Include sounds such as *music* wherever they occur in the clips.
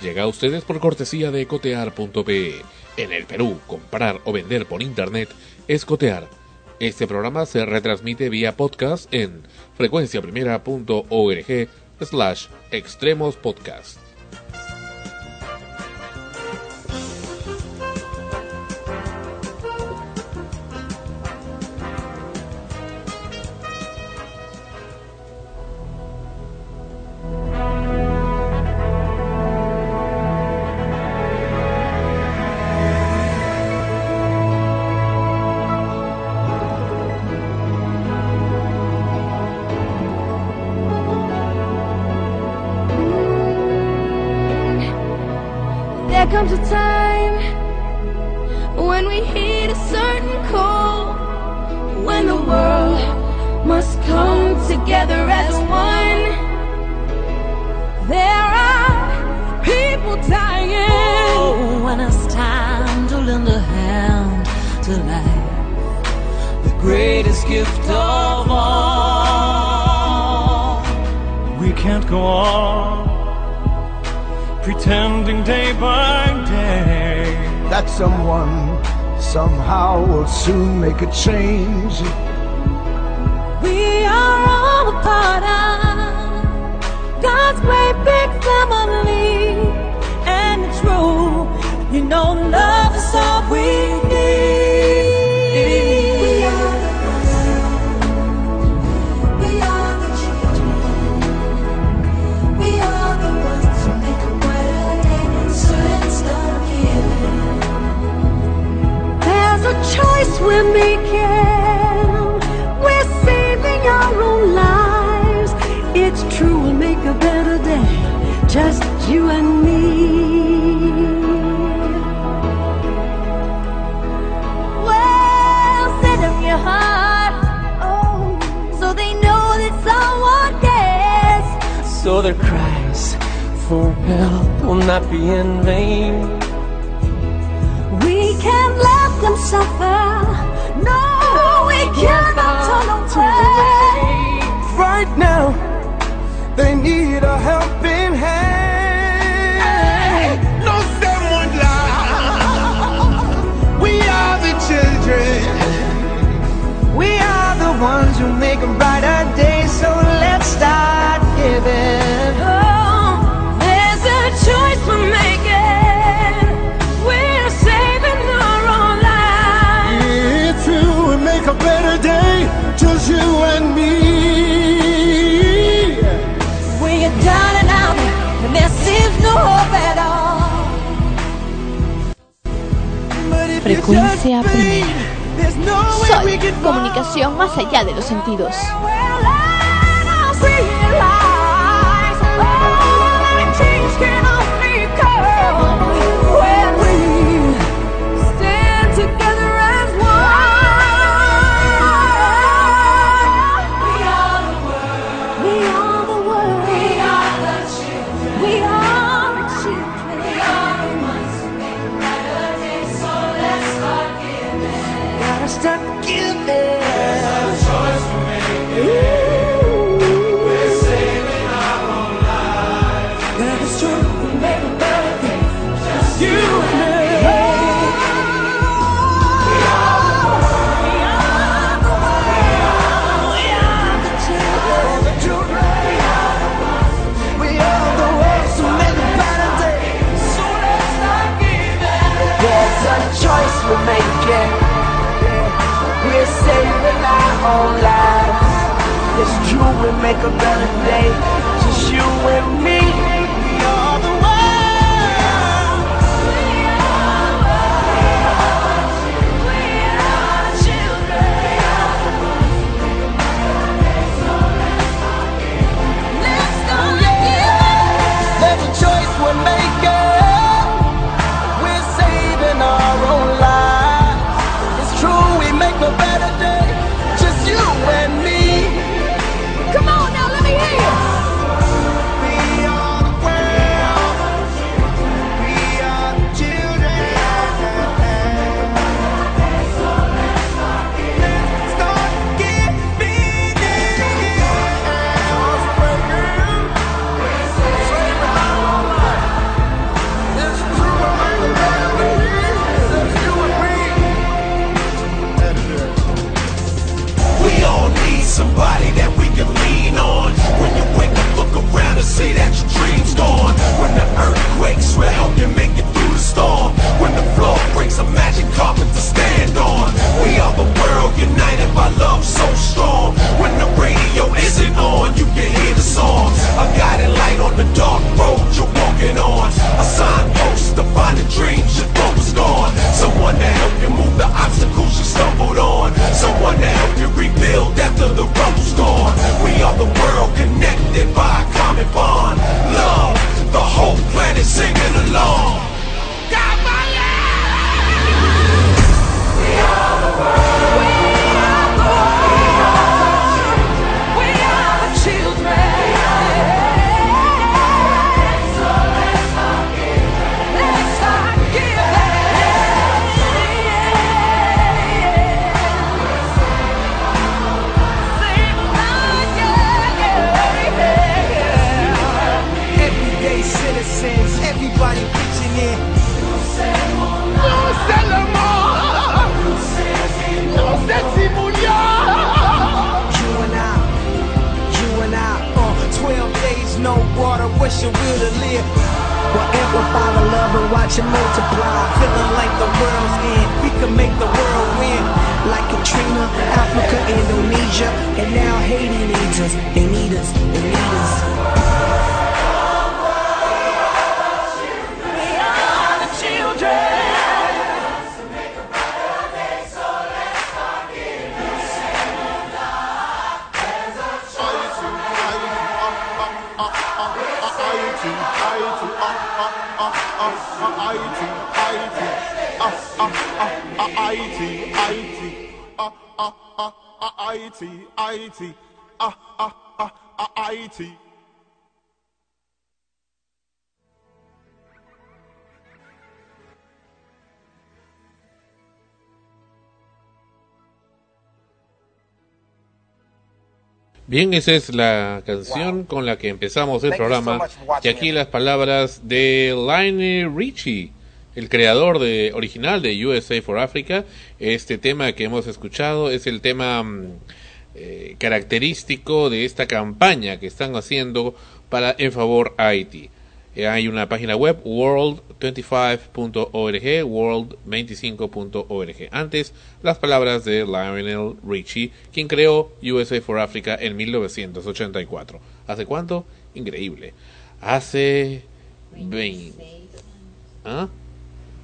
llega a ustedes por cortesía de cotear.pe. En el Perú, comprar o vender por internet es cotear. Este programa se retransmite vía podcast en frecuenciaprimera.org slash extremos podcast. Bien, esa es la canción con la que empezamos el Thank you so programa. y aquí las palabras de Lionel Richie, el creador de, original de USA for Africa. Este tema que hemos escuchado es el tema mm, eh, característico de esta campaña que están haciendo para en favor a Haití. Eh, hay una página web world25.org, world25.org. Antes, las palabras de Lionel Richie, quien creó USA for Africa en 1984. ¿Hace cuánto? Increíble. Hace 20, ¿ah?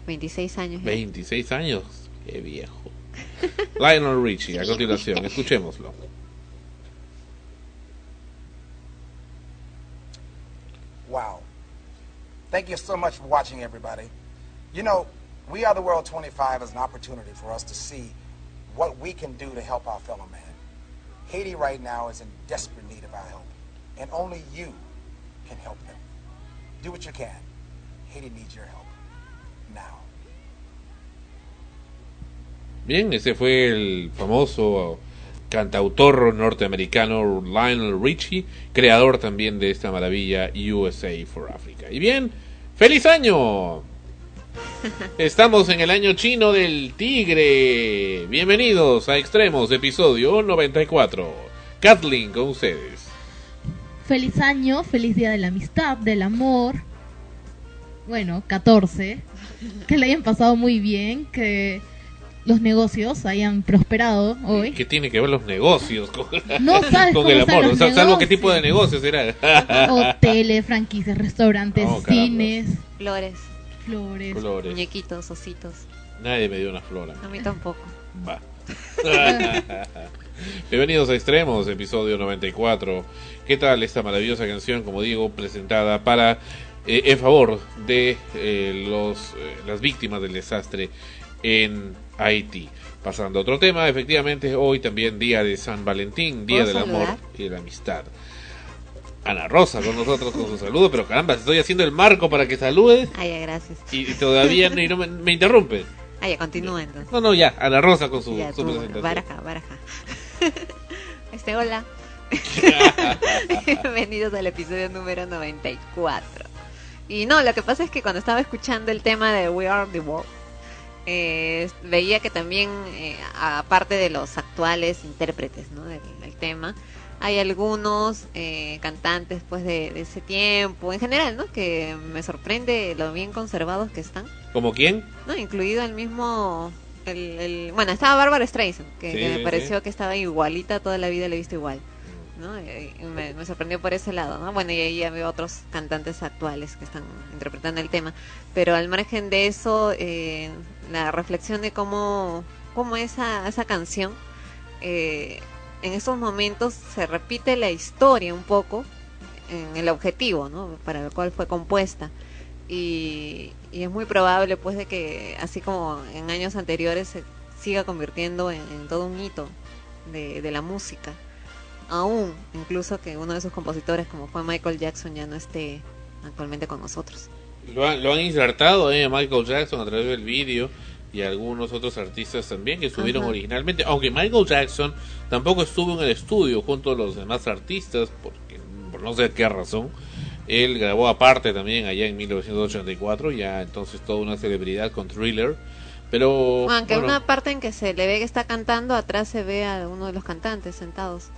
26 años. ya. 26 años. Qué viejo. Lionel Richie, a continuación, escuchémoslo. Thank you so much for watching, everybody. You know, We Are the World 25 is an opportunity for us to see what we can do to help our fellow man. Haiti right now is in desperate need of our help, and only you can help them. Do what you can. Haiti needs your help. Now. Bien, ese fue el famoso cantautor norteamericano Lionel Richie, creador también de esta maravilla USA for Africa. Y bien, ¡feliz año! Estamos en el año chino del tigre. Bienvenidos a Extremos, episodio 94. Kathleen con ustedes. Feliz año, feliz día de la amistad, del amor. Bueno, 14. Que le hayan pasado muy bien, que los negocios hayan prosperado hoy. ¿Qué tiene que ver los negocios con, No sabes *laughs* con cómo el amor? los O sea, ¿Salvo qué negocios. tipo de negocio será? *laughs* Hoteles, franquicias, restaurantes, Oh, cines, Flores, flores. Flores. muñequitos, ositos. Nadie me dio una flor. a mí. A mí tampoco. Va. *laughs* Bienvenidos a Extremos, episodio 94. ¿Qué tal esta maravillosa canción, como digo, presentada para eh, en favor de eh, los eh, las víctimas del desastre en Haití? Pasando a otro tema, efectivamente, hoy también día de San Valentín, día ¿Puedo del amor y de la amistad. Ana Rosa con nosotros con su saludo, pero caramba, estoy haciendo el marco para que saludes ya, gracias. y todavía no, y no me, me interrumpe. Ah, ya, continúa entonces. No, no, ya, Ana Rosa con su, Ya, su tú, presentación. baraja, baraja. *laughs* Este, hola. *laughs* Bienvenidos al episodio número 94. Y no, lo que pasa es que cuando estaba escuchando el tema de We Are the World, eh, veía que también, eh, aparte de los actuales intérpretes ¿no? del, del tema, hay algunos eh, cantantes pues de, de ese tiempo, en general, ¿no? Que me sorprende lo bien conservados que están. ¿Como quién? ¿no? Incluido el mismo. El, el- bueno, estaba Bárbara Streisand, que, Sí, que me pareció sí. que estaba igualita, toda la vida la he visto igual. ¿no? Eh, me, me sorprendió por ese lado, ¿no? Bueno, y ahí veo otros cantantes actuales que están interpretando el tema. Pero al margen de eso, eh, la reflexión de cómo, cómo esa, esa canción, eh, en estos momentos se repite la historia un poco en el objetivo, ¿no? Para el cual fue compuesta y, y es muy probable pues de que así como en años anteriores se siga convirtiendo en, en todo un hito de, de la música aún incluso que uno de sus compositores como fue Michael Jackson ya no esté actualmente con nosotros Lo han, lo han insertado eh, Michael Jackson a través del vídeo y algunos otros artistas también que estuvieron Ajá. originalmente, aunque Michael Jackson tampoco estuvo en el estudio junto a los demás artistas, porque por no sé qué razón, él grabó aparte también allá en 1984, ya entonces toda una celebridad con Thriller, pero aunque bueno, una parte en que se le ve que está cantando atrás se ve a uno de los cantantes sentados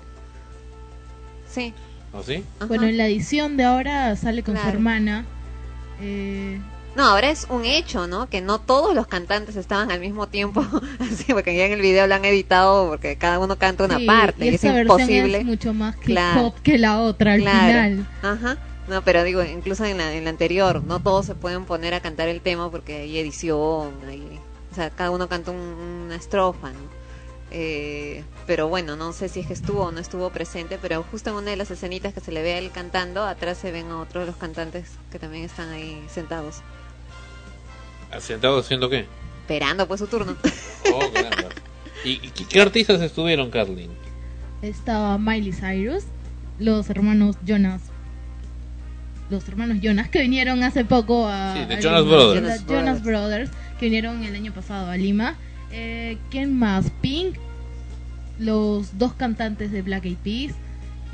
sí ¿O sí? Ajá. Bueno, en la edición de ahora sale con su hermana. Eh, No, ahora es un hecho, ¿no? Que no todos los cantantes estaban al mismo tiempo, *laughs* así, porque ya en el video lo han editado porque cada uno canta una sí, parte y y es imposible. es mucho más que Claro. pop que la otra al Claro. final. Ajá. No, pero digo, incluso en la, en la anterior, no todos se pueden poner a cantar el tema porque hay edición, hay, o sea, cada uno canta un- una estrofa, ¿no? Eh, pero bueno, no sé si es que estuvo o no estuvo presente, pero justo en una de las escenitas que se le ve a él cantando, atrás se ven a otros de los cantantes que también están ahí sentados, ¿Sentado haciendo qué? esperando pues su turno. *laughs* Oh, caramba. ¿Y, y qué, qué artistas estuvieron, Carlin? Estaba Miley Cyrus, los hermanos Jonas. Los hermanos Jonas que vinieron hace poco a. Sí, de a Jonas Lima. Brothers. Jonas Brothers, que vinieron el año pasado a Lima. Eh, ¿Quién más? Pink, los dos cantantes de Black Eyed Peas.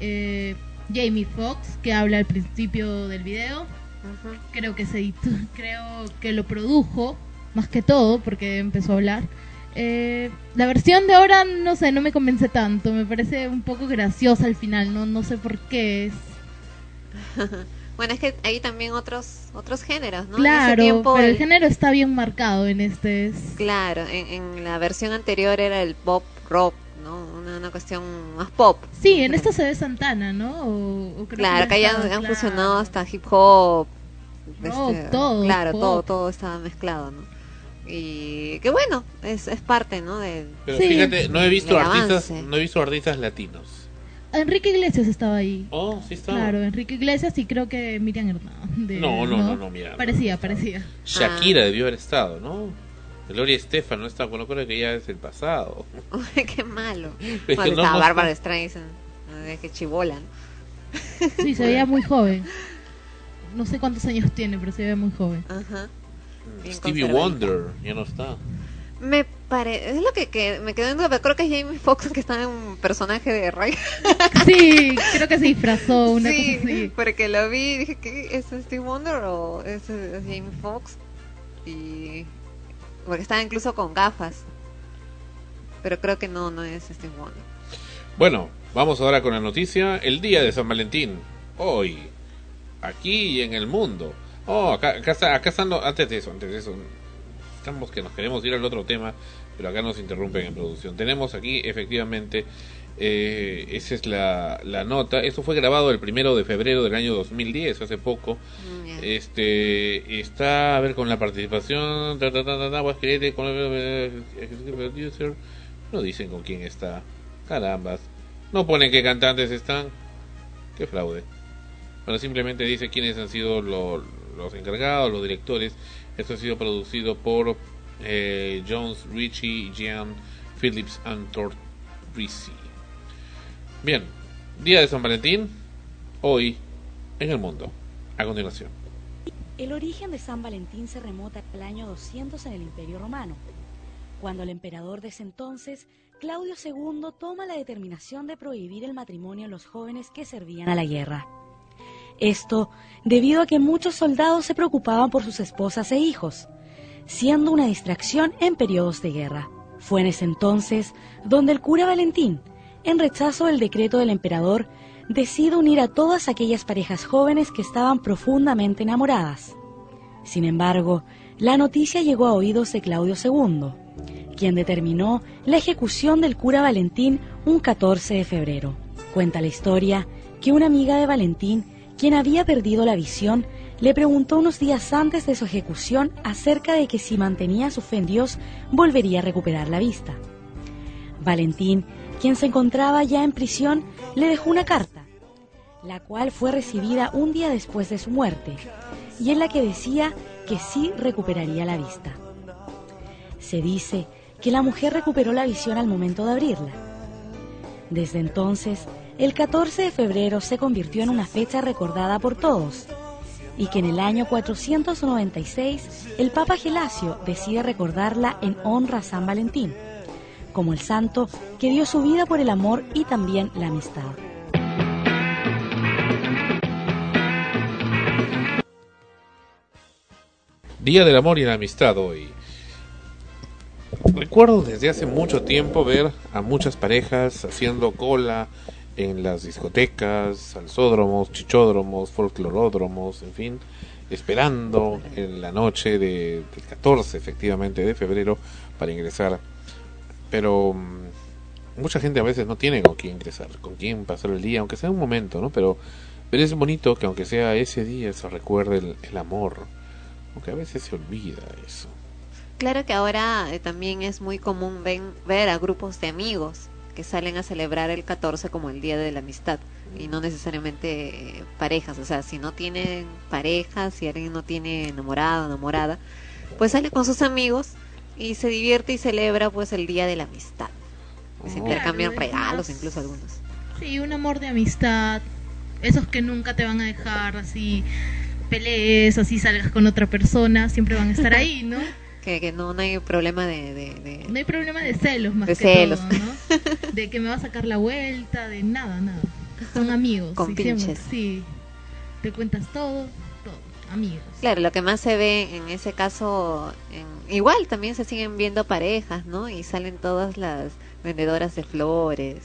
Eh, Jamie Foxx, que habla al principio del video. Creo que se editó, *laughs* creo que lo produjo, más que todo, porque empezó a hablar. Eh, la versión de ahora, no sé, no me convence tanto. Me parece un poco graciosa al final, no, no sé por qué. Es, *laughs* Bueno, es que hay también otros otros géneros, ¿no? En ese claro, tiempo pero el el- género está bien marcado en este. es- Claro, en, en la versión anterior era el pop rock, ¿no? Una, una cuestión más pop. Sí, en esto se ve Santana, ¿no? O- o creo Claro, que acá ya estaba, han claro. fusionado hasta hip hop. este, Rock, todo, Claro, pop. todo, todo estaba mezclado, ¿no? Y que bueno, es, es parte, ¿no? De, Pero Sí. fíjate, no he visto artistas, avance. no he visto artistas latinos. Enrique Iglesias estaba ahí. Oh, sí está. Claro, Enrique Iglesias y creo que Miriam Hernández. No, no, no, no, mira. Parecía, parecía. Shakira Ah. debió haber estado, ¿no? Gloria Estefan no está, bueno, creo que ya es el pasado. qué malo. *laughs* Es Cuando que no- estaba no Bárbara Streisand, ¿no? que chibola, ¿no? Sí, se veía muy joven. No sé cuántos años tiene, pero se ve muy joven. Ajá. Bien Stevie. Wonder ya no está. Me parece, es lo que, que me quedó en duda, pero creo que es Jamie Foxx que está en un personaje de Ray. *laughs* Sí, creo que se disfrazó una sí, cosa así. porque lo vi y dije, ¿qué? ¿Es Steve Wonder o es, es Jamie Foxx? Y. Porque estaba incluso con gafas. Pero creo que no, no es Steve Wonder. Bueno, vamos ahora con la noticia. El día de San Valentín. Hoy. Aquí y en el mundo. Oh, acá, acá, está, acá están. Antes de eso, antes de eso. Estamos que nos queremos ir al otro tema. Pero acá nos interrumpen en producción. Tenemos aquí, efectivamente. eh, esa es la, la nota. Esto fue grabado el primero de febrero del año 2010, hace poco. Este está a ver con la participación. Ta, ta, ta, con el. No dicen con quién está. Carambas. No ponen qué cantantes están. Qué fraude. Bueno, simplemente dice quiénes han sido lo- los encargados, los directores. Esto ha sido producido por eh, Jones, Richie, Jean, Phillips and Torrisi. Bien, día de San Valentín, hoy en el mundo. A continuación. El origen de San Valentín se remota al año 200 en el Imperio Romano, cuando el emperador de ese entonces, Claudio II, toma la determinación de prohibir el matrimonio a los jóvenes que servían a la guerra. Esto debido a que muchos soldados se preocupaban por sus esposas e hijos, siendo una distracción en periodos de guerra. Fue en ese entonces donde el cura Valentín, en rechazo del decreto del emperador, decide unir a todas aquellas parejas jóvenes que estaban profundamente enamoradas. Sin embargo, la noticia llegó a oídos de Claudio II, quien determinó la ejecución del cura Valentín un 14 de febrero. Cuenta la historia que una amiga de Valentín, quien había perdido la visión, le preguntó unos días antes de su ejecución acerca de que si mantenía su fe en Dios volvería a recuperar la vista. Valentín, quien se encontraba ya en prisión, le dejó una carta, la cual fue recibida un día después de su muerte, y en la que decía que sí recuperaría la vista. Se dice que la mujer recuperó la visión al momento de abrirla. Desde entonces, el 14 de febrero se convirtió en una fecha recordada por todos, y que en el año 496 el Papa Gelasio decide recordarla en honra a San Valentín, como el santo que dio su vida por el amor y también la amistad. Día del amor y la amistad hoy. Recuerdo desde hace mucho tiempo ver a muchas parejas haciendo cola en las discotecas, salsódromos, chichódromos, folcloródromos, en fin, esperando en la noche de, del 14, efectivamente, de febrero para ingresar. Pero mm, mucha gente a veces no tiene con quién ingresar, con quién pasar el día, aunque sea un momento, ¿no? Pero, pero es bonito que aunque sea ese día se recuerde el, el amor, aunque a veces se olvida eso. Claro que ahora eh, también es muy común ven- ver a grupos de amigos que salen a celebrar el 14 como el Día de la Amistad y no necesariamente eh, parejas, o sea, si no tienen pareja, si alguien no tiene enamorado o enamorada, pues sale con sus amigos y se divierte y celebra pues el Día de la Amistad. Se Oh. intercambian Claro, regalos, más- incluso algunos. Sí, un amor de amistad. Esos que nunca te van a dejar así pelees, así salgas con otra persona, siempre van a estar ahí, ¿no? *laughs* Que, que no, no hay problema de, de- de- No hay problema de celos más De que celos. todo, ¿no? De que me va a sacar la vuelta, de nada, nada. Son amigos. *laughs* Con sí, pinches. Sí. Te cuentas todo, todo. Amigos. Claro, lo que más se ve en ese caso, en- igual también se siguen viendo parejas, ¿no? Y salen todas las vendedoras de flores,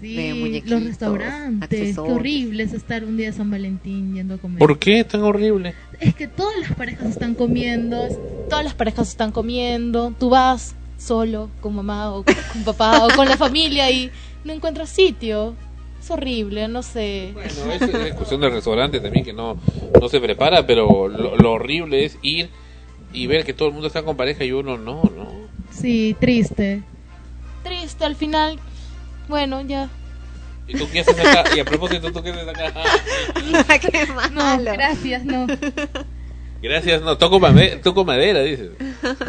de Sí, muñequitos, los restaurantes. Qué horrible es estar un día de San Valentín yendo a comer. ¿Por qué tan horrible? Es que todas las parejas están comiendo, todas las parejas están comiendo, tú vas solo con mamá o con papá o con la familia y no encuentras sitio. Es horrible, no sé. Bueno, es, es cuestión del restaurante también que no, no se prepara, pero lo, lo horrible es ir y ver que todo el mundo está con pareja y uno no, no. Sí, triste. Triste al final. Bueno, ya. ¿Y tú qué haces acá? Y a propósito, ¿tú qué haces acá? *laughs* Qué No, malo. gracias, no. Gracias, no, toco, madera, dices.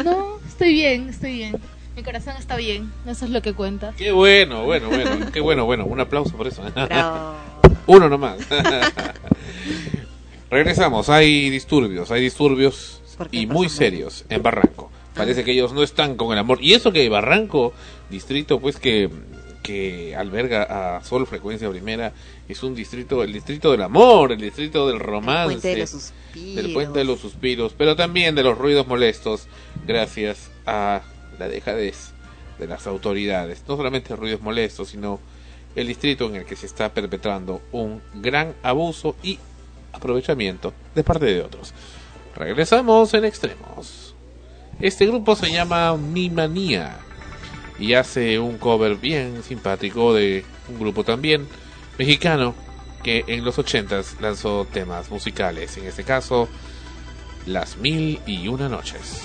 No, estoy bien, estoy bien. Mi corazón está bien, eso es lo que cuenta. Qué bueno, bueno, bueno, qué bueno, bueno, un aplauso por eso. Bravo. *laughs* Uno nomás. *laughs* Regresamos, hay disturbios, hay disturbios ¿Por qué y muy mal? serios en Barranco. Parece que ellos no están con el amor. Y eso que Barranco, distrito pues que, que alberga a Sol Frecuencia Primera, es un distrito, el distrito del amor, el distrito del romance. Puente de del puente de los suspiros, pero también de los ruidos molestos, gracias a la dejadez de las autoridades. No solamente ruidos molestos, sino el distrito en el que se está perpetrando un gran abuso y aprovechamiento de parte de otros. Regresamos en extremos. Este grupo se llama Mi Manía y hace un cover bien simpático de un grupo también mexicano que en los ochentas lanzó temas musicales, en este caso Las Mil y Una Noches.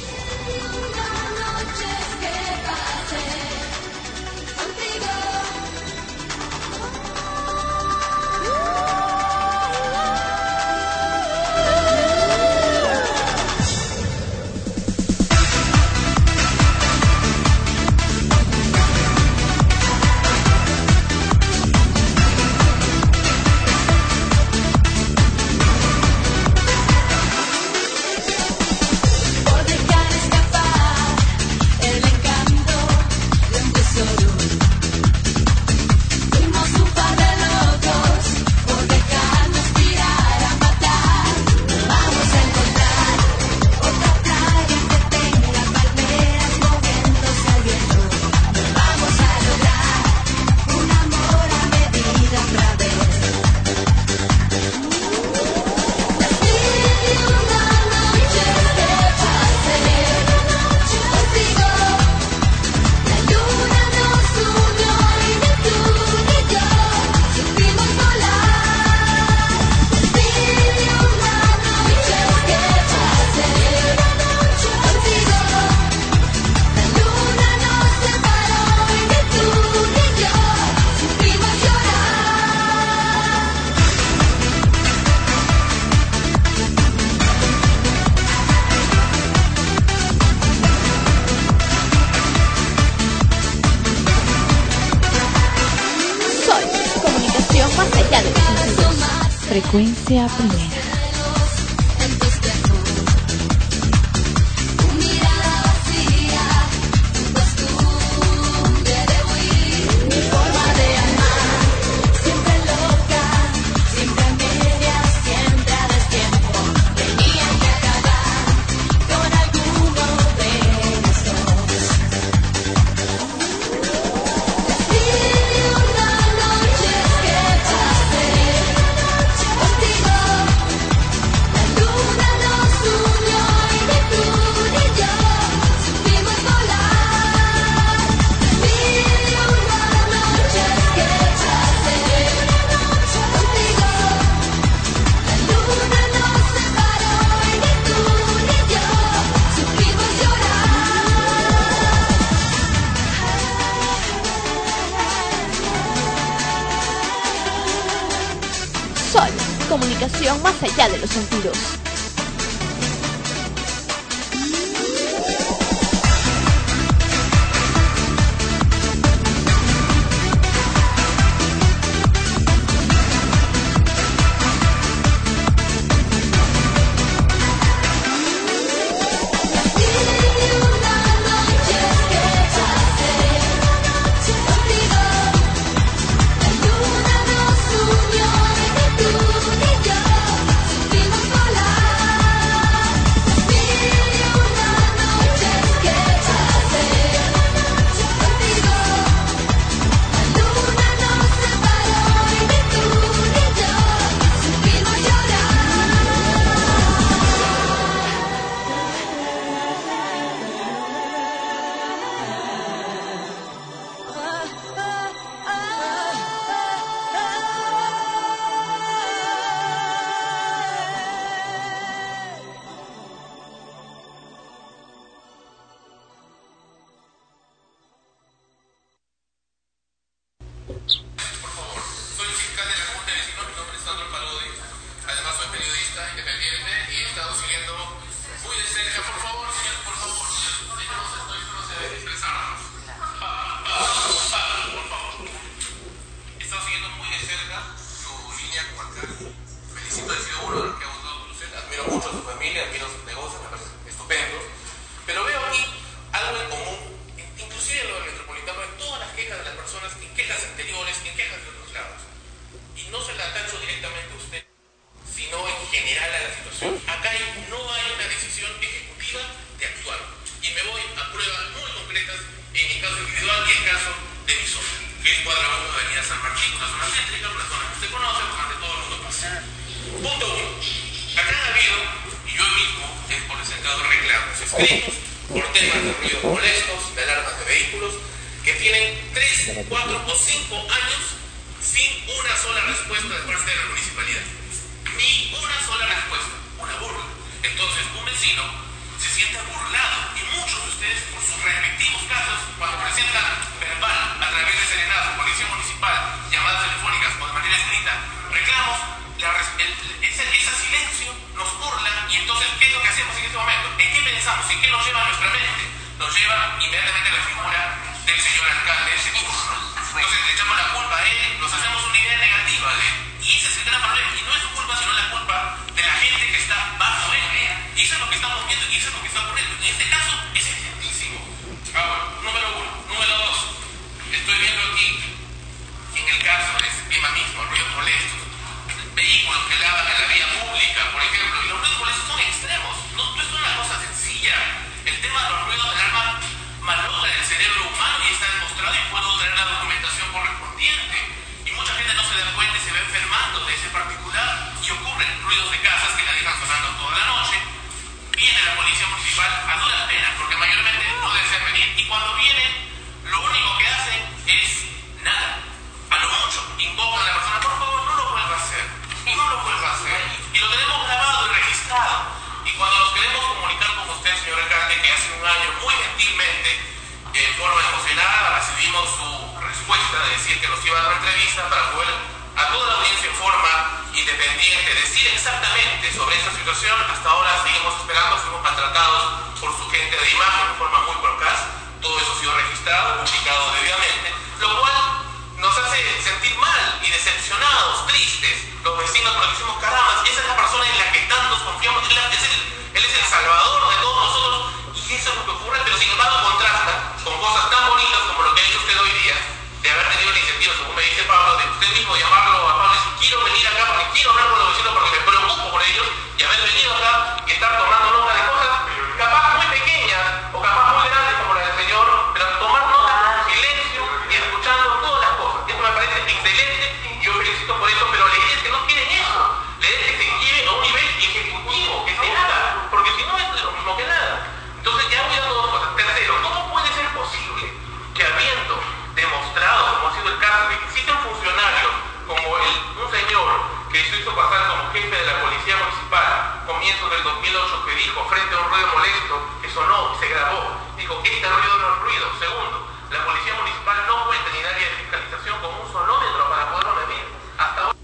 Grabó, dijo, este ruido no es ruido. Segundo, la policía municipal no cuenta ni área de fiscalización con un sonómetro para poderlo medir. Hasta ahora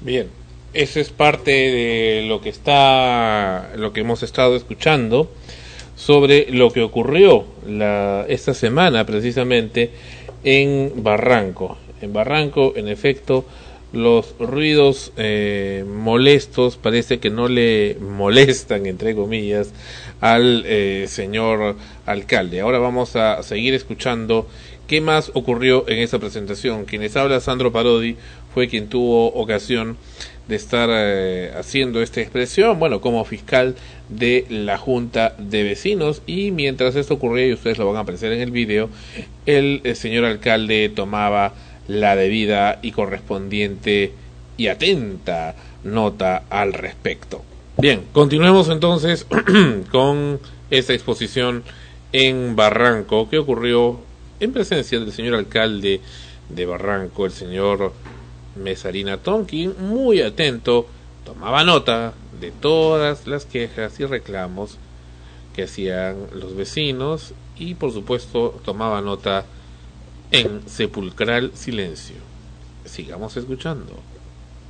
Bien, eso es parte de lo que está, lo que hemos estado escuchando sobre lo que ocurrió la, esta semana precisamente en Barranco. En Barranco, en efecto, los ruidos eh, molestos parece que no le molestan, entre comillas, al eh, señor alcalde. Ahora vamos a seguir escuchando qué más ocurrió en esa presentación. Quienes habla Sandro Parodi fue quien tuvo ocasión de estar eh, haciendo esta expresión, bueno, como fiscal de la Junta de Vecinos y mientras esto ocurría, y ustedes lo van a apreciar en el video, el, el señor alcalde tomaba la debida y correspondiente y atenta nota al respecto. Bien, continuemos entonces *clears throat* con esta exposición en Barranco que ocurrió en presencia del señor alcalde de Barranco, el señor Mesarina Tonkin, muy atento, tomaba nota de todas las quejas y reclamos que hacían los vecinos y por supuesto tomaba nota en sepulcral silencio. Sigamos escuchando.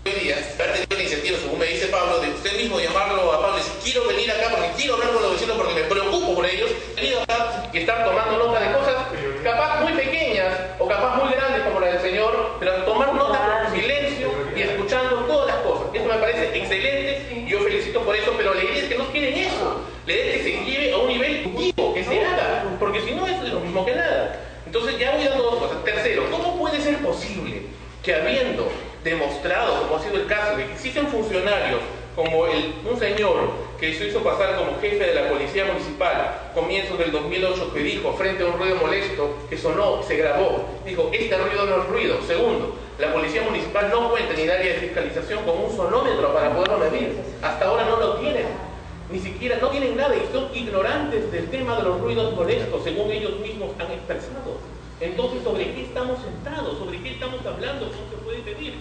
Hoy día, la iniciativa, según me dice Pablo, de usted mismo llamarlo a Pablo y decir, quiero venir acá porque quiero hablar con los vecinos porque me preocupo por ellos, he venido acá y estar tomando nota de cosas capaz muy pequeñas o capaz muy grandes como la del señor, pero tomar nota con silencio y escuchando todas las cosas. Eso me parece excelente y yo felicito por eso, pero la idea es que no quieren eso. La idea es que se lleve a un nivel vivo, que se haga, porque si no es lo mismo que nada. Entonces ya voy dando dos cosas. Tercero, ¿cómo puede ser posible que habiendo demostrado, como ha sido el caso, que existen funcionarios como el, un señor que se hizo pasar como jefe de la Policía Municipal, comienzos del 2008, que dijo frente a un ruido molesto que sonó, se grabó, dijo, este ruido no es ruido. Segundo, la Policía Municipal no cuenta ni en área de fiscalización con un sonómetro para poderlo medir. Hasta ahora no lo tienen. Ni siquiera, no tienen nada y son ignorantes del tema de los ruidos molestos, según ellos mismos han expresado. Entonces, ¿sobre qué estamos sentados? ¿Sobre qué estamos hablando? ¿Cómo se puede pedir?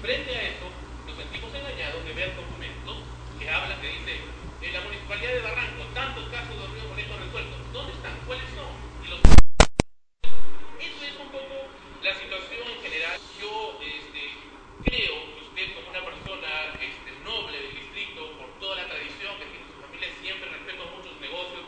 Frente a eso, nos sentimos engañados de ver documentos que hablan, que dice, en la Municipalidad de Barranco, tantos casos de ruido molesto resueltos. ¿Dónde están? ¿Cuáles son? Y los... Eso es un poco la situación en general. Yo este, creo que usted como una persona este, noble del distrito, por toda la tradición que tiene su familia, siempre respeto muchos negocios.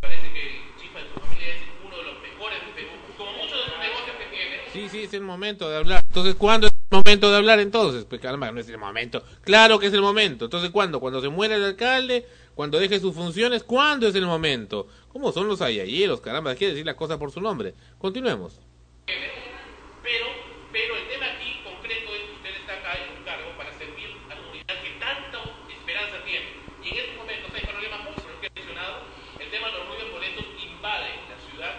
Parece que el chifa de su familia es uno de los mejores de Perú, como muchos de los negocios que tiene. Sí, es el momento de hablar. Entonces, ¿cuándo es el momento de hablar entonces? Pues caramba, no es el momento. Claro que es el momento. Entonces, ¿cuándo? Cuando se muere el alcalde, cuando deje sus funciones, ¿cuándo es el momento? ¿Cómo son los ayayeros? Caramba, quiere decir la cosa por su nombre. Continuemos. Pero, pero el tema aquí concreto es que usted está acá en un cargo para servir a la comunidad que tanta esperanza tiene. Y en estos momentos hay problemas muy por los que he mencionado. El tema de los ruidos molestos invade la ciudad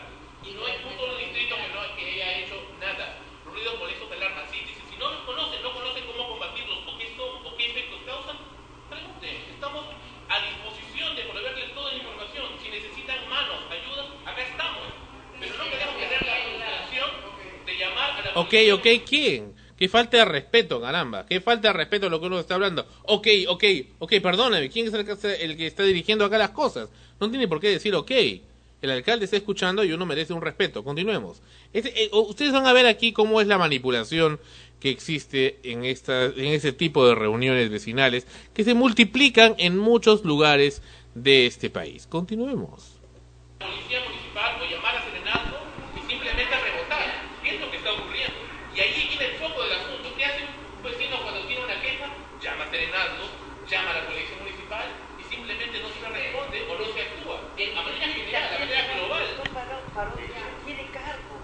y no hay un solo distrito que, no, que haya hecho nada. Los ruidos molestos de alarma, sí, sí, sí. Si no los conocen, no conocen cómo combatirlos o qué son o qué efectos causan, pregunten. Estamos a disposición de proveerles toda la información. Si necesitan manos, ayuda, acá estamos. Pero no queremos tener la frustración de llamar a la Ok, ok, ¿quién? Qué falta de respeto, caramba. Qué falta de respeto lo que uno está hablando. Ok, ok, ok, perdóname. ¿Quién es el que, está- el que está dirigiendo acá las cosas? No tiene por qué decir ok. El alcalde está escuchando y uno merece un respeto. Continuemos. Este, eh, ustedes van a ver aquí cómo es la manipulación que existe en, esta, en ese tipo de reuniones vecinales que se multiplican en muchos lugares de este país. Continuemos. policía municipal llamar a Serenazgo y simplemente rebotar. ¿Qué es lo que está ocurriendo? Y ahí viene el foco del asunto. ¿Qué hace un vecino cuando tiene una queja? Llama a Serenazgo, llama a la policía municipal y simplemente no se responde o no se actúa. En, a manera general, a manera global. tiene cargo.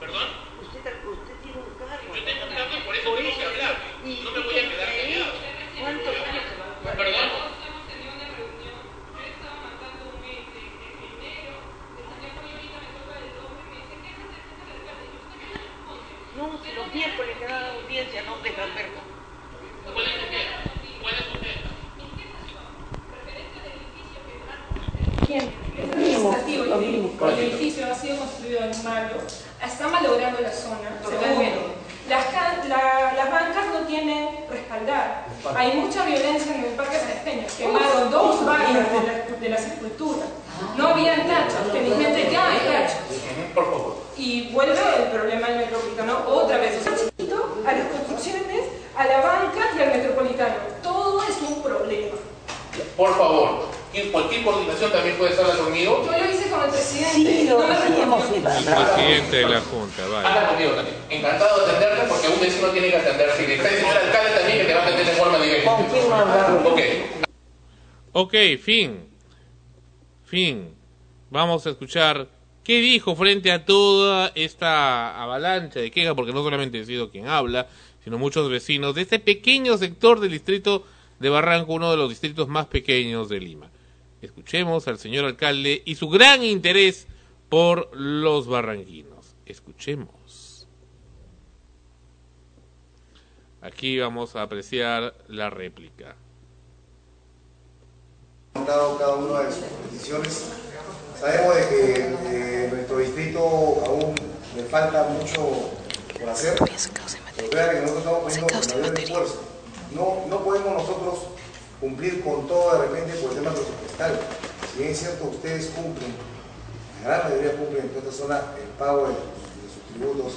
¿Perdón? Usted, usted tiene un cargo. Yo tengo un cargo y por eso tengo que hablar. No me voy a quedar callado. ¿Cuántos años se va a ¿Perdón? No, si los miércoles que dan audiencia no dejan ver. ¿Cuál es su queja? ¿Cuál es su queja? ¿Quién? Administrativo, el edificio ha sido construido en malo, está malogrando la zona, se. Las, la- las bancas no tienen respaldar. Hay mucha violencia en el Parque San Peñas. Quemaron dos bancas de la, de la sepultura. No habían tachos, felizmente ya hay tachos. Por favor. Y vuelve el problema del metropolitano otra vez. A las construcciones, a la banca y al metropolitano. un problema. Por favor, y cualquier coordinación también puede estarla conmigo. Yo lo hice con el presidente. Sí, no lo. Presidente de la Junta, vaya. Habla conmigo también. Encantado de atenderte porque un vecino tiene que atenderse. Y está señor alcalde también que te va a atender de forma directa. ¿Con quién hablar? Ok. Ok, fin. Fin. Vamos a escuchar qué dijo frente a toda esta avalancha de quejas, porque no solamente he sido quien habla, sino muchos vecinos de este pequeño sector del distrito de Barranco, uno de los distritos más pequeños de Lima. Escuchemos al señor alcalde y su gran interés por los barranquinos. Escuchemos. Aquí vamos a apreciar la réplica. dado cada una de sus peticiones. Sabemos de que eh, nuestro distrito aún le falta mucho por hacer. Nosotros estamos poniendo el mayor esfuerzo. No, no podemos nosotros cumplir con todo de repente por el tema presupuestal. Si bien es cierto, ustedes cumplen, la gran mayoría cumplen en toda esta zona el pago de, sus tributos,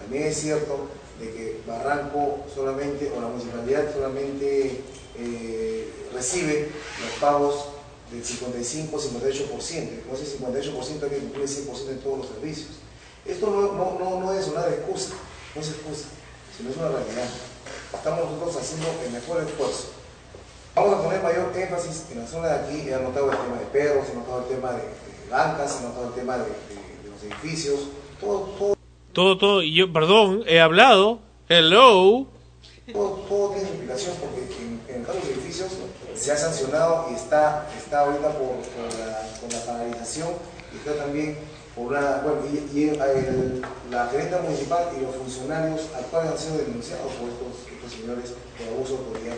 también es cierto de que Barranco solamente, o la municipalidad solamente eh, recibe los pagos del 55-58%. Con ese 58% hay que cumplir el 100% en todos los servicios. Esto no, no, no, no es una excusa, no es excusa, sino es una realidad. Estamos nosotros haciendo el mejor esfuerzo. Vamos a poner mayor énfasis en la zona de aquí. He anotado el tema de perros, he anotado el tema de, de bancas, he anotado el tema de, de- de los edificios, todo, todo, Todo, todo, y yo, perdón, he hablado. Hello. todo, todo tiene implicación porque en, en el caso de los edificios se ha sancionado y está, está ahorita por, por la, por la paralización y está también por una, bueno, y, y el- la gerente municipal y los funcionarios actuales han sido denunciados por estos, estos señores por abuso de autoridad.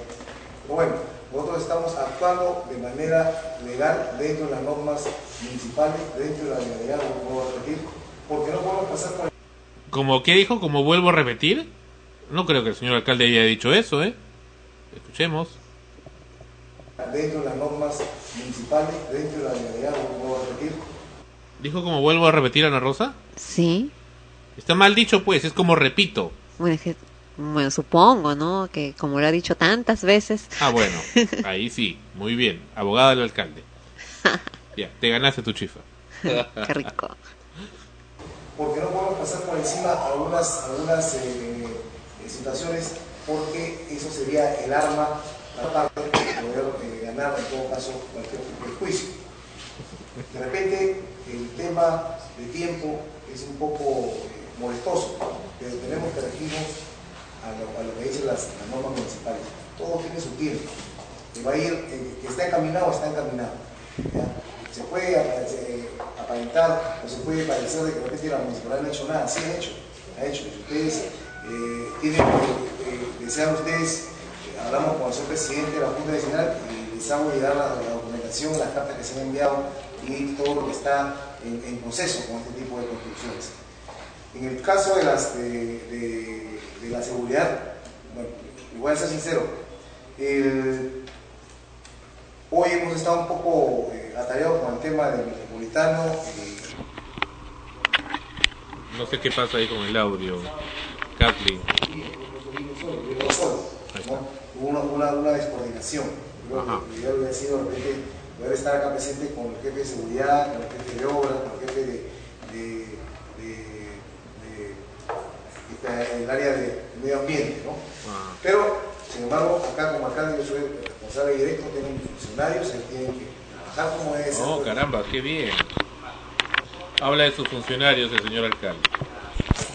Bueno, nosotros estamos actuando de manera legal dentro de las normas municipales, dentro de la legalidad, lo puedo repetir, porque no podemos pasar por ¿Como qué dijo? ¿Como vuelvo a repetir? No creo que el señor alcalde haya dicho eso, ¿eh? Escuchemos. dentro de las normas municipales, dentro de la legalidad, lo puedo repetir, ¿Dijo como vuelvo a repetir, Ana Rosa? Sí. Está mal dicho, pues, es como repito. Bueno, es que- bueno, supongo, ¿no? Que como lo ha dicho tantas veces. Ah, bueno, *laughs* ahí sí, muy bien. Abogada del alcalde. *laughs* Ya, te ganaste tu chifa. *laughs* Qué rico. porque no podemos pasar por encima algunas, algunas eh, eh, situaciones, porque eso sería el arma para poder eh, ganar en todo caso cualquier de juicio. De repente el tema de tiempo es un poco eh, molestoso, pero tenemos que regirnos a lo, a lo que dicen las, normas municipales. Todo tiene su tiempo. Que va a ir, eh, que está encaminado, está encaminado. Se puede eh, aparentar o se puede parecer de que repente la municipalidad no ha hecho nada. Sí ha hecho, ha hecho. Ustedes eh, tienen, desean ustedes, hablamos con el señor presidente de la Junta Nacional y les hago llegar la, la documentación, las cartas que se han enviado y todo lo que está en, en proceso con este tipo de construcciones. En el caso de, las, de, de- de la seguridad, bueno, voy a ser sincero, el- hoy hemos estado un poco eh, atareados con el tema del metropolitano. eh, No sé qué pasa ahí con el audio. Kathleen. ¿no? Hubo una, una, una descoordinación. Creo Ajá. que yo hubiera sido de repente poder estar acá presente con el jefe de seguridad, con el jefe de obra, con el jefe de, de- de- esta- el área de medio ambiente, ¿no? Ah. Pero, sin embargo, acá como alcalde yo soy el responsable directo, tengo mis funcionarios, él tiene que trabajar como es. Oh, caramba, qué bien. Habla de sus funcionarios, el señor alcalde.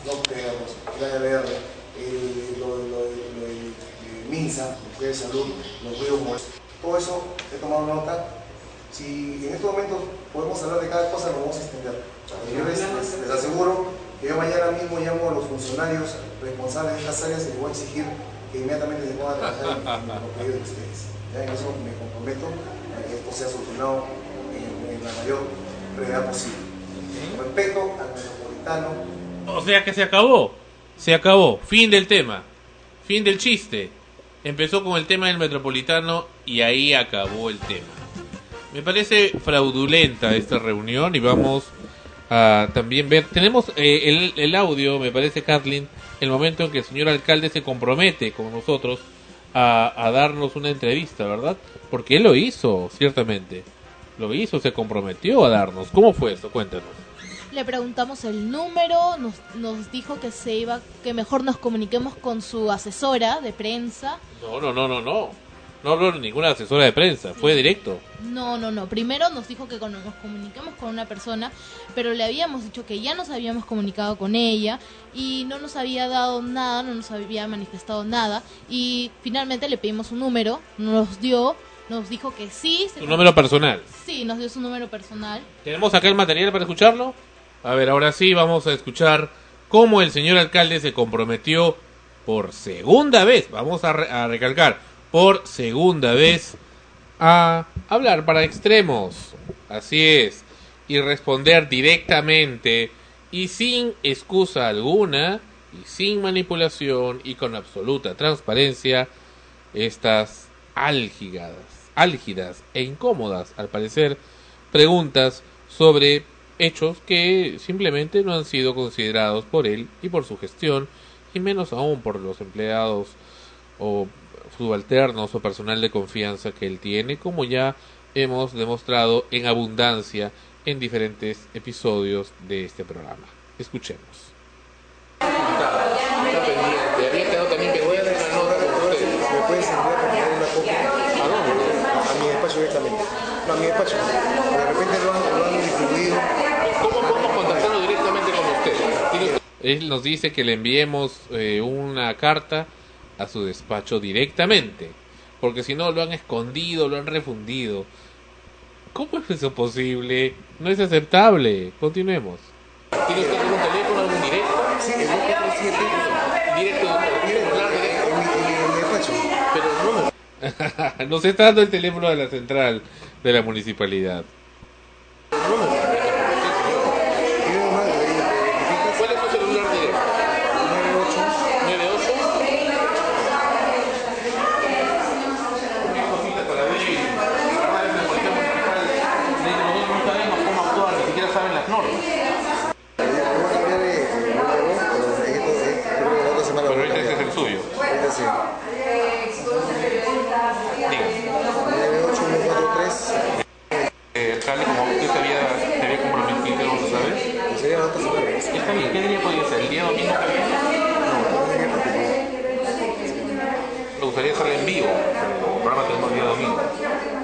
no creamos, la verde, el, lo, lo, lo, del eh, MINSA, Mujer de Salud, los ríos muertos. Todo eso he tomado nota. Si en estos momentos podemos hablar de cada cosa, lo vamos a extender. Yo les, les- aseguro yo mañana mismo llamo a los funcionarios responsables de estas áreas y les voy a exigir que inmediatamente se pongan a trabajar en, en los pedidos de ustedes. Ya en eso me comprometo a que esto sea solucionado en, en la mayor brevedad posible. Respecto al metropolitano, O sea que se acabó. Se acabó. Fin del tema. Fin del chiste. Empezó con el tema del metropolitano y ahí acabó el tema. Me parece fraudulenta esta reunión y vamos a también ver. Tenemos eh, el, el audio, me parece, Kathleen, el momento en que el señor alcalde se compromete con nosotros a, a darnos una entrevista, ¿verdad? Porque él lo hizo, ciertamente. Lo hizo, se comprometió a darnos. ¿Cómo fue eso? Cuéntanos. Le preguntamos el número, nos, nos dijo que se iba, que mejor nos comuniquemos con su asesora de prensa. No, no, no, no, no. No habló ninguna asesora de prensa, fue directo. No, no, no. Primero nos dijo que nos comuniquemos con una persona, pero le habíamos dicho que ya nos habíamos comunicado con ella y no nos había dado nada, no nos había manifestado nada. Y finalmente le pedimos un número, nos dio, nos dijo que sí. se Tu número personal. Sí, nos dio su número personal. ¿Tenemos acá el material para escucharlo? A ver, ahora sí vamos a escuchar cómo el señor alcalde se comprometió por segunda vez, vamos a, re- a recalcar, por segunda vez a hablar para extremos. Así es. Y responder directamente y sin excusa alguna y sin manipulación y con absoluta transparencia estas álgidas, álgidas e incómodas, al parecer, preguntas sobre hechos que simplemente no han sido considerados por él y por su gestión, y menos aún por los empleados o subalternos o personal de confianza que él tiene, como ya hemos demostrado en abundancia en diferentes episodios de este programa. Escuchemos. Está pendiente. Había quedado también pendiente una nota con usted. ¿Me puedes enviar por favor una copia? ¿A dónde? A mi despacho directamente. No, a mi despacho. De repente lo han, lo han distribuido. ¿Cómo podemos contactarlo directamente con usted? ¿Tiene usted- Él nos dice que le enviemos eh, una carta a su despacho directamente, porque si no lo han escondido, lo han refundido. ¿Cómo es eso posible? No es aceptable. Continuemos. ¿Tiene usted algún teléfono, algún directo? Sí, el 247. Directo. Pero. Nos *laughs* está dando el teléfono de la central de la municipalidad. Tiene una de verificas. ¿Cuál es su celular directo? 98. 98. Nosotros no sabemos cómo actuar, ni siquiera saben las normas. Voy a cambiar de de número, pero esto es, creo que la otra semana Pero voy a este es cambiar. el suyo. Este sí. Dígame. 98143. Eh, alcalde, como usted se había, se había comprometido, ¿lo sabes? Pues sería la otra semana. Está bien, ¿qué día podría ser? ¿El día domingo que viene? No, no tenía porque Me gustaría hacerlo en vivo, pero el programa tenemos el día domingo.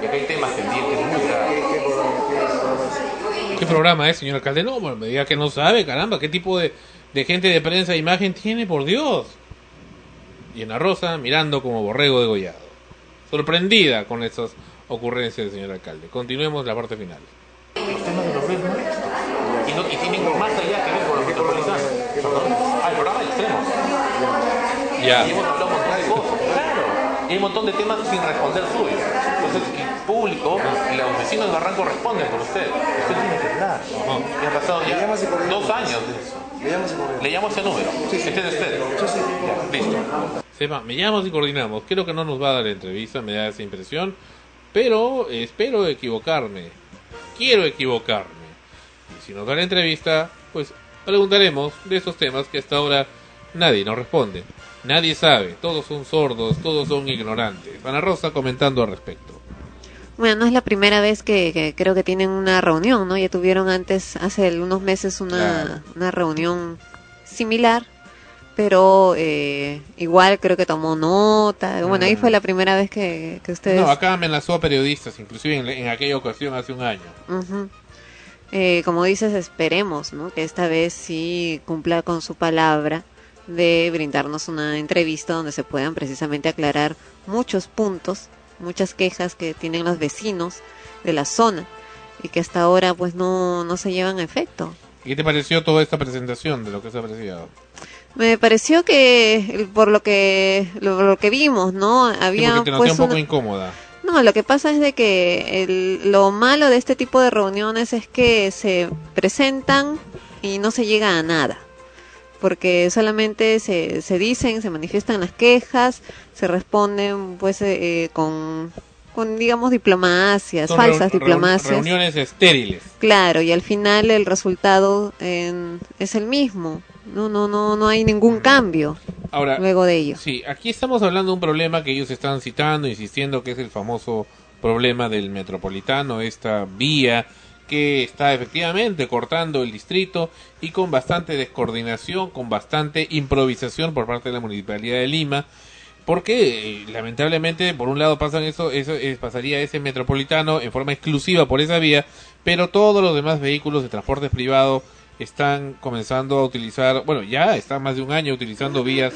Y acá hay temas pendientes muy graves. ¿Qué, qué programa, qué programa es? ¿Qué programa es, señor alcalde? No, bueno, me diga que no sabe, caramba. ¿Qué tipo de, de gente de prensa e imagen tiene, por Dios? Y Ana Rosa mirando como borrego degollado. Sorprendida con esas ocurrencias del señor alcalde. Continuemos la parte final. Y, no, y tienen más allá que ver con los metropolitanos. El programa extremos. Ya. Y hemos hablado un montón de cosas, claro. Y hay un montón de temas sin responder suyos. Que el público, y los vecinos de Barranco responden por usted. Usted tiene que hablar. Y ha pasado ya dos años de eso. Le llamo ese correo. Le llamo ese número. Este es usted. Listo. Sepa, me llamamos y coordinamos. Creo que no nos va a dar la entrevista, me da esa impresión. Pero espero equivocarme. Quiero equivocarme. Y si nos da la entrevista, pues preguntaremos de esos temas que hasta ahora nadie nos responde. Nadie sabe, todos son sordos, todos son ignorantes. Ana Rosa comentando al respecto. Bueno, no es la primera vez que, que creo que tienen una reunión, ¿no? Ya tuvieron antes, hace unos meses, una, Claro. una reunión similar, pero eh, igual creo que tomó nota. Bueno, ahí fue la primera vez que, que ustedes... No, acá amenazó a periodistas, inclusive en, en aquella ocasión hace un año. Ujú. Eh, como dices, esperemos ¿no? que esta vez sí cumpla con su palabra de brindarnos una entrevista donde se puedan precisamente aclarar muchos puntos, muchas quejas que tienen los vecinos de la zona y que hasta ahora pues no, no se llevan a efecto. ¿Qué te pareció toda esta presentación de lo que se ha apreciado? Me pareció que por lo que lo, lo que vimos, ¿no? Sí, Había te noté pues un poco una- incómoda. No, lo que pasa es de que el- lo malo de este tipo de reuniones es que se presentan y no se llega a nada. Porque solamente se, se dicen, se manifiestan las quejas, se responden pues eh, eh, con, con, digamos, diplomacias, Son falsas reu- reu- diplomacias. Reuniones estériles. Claro, y al final el resultado en- es el mismo. No, no, no, no hay ningún cambio. Ahora, luego de ello. Sí, aquí estamos hablando de un problema que ellos están citando, insistiendo que es el famoso problema del metropolitano, esta vía que está efectivamente cortando el distrito y con bastante descoordinación, con bastante improvisación por parte de la Municipalidad de Lima, porque eh, lamentablemente por un lado pasan eso, eso eh, pasaría ese metropolitano en forma exclusiva por esa vía, pero todos los demás vehículos de transporte privado están comenzando a utilizar, bueno, ya están más de un año utilizando vías,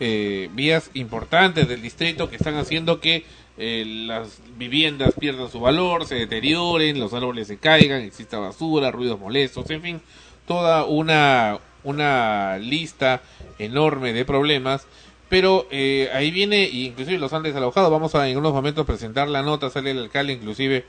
eh, vías importantes del distrito que están haciendo que eh, las viviendas pierdan su valor, se deterioren, los árboles se caigan, exista basura, ruidos molestos, en fin, toda una, una lista enorme de problemas. Pero eh, ahí viene, inclusive los han desalojado, vamos a en unos momentos presentar la nota, sale el alcalde inclusive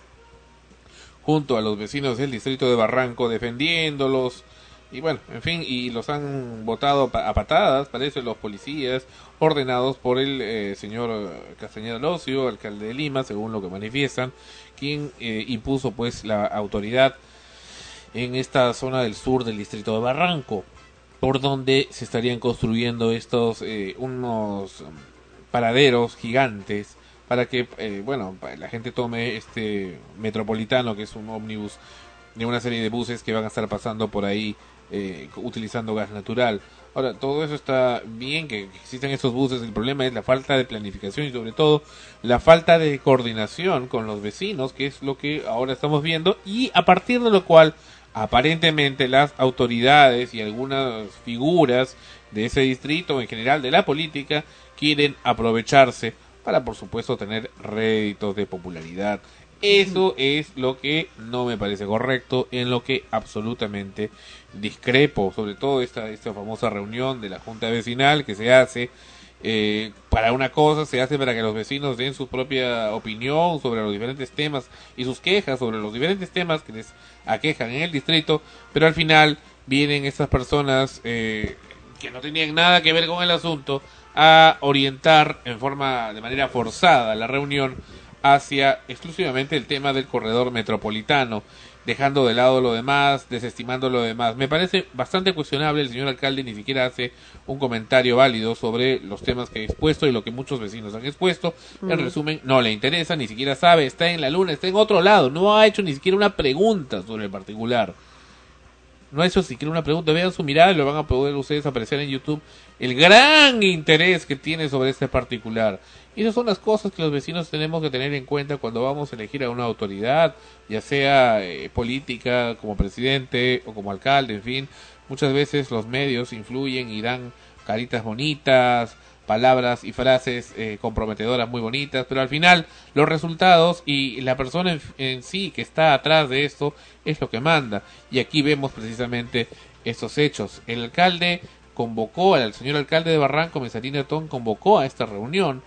junto a los vecinos del distrito de Barranco defendiéndolos. Y bueno, en fin, y los han votado a patadas, parece los policías ordenados por el eh, señor Castañeda Locio, alcalde de Lima, según lo que manifiestan, quien eh, impuso pues la autoridad en esta zona del sur del distrito de Barranco, por donde se estarían construyendo estos eh, unos um, paraderos gigantes para que eh, bueno la gente tome este metropolitano que es un ómnibus de una serie de buses que van a estar pasando por ahí eh, utilizando gas natural. Ahora, todo eso está bien que existan estos buses, el problema es la falta de planificación y sobre todo la falta de coordinación con los vecinos, que es lo que ahora estamos viendo, y a partir de lo cual aparentemente las autoridades y algunas figuras de ese distrito, en general de la política, quieren aprovecharse para por supuesto tener réditos de popularidad. Eso es lo que no me parece correcto, en lo que absolutamente discrepo, sobre todo esta, esta famosa reunión de la Junta Vecinal que se hace eh, para una cosa, se hace para que los vecinos den su propia opinión sobre los diferentes temas y sus quejas sobre los diferentes temas que les aquejan en el distrito, pero al final vienen estas personas eh, que no tenían nada que ver con el asunto a orientar en forma de manera forzada la reunión hacia exclusivamente el tema del corredor metropolitano, dejando de lado lo demás, desestimando lo demás. Me parece bastante cuestionable, el señor alcalde ni siquiera hace un comentario válido sobre los temas que he expuesto y lo que muchos vecinos han expuesto. En Mm. resumen, no le interesa, ni siquiera sabe, está en la luna, está en otro lado, no ha hecho ni siquiera una pregunta sobre el particular. No ha hecho siquiera una pregunta. Vean su mirada y lo van a poder ustedes apreciar en YouTube. El gran interés que tiene sobre este particular. Y esas son las cosas que los vecinos tenemos que tener en cuenta cuando vamos a elegir a una autoridad, ya sea eh, política, como presidente o como alcalde, en fin. Muchas veces los medios influyen y dan caritas bonitas, palabras y frases eh, comprometedoras muy bonitas, pero al final los resultados y la persona en, en sí que está atrás de esto es lo que manda. Y aquí vemos precisamente estos hechos. El alcalde convocó, al señor alcalde de Barranco, Mesalina Ton, convocó a esta reunión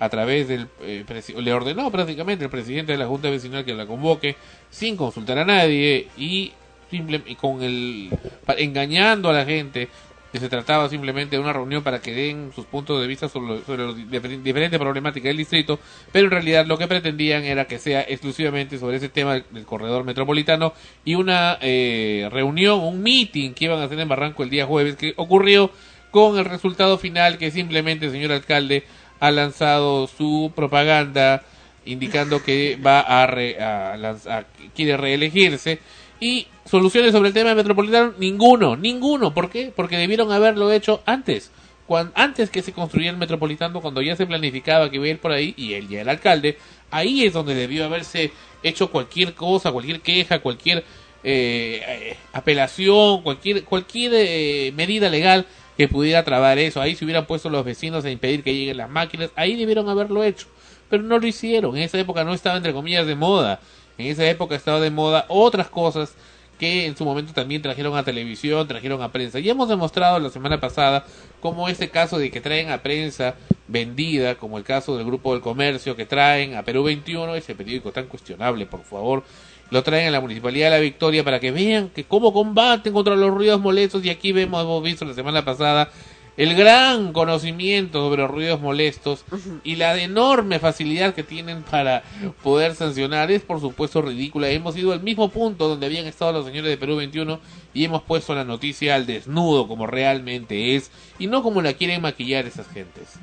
a través del eh, le ordenó prácticamente el presidente de la Junta Vecinal que la convoque sin consultar a nadie y simple y con el engañando a la gente que se trataba simplemente de una reunión para que den sus puntos de vista sobre, sobre las difer- diferentes problemáticas del distrito, pero en realidad lo que pretendían era que sea exclusivamente sobre ese tema del, corredor metropolitano y una eh, reunión, un meeting que iban a hacer en Barranco el día jueves que ocurrió con el resultado final que simplemente señor alcalde ha lanzado su propaganda indicando que va a, re- a lanzar, quiere reelegirse. Y soluciones sobre el tema metropolitano ninguno, ninguno, ¿por qué? Porque debieron haberlo hecho antes, cuan- antes que se construyera el metropolitano, cuando ya se planificaba que iba a ir por ahí y él ya el alcalde, ahí es donde debió haberse hecho cualquier cosa, cualquier queja, cualquier eh, eh, apelación, cualquier cualquier eh, medida legal que pudiera trabar eso. Ahí se hubieran puesto los vecinos a impedir que lleguen las máquinas, ahí debieron haberlo hecho, pero no lo hicieron. En esa época no estaba entre comillas de moda. En esa época estaba de moda otras cosas que en su momento también trajeron a televisión, trajeron a prensa. Y hemos demostrado la semana pasada como este caso de que traen a prensa vendida, como el caso del Grupo del Comercio que traen a Perú 21, ese periódico tan cuestionable, por favor, lo traen a la Municipalidad de La Victoria para que vean que cómo combaten contra los ruidos molestos y aquí vemos, hemos visto la semana pasada el gran conocimiento sobre los ruidos molestos y la enorme facilidad que tienen para poder sancionar es por supuesto ridícula. Hemos ido al mismo punto donde habían estado los señores de Perú 21 y hemos puesto la noticia al desnudo como realmente es y no como la quieren maquillar esas gentes.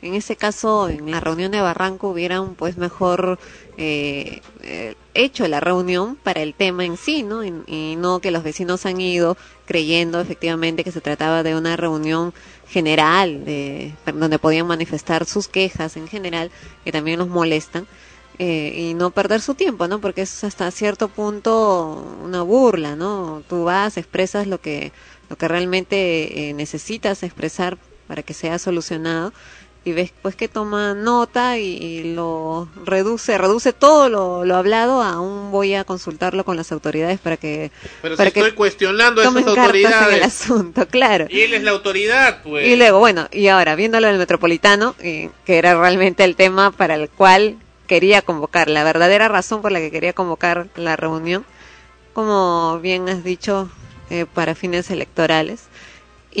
En ese caso, en la reunión de Barranco hubieran pues mejor eh, eh, hecho la reunión para el tema en sí, ¿no? Y, no que los vecinos han ido creyendo efectivamente que se trataba de una reunión general, de, donde podían manifestar sus quejas en general, que también los molestan. eh, y no perder su tiempo, ¿no? Porque es hasta cierto punto una burla, ¿no? Tú vas, expresas lo que lo que realmente eh, necesitas expresar para que sea solucionado y ves pues que toma nota y, y lo reduce, reduce todo lo, lo hablado a un voy a consultarlo con las autoridades para que Pero para si estoy cuestionando a esas cartas en el autoridades. asunto, claro. Y él es la autoridad, pues. Y luego, bueno, y ahora, viéndolo del metropolitano, eh, que era realmente el tema para el cual quería convocar, la verdadera razón por la que quería convocar la reunión, como bien has dicho, eh, para fines electorales.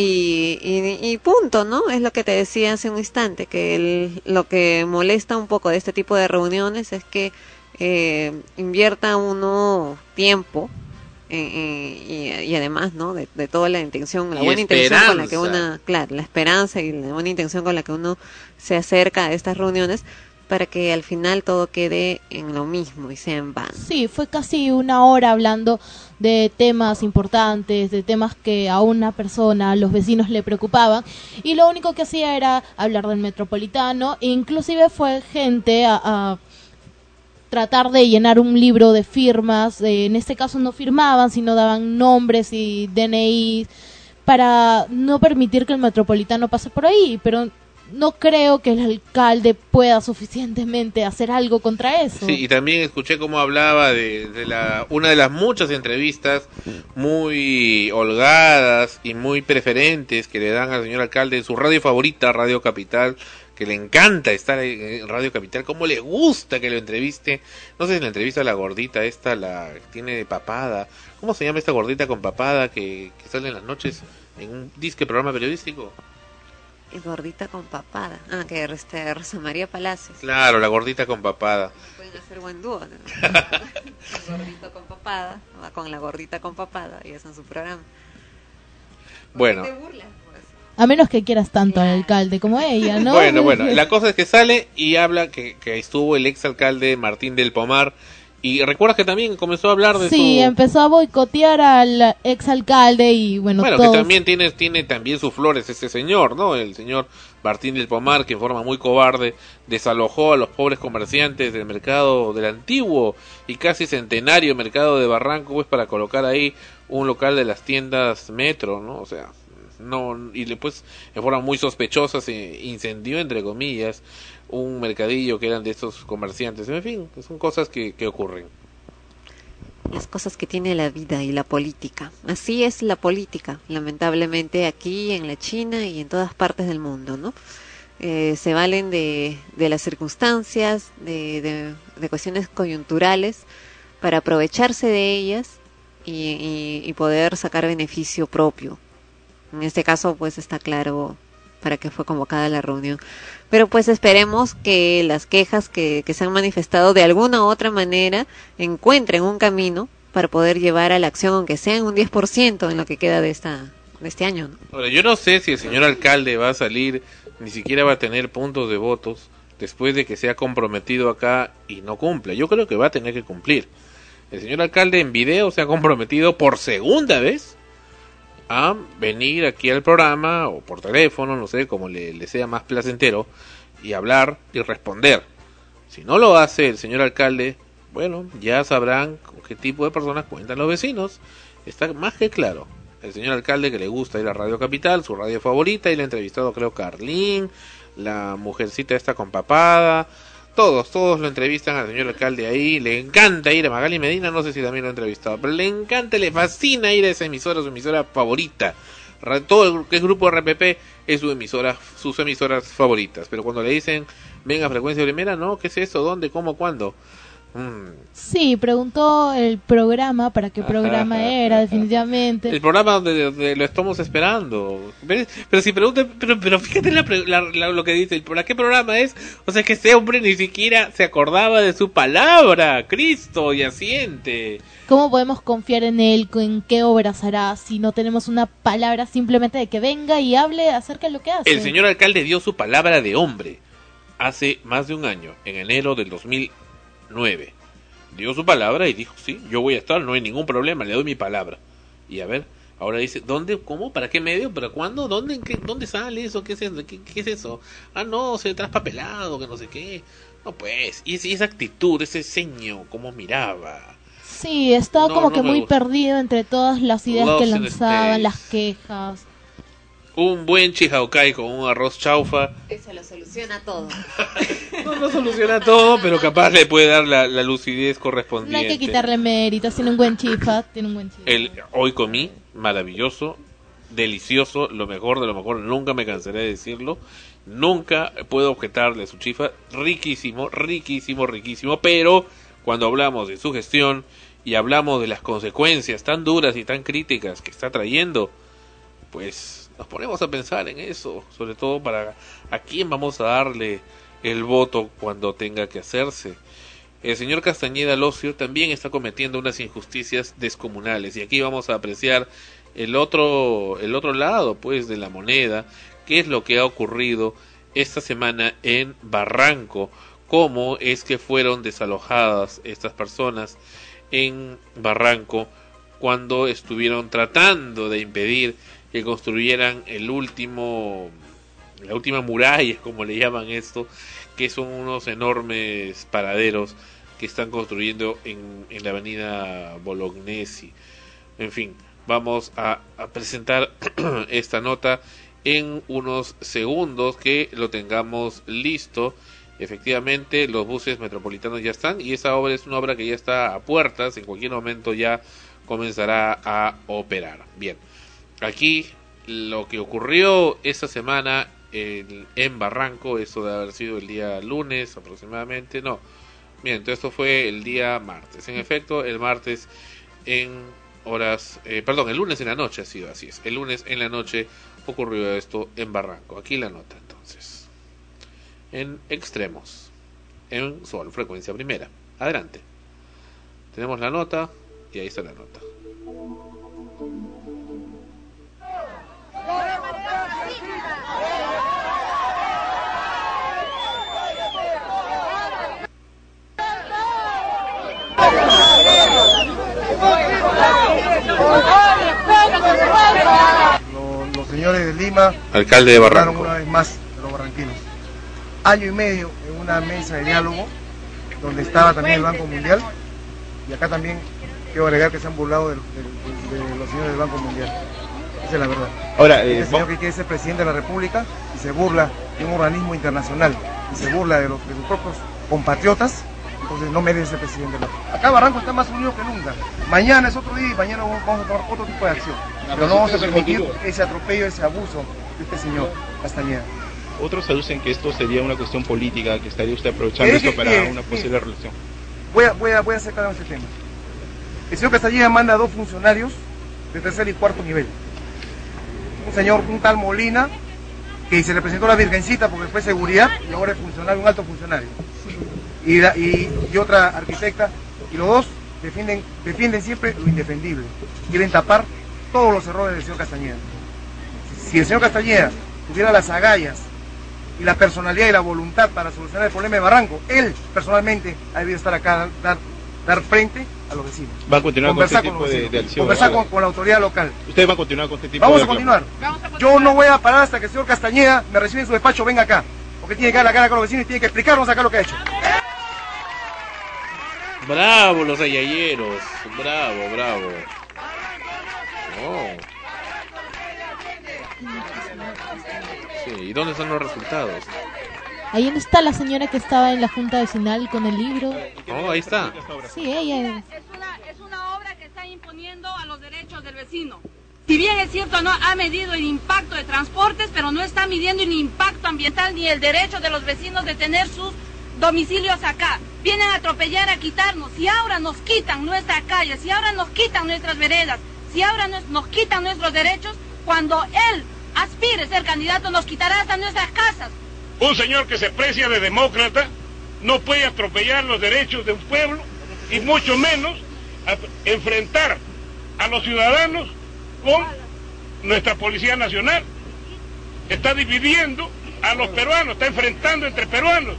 Y, y, y punto, ¿no? Es lo que te decía hace un instante, que el- lo que molesta un poco de este tipo de reuniones es que eh, invierta uno tiempo eh, eh, y, y además, ¿no? De, de toda la intención, la buena intención con la que una, claro, la esperanza y la buena intención con la que uno se acerca a estas reuniones para que al final todo quede en lo mismo y sea en vano. Sí, fue casi una hora hablando de temas importantes, de temas que a una persona, a los vecinos le preocupaban, y lo único que hacía era hablar del metropolitano, e inclusive fue gente a, tratar de llenar un libro de firmas, eh, en este caso no firmaban, sino daban nombres y DNI para no permitir que el metropolitano pase por ahí, pero no creo que el alcalde pueda suficientemente hacer algo contra eso. Sí, y también escuché cómo hablaba de, de la, una de las muchas entrevistas muy holgadas y muy preferentes que le dan al señor alcalde en su radio favorita, Radio Capital, que le encanta estar en Radio Capital, cómo le gusta que lo entreviste. No sé si la entrevista la gordita esta, la que tiene papada. ¿Cómo se llama esta gordita con papada que, que sale en las noches en un disque programa periodístico? Y gordita con papada. Ah, que este, Rosa María Palacios. Claro, la gordita con papada. Pueden hacer buen dúo, ¿no? El *laughs* gordito con papada, va con la gordita con papada y hacen su programa. Bueno. ¿Te burlas? A menos que quieras tanto al alcalde como ella, ¿no? Bueno, bueno, la cosa es que sale y habla que, que estuvo el exalcalde Martín del Pomar y recuerdas que también comenzó a hablar de Sí, su... empezó a boicotear al exalcalde y bueno, Bueno, todos... que también tiene, tiene también sus flores este señor, ¿no? El señor Martín del Pomar, que en forma muy cobarde desalojó a los pobres comerciantes del mercado del antiguo y casi centenario mercado de Barranco, pues para colocar ahí un local de las tiendas Metro, ¿no? O sea, no y después en forma muy sospechosa se incendió entre comillas un mercadillo que eran de estos comerciantes. En fin, son cosas que, que ocurren. Las cosas que tiene la vida y la política. Así es la política, lamentablemente aquí en la China y en todas partes del mundo, ¿no? Eh, se valen de, de las circunstancias, de, de, cuestiones coyunturales para aprovecharse de ellas y- y poder sacar beneficio propio. En este caso, pues está claro para qué fue convocada la reunión. Pero pues esperemos que las quejas que, que se han manifestado de alguna u otra manera encuentren un camino para poder llevar a la acción, aunque sea en un 10% en lo que queda de, esta, de este año. ¿no? Ahora, yo no sé si el señor alcalde va a salir, ni siquiera va a tener puntos de votos después de que sea comprometido acá y no cumpla. Yo creo que va a tener que cumplir. El señor alcalde en video se ha comprometido por segunda vez a venir aquí al programa o por teléfono, no sé, como le, le sea más placentero, y hablar y responder. Si no lo hace el señor alcalde, bueno, ya sabrán con qué tipo de personas cuentan los vecinos. Está más que claro. El señor alcalde que le gusta ir a Radio Capital, su radio favorita, y le ha entrevistado creo Carlín, la mujercita esta con papada, todos, todos lo entrevistan al señor alcalde ahí, le encanta ir a Magali Medina, no sé si también lo ha entrevistado, pero le encanta, le fascina ir a esa emisora, su emisora favorita. Todo el es grupo RPP es su emisora, sus emisoras favoritas, pero cuando le dicen venga frecuencia primera, no, ¿qué es eso? ¿Dónde? ¿Cómo? ¿Cuándo? Mm. Sí, preguntó el programa, para qué programa *laughs* era, definitivamente. El programa donde, donde lo estamos esperando. ¿Ves? Pero si pregunta, pero, pero fíjate la la- la- lo que dice, ¿para qué programa es? O sea que ese hombre ni siquiera se acordaba de su palabra, Cristo y asiente. ¿Cómo podemos confiar en él? ¿En qué obras hará? Si no tenemos una palabra simplemente de que venga y hable acerca de lo que hace. El señor alcalde dio su palabra de hombre hace más de un año, en enero del 2009. Dio su palabra y dijo, sí, yo voy a estar, no hay ningún problema, le doy mi palabra. Y a ver, ahora dice, ¿dónde, cómo, para qué medio, para cuándo, dónde, qué- dónde sale eso, qué es eso, qué, qué es eso? Ah, no, se traspapelado, que no sé qué. No, pues, y, esa actitud, ese ceño, cómo miraba. Sí, estaba No, como no que muy gusta. perdido entre todas las ideas Lost que lanzaban, las quejas. Un buen chihaukai con un arroz chaufa Eso lo soluciona todo. *laughs* no, no soluciona todo, pero capaz le puede dar la, la lucidez No correspondiente. hay que quitarle méritos, tiene un buen chifa, tiene un buen chifa. El hoy comí, maravilloso, delicioso, lo mejor de lo mejor, nunca me cansaré de decirlo. Nunca puedo objetarle a su chifa, riquísimo, riquísimo, riquísimo, pero cuando hablamos de su gestión y hablamos de las consecuencias tan duras y tan críticas que está trayendo, pues nos ponemos a pensar en eso, sobre todo para a quién vamos a darle el voto cuando tenga que hacerse. El señor Castañeda Locio también está cometiendo unas injusticias descomunales y aquí vamos a apreciar el otro el otro lado pues de la moneda, qué es lo que ha ocurrido esta semana en Barranco, cómo es que fueron desalojadas estas personas en Barranco cuando estuvieron tratando de impedir que construyeran el último la última muralla, como le llaman esto, que son unos enormes paraderos que están construyendo en, la avenida Bolognesi. En fin, vamos a, a presentar *clears throat* esta nota en unos segundos que lo tengamos listo. Efectivamente, los buses metropolitanos ya están y esa obra es una obra que ya está a puertas, en cualquier momento ya comenzará a operar. Bien, aquí lo que ocurrió esta semana en, Barranco, eso de haber sido el día lunes aproximadamente, no, bien, esto fue el día martes. En efecto, el martes en horas, eh, perdón, el lunes en la noche ha sido así es. El lunes en la noche ocurrió esto en Barranco. Aquí la nota entonces. En extremos. En sol, frecuencia primera. Adelante. Tenemos la nota y ahí está la nota. Los, señores de Lima Alcalde de Barranco. una vez más a los barranquinos. Año y medio en una mesa de diálogo donde estaba también el Banco Mundial y acá también quiero agregar que se han burlado de, los señores del Banco Mundial. Esa es la verdad. Ahora, eh, este señor que quiere ser presidente de la República y se burla de un organismo internacional y se burla de, los, de sus propios compatriotas, entonces no merece ser presidente. Acá Barranco está más unido que nunca. Mañana es otro día y mañana vamos a tomar otro tipo de acción. Pero no vamos a permitir ese atropello, ese abuso de este señor Castañeda. Otros aducen que esto sería una cuestión política, que estaría usted aprovechando esto para una posible relación. Voy a, voy a, voy a hacer claro ese tema. El señor Castañeda manda a dos funcionarios de tercer y cuarto nivel. Un señor, un tal Molina, que se le presentó la Virgencita porque fue seguridad y ahora es funcionario, un alto funcionario. Y, la- y, y otra arquitecta, y los dos defienden, defienden siempre lo indefendible. Quieren tapar todos los errores del señor Castañeda. Si el señor Castañeda tuviera las agallas y la personalidad y la voluntad para solucionar el problema de Barranco, él personalmente ha debido estar acá, dar, dar frente a los vecinos. ¿Va a continuar con Conversar este tipo los de, vecinos, de acción? Conversar con, con la autoridad local. ¿Usted va a continuar con este tipo Vamos de a continuar. Yo no voy a parar hasta que el señor Castañeda me reciba en su despacho, venga acá. Porque tiene que dar la cara con los vecinos y tiene que explicarnos acá lo que ha hecho. Bravo los ayayeros. Bravo, bravo. Oh. Sí, ¿y dónde están los resultados? Ahí donde está la señora que estaba en la junta vecinal con el libro. Oh, ahí está. Sí, ella. Es una obra que está imponiendo a los derechos del vecino. Si bien es cierto, no ha medido el impacto de transportes, pero no está midiendo el impacto ambiental ni el derecho de los vecinos de tener sus domicilios acá. Vienen a atropellar, a quitarnos. Si ahora nos quitan nuestra calle, si ahora nos quitan nuestras veredas, si ahora nos, nos quitan nuestros derechos, cuando él aspire a ser candidato nos quitará hasta nuestras casas. Un señor que se precia de demócrata no puede atropellar los derechos de un pueblo y mucho menos enfrentar a los ciudadanos con nuestra Policía Nacional. Está dividiendo a los peruanos, está enfrentando entre peruanos.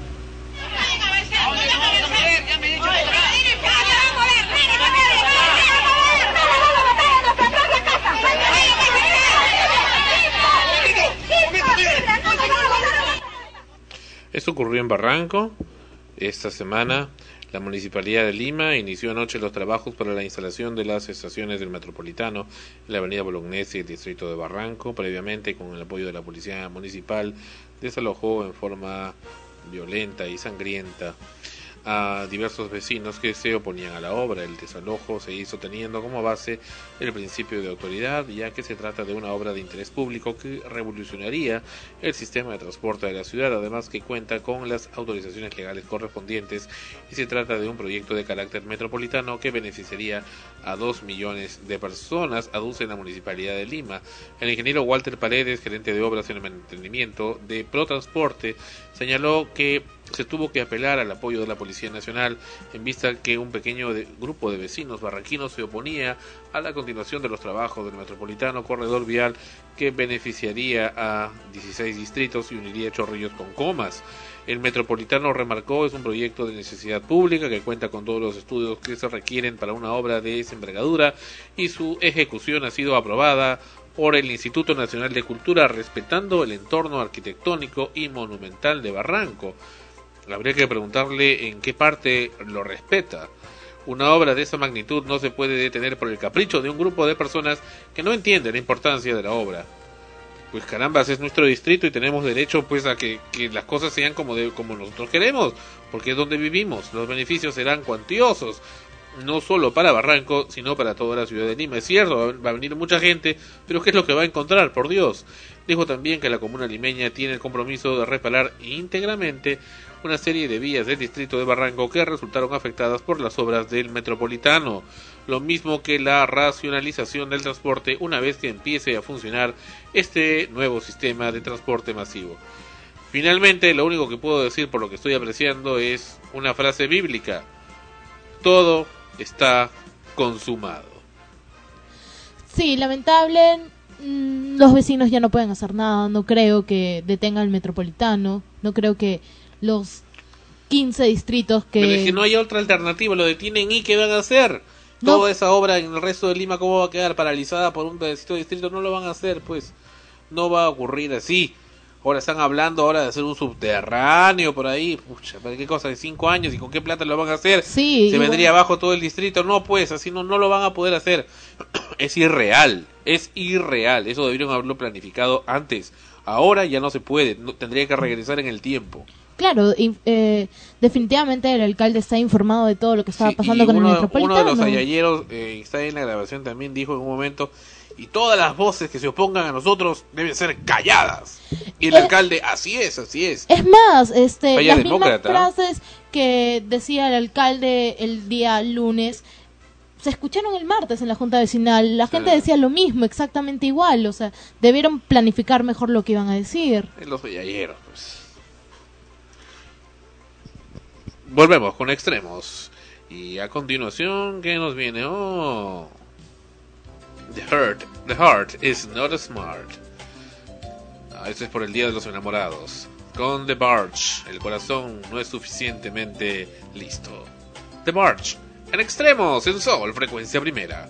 Esto ocurrió en Barranco. Esta semana la Municipalidad de Lima inició anoche los trabajos para la instalación de las estaciones del Metropolitano en la avenida Bolognesi el distrito de Barranco. Previamente, con el apoyo de la Policía Municipal, desalojó en forma violenta y sangrienta a diversos vecinos que se oponían a la obra. El desalojo se hizo teniendo como base el principio de autoridad, ya que se trata de una obra de interés público que revolucionaría el sistema de transporte de la ciudad, además que cuenta con las autorizaciones legales correspondientes y se trata de un proyecto de carácter metropolitano que beneficiaría a dos millones de personas, aduce la Municipalidad de Lima. El ingeniero Walter Paredes, gerente de obras en el mantenimiento de Protransporte, señaló que se tuvo que apelar al apoyo de la Policía Nacional en vista que un pequeño grupo de vecinos barranquinos se oponía a la continuación de los trabajos del metropolitano corredor vial que beneficiaría a 16 distritos y uniría Chorrillos con Comas. El metropolitano remarcó es un proyecto de necesidad pública que cuenta con todos los estudios que se requieren para una obra de esa envergadura y su ejecución ha sido aprobada por el Instituto Nacional de Cultura respetando el entorno arquitectónico y monumental de Barranco. Habría que preguntarle en qué parte lo respeta. Una obra de esa magnitud no se puede detener por el capricho de un grupo de personas que no entienden la importancia de la obra. Pues caramba, es nuestro distrito y tenemos derecho pues a que, las cosas sean como, como nosotros queremos, porque es donde vivimos. Los beneficios serán cuantiosos, no solo para Barranco, sino para toda la ciudad de Lima. Es cierto, va a- venir mucha gente, pero ¿qué es lo que va a encontrar? Por Dios. Dijo también que la comuna limeña tiene el compromiso de reparar íntegramente una serie de vías del distrito de Barranco que resultaron afectadas por las obras del metropolitano, lo mismo que la racionalización del transporte una vez que empiece a funcionar este nuevo sistema de transporte masivo. Finalmente, lo único que puedo decir por lo que estoy apreciando es una frase bíblica. Todo está consumado. Sí, lamentable. mm, Los vecinos ya no pueden hacer nada. No creo que detenga el metropolitano. No creo que los 15 distritos que. Pero es que no hay otra alternativa, lo detienen y ¿qué van a hacer? No. Toda esa obra en el resto de Lima, ¿cómo va a quedar paralizada por un pedacito de distrito? No lo van a hacer, pues. No va a ocurrir así. Ahora están hablando ahora de hacer un subterráneo por ahí. Pucha, ¿para qué cosa? De cinco años y con qué plata lo van a hacer? Sí, Se igual- vendría abajo todo el distrito. No, pues, así no, no lo van a poder hacer. *clears throat* es irreal. Es irreal. Eso debieron haberlo planificado antes. Ahora ya no se puede. No, tendría que regresar en el tiempo. Claro, y, eh, definitivamente el alcalde está informado de todo lo que estaba pasando con el metropolitano. uno de los ayayeros, eh, está en la grabación, también dijo en un momento, y todas las voces que se opongan a nosotros deben ser calladas. Y el Eh, alcalde, así es, así es. Es más, este, Vaya las mismas frases que decía el alcalde el día lunes se escucharon el martes en la junta vecinal. La gente decía lo mismo, exactamente igual. O sea, debieron planificar mejor lo que iban a decir. Los ayayeros, pues. Volvemos con extremos. Y a continuación, ¿qué nos viene? Oh. The heart, the heart is not smart. Ah, esto es por el Día de los Enamorados. Con The Barge, el corazón no es suficientemente listo. The Barge, en extremos, en sol, frecuencia primera.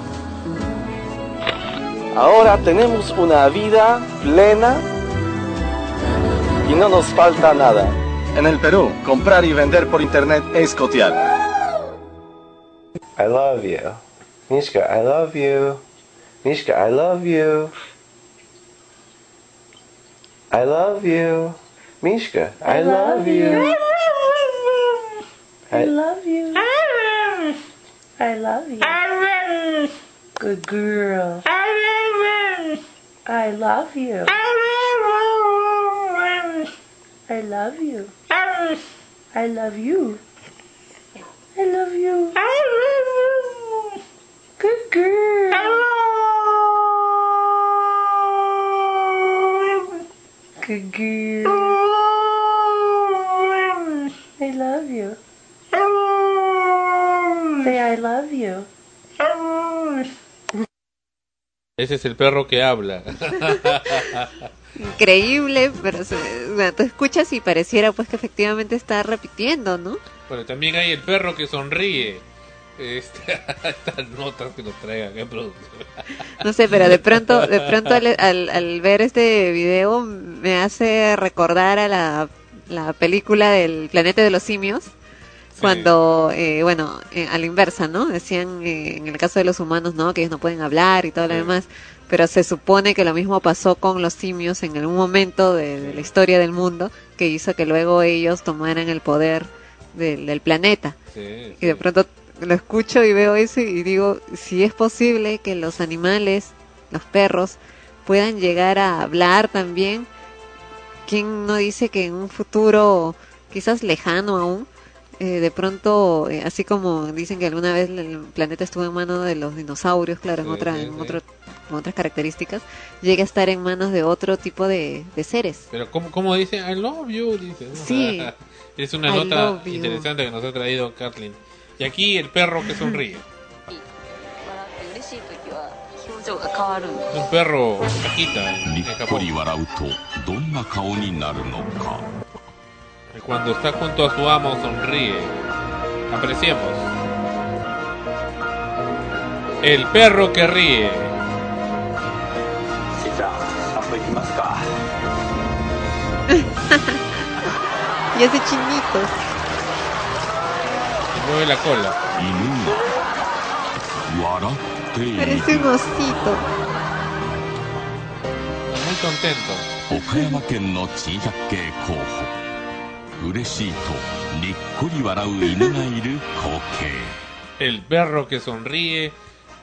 Ahora tenemos una vida plena y no nos falta nada. En el Perú, comprar y vender por internet es cotear. I love you. Mishka, I love you. Mishka, I love you. I love you. Mishka, I love you. I love you. I love you. Good girl. I love you. I love you. I love you. I love you. Good girl. Good girl. Ese es el perro que habla. Increíble, pero se, o sea, tú escuchas y pareciera pues que efectivamente está repitiendo, ¿no? Pero también hay el perro que sonríe. Este, *laughs* estas notas que nos traigan producción. No sé, pero de pronto, de pronto al, al, al ver este video me hace recordar a la, la película del planeta de los simios. Cuando, eh, bueno, eh, a la inversa, ¿no? Decían eh, en el caso de los humanos, ¿no? Que ellos no pueden hablar y todo lo demás. pero se supone que lo mismo pasó con los simios en algún momento de, de la historia del mundo, que hizo que luego ellos tomaran el poder del, del planeta. Y de pronto lo escucho y veo eso y digo, si es posible que los animales, los perros, puedan llegar a hablar también, ¿quién no dice que en un futuro quizás lejano aún, eh, de pronto, eh, así como dicen que alguna vez el planeta estuvo en manos de los dinosaurios, claro, sí, en, otra, sí, en sí. Otro, con otras características, llegue a estar en manos de otro tipo de, de seres. Pero como, como dice, I love you, dice. *laughs* Sí. es una I nota interesante que nos ha traído Kathleen. Y aquí el perro que sonríe. Un perro cajita en Japón cuando está junto a su amo sonríe. Apreciemos. El perro que ríe. *laughs* y hace chinitos. Y mueve la cola. Parece un osito. Muy contento. 嬉しいとにっこり笑う犬がいる光景 El perro que sonríe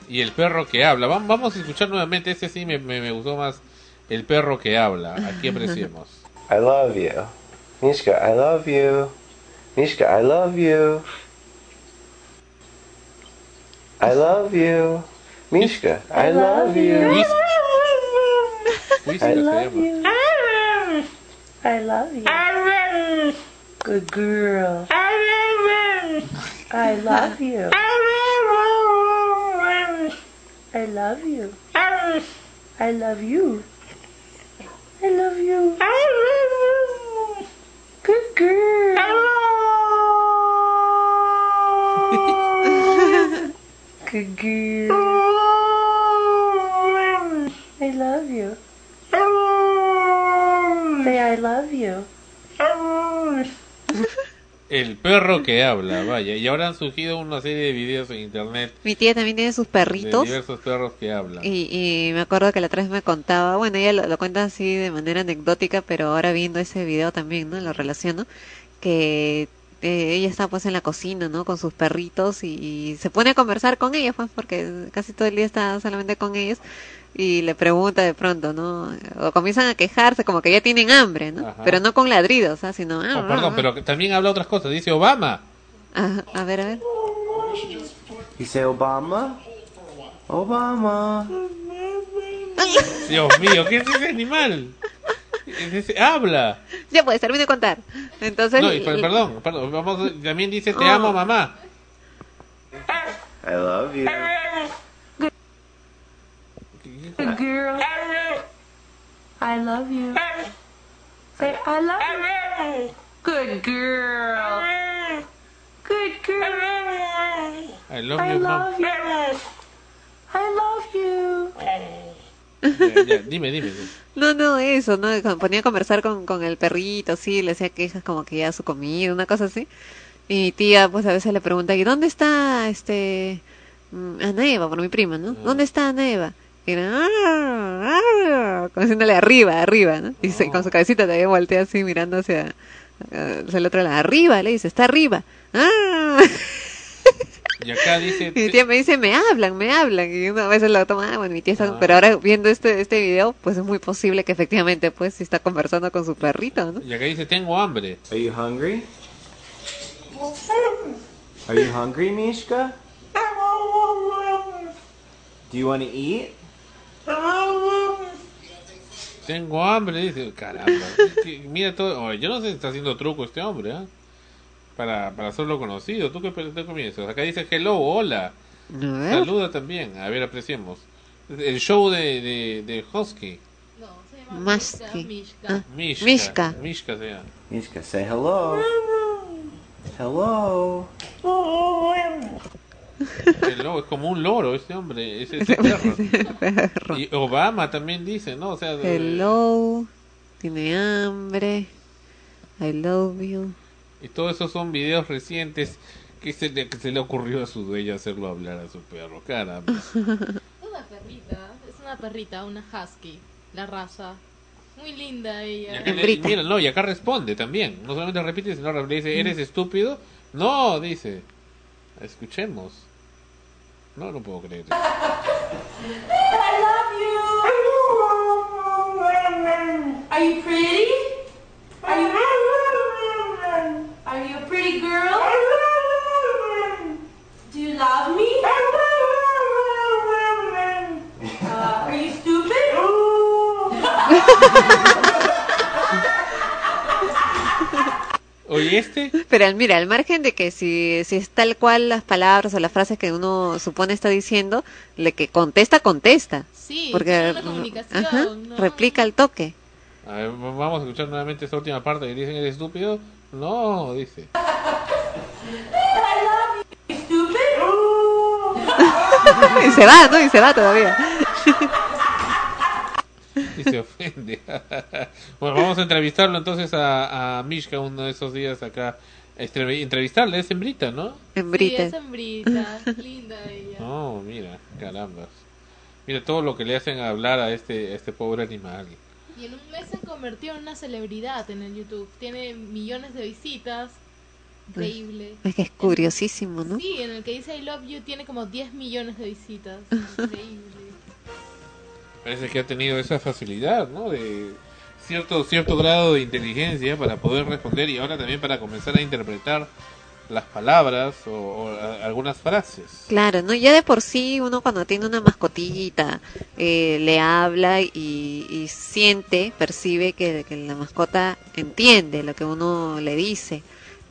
y el perro que habla. Vam- Vamos a escuchar nuevamente. Este sí me, me, me gustó más. El perro que habla. Aquí apreciemos. *laughs* I love you. Mishka, I love you. Mishka, I love you. I love you. Mishka, I love you. I Whiskas se love llama. you. I love you. Good girl. I love you. I love you. I love you. I love you. Good girl. *laughs* Good girl. El perro que habla. Vaya. Y ahora han surgido una serie de videos en internet. Mi tía también tiene sus De perritos. diversos perros que hablan. Y, y me acuerdo que la otra vez me contaba, bueno, ella lo, lo cuenta así de manera anecdótica, pero ahora viendo ese video también, ¿no? Lo relaciono, que eh, ella está pues en la cocina, ¿no? Con sus perritos y, y se pone a conversar con ellos, pues, porque casi todo el día está solamente con ellos y le pregunta de pronto, ¿no? O comienzan a quejarse como que ya tienen hambre, ¿no? Ajá. Pero no con ladridos, ¿ah? Sino... Oh, perdón, pero que también habla otras cosas. Dice Obama. Ah, a ver, a ver. Say Obama? Obama. *laughs* Dios mío, ¿qué es ese animal? Es ese- habla. Ya puedes, termine de contar. Entonces... No, y per- perdón, perdón, vamos, también dice te Oh. amo mamá. I love you. Good girl. I love you. Say I love you. Good girl. Good girl. I love I you, love you. I love you. Ya, ya, dime, dime. dime. No, no, eso, ¿no? Ponía a conversar con, con el perrito, sí, le hacía quejas como que ya su comida, una cosa así. Y mi tía, pues a veces le pregunta, ¿y dónde está, este, mm, Ana Eva, por mi prima, ¿no? ¿Dónde está Ana Eva? Y era, "Ah, ah", como diciéndole arriba, arriba, ¿no? Y se- con su cabecita todavía voltea así mirando hacia, hacia el otro lado, arriba, le dice, está arriba. ¡Ah! *laughs* Y acá dice Y mi tía me dice, me hablan, me hablan. Y uno a veces lo toma, ah, bueno, mi tía está... Pero ahora viendo este, este video, pues es muy posible que efectivamente, pues, sí está conversando con su perrito, ¿no? Y acá dice tengo hambre. Are you hungry? Are you hungry, Mishka? Do you want to eat? Tengo hambre, dice. Caramba. *laughs* Mira todo. oye, yo no sé si está haciendo truco este hombre, ¿ah? Para, para hacerlo conocido. ¿Tú qué te comienzas? Acá dice hello, hola. Saluda también. A ver, apreciemos. El show de, de, de Husky. Mashki. Ah, Mishka. Mishka. Mishka se llama. Mishka, say hello. Hello. El lobo es como un loro este hombre, es ese *laughs* *laughs* perro. Y Obama también dice, ¿no? O sea, de- Hello, tiene hambre, I love you. y todos esos son videos recientes que se le, que se le ocurrió a su dueño hacerlo hablar a su perro. Caramba. *laughs* Una perrita, es una perrita, una husky, la raza. Muy linda Y ella. acá le- mira, no, y acá responde también. No solamente repite, sino le dice, ¿eres estúpido? No, dice. Escuchemos. No, no puedo creer. I love you. Are you pretty? Are you, are you a pretty girl? Do you love me? Uh, are you stupid? *laughs* Oye, este. Pero mira, al margen de que si, si es tal cual las palabras o las frases que uno supone está diciendo, le que contesta, contesta. Sí, Porque tiene una comunicación, ajá, ¿no? replica el toque. A ver, vamos a escuchar nuevamente esta última parte que dicen, ¿eres estúpido? No, dice. *laughs* y se va, ¿no? Y se va todavía. *laughs* Y se ofende. *laughs* bueno, vamos a entrevistarlo entonces a, a Mishka uno de esos días acá. Entrevistarle, es hembrita, ¿no? Sí, es hembrita, linda ella. No, *laughs* mira, carambas. Mira todo lo que le hacen hablar a este, a este pobre animal. Y en un mes se convirtió en una celebridad en el YouTube. Tiene millones de visitas. Increíble. Es que es curiosísimo, ¿no? Sí, en el que dice I love you tiene como 10 millones de visitas. *laughs* Increíble. Parece que ha tenido esa facilidad, ¿no? De cierto, cierto grado de inteligencia para poder responder y ahora también para comenzar a interpretar las palabras o, algunas frases. Claro, ¿no? Ya de por sí uno cuando tiene una mascotita eh, le habla y, y siente, percibe que, la mascota entiende lo que uno le dice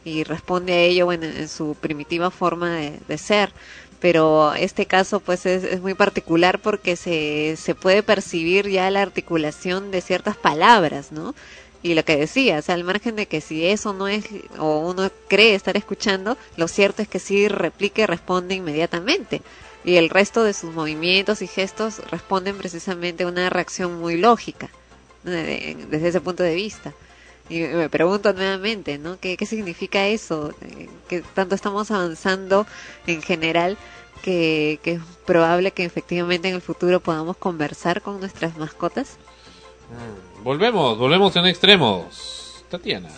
y responde a ello, bueno, en su primitiva forma de ser. Pero este caso pues es, muy particular porque se, se puede percibir ya la articulación de ciertas palabras, ¿no? Y lo que decía, o sea, al margen de que si eso no es, o uno cree estar escuchando, lo cierto es que sí replica y responde inmediatamente. Y el resto de sus movimientos y gestos responden precisamente a una reacción muy lógica, desde ese punto de vista. Y me pregunto nuevamente, ¿no? ¿Qué, qué significa eso? Eh, Que tanto estamos avanzando en general que, que es probable que efectivamente en el futuro podamos conversar con nuestras mascotas. Mm, Volvemos, volvemos en extremos. Tatiana.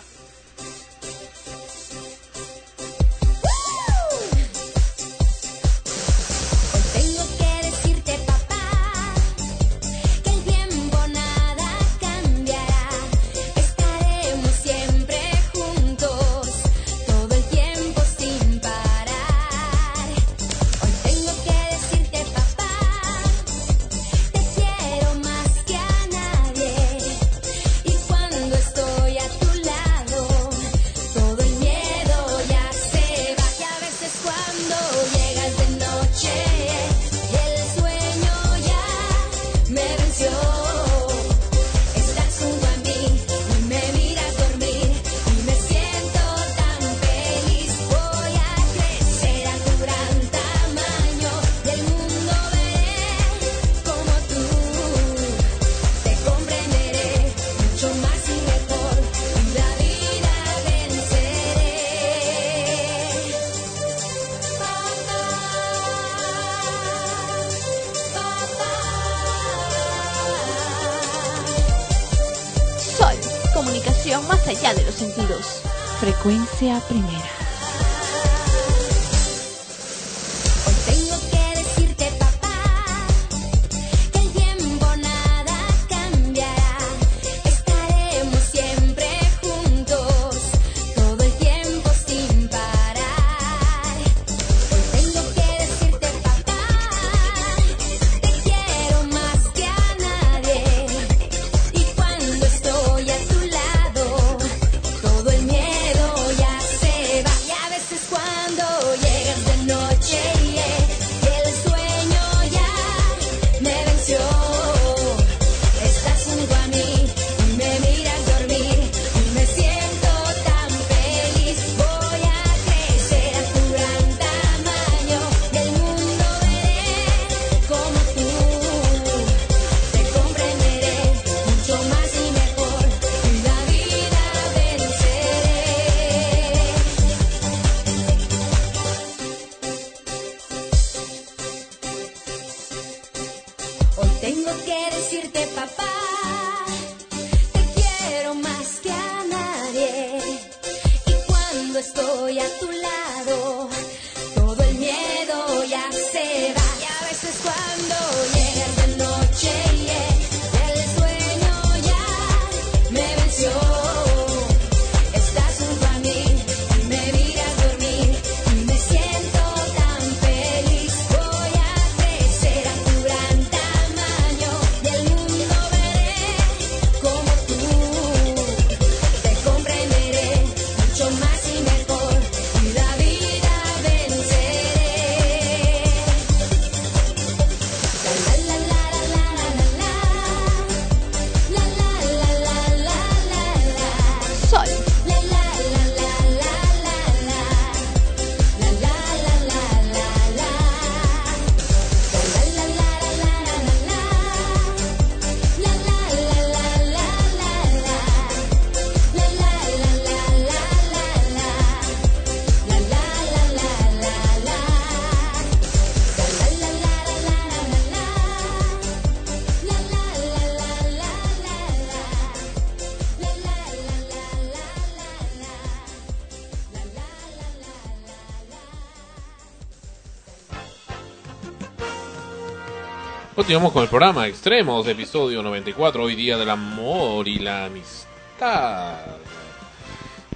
Continuamos con el programa Extremos, episodio 94, hoy día del amor y la amistad.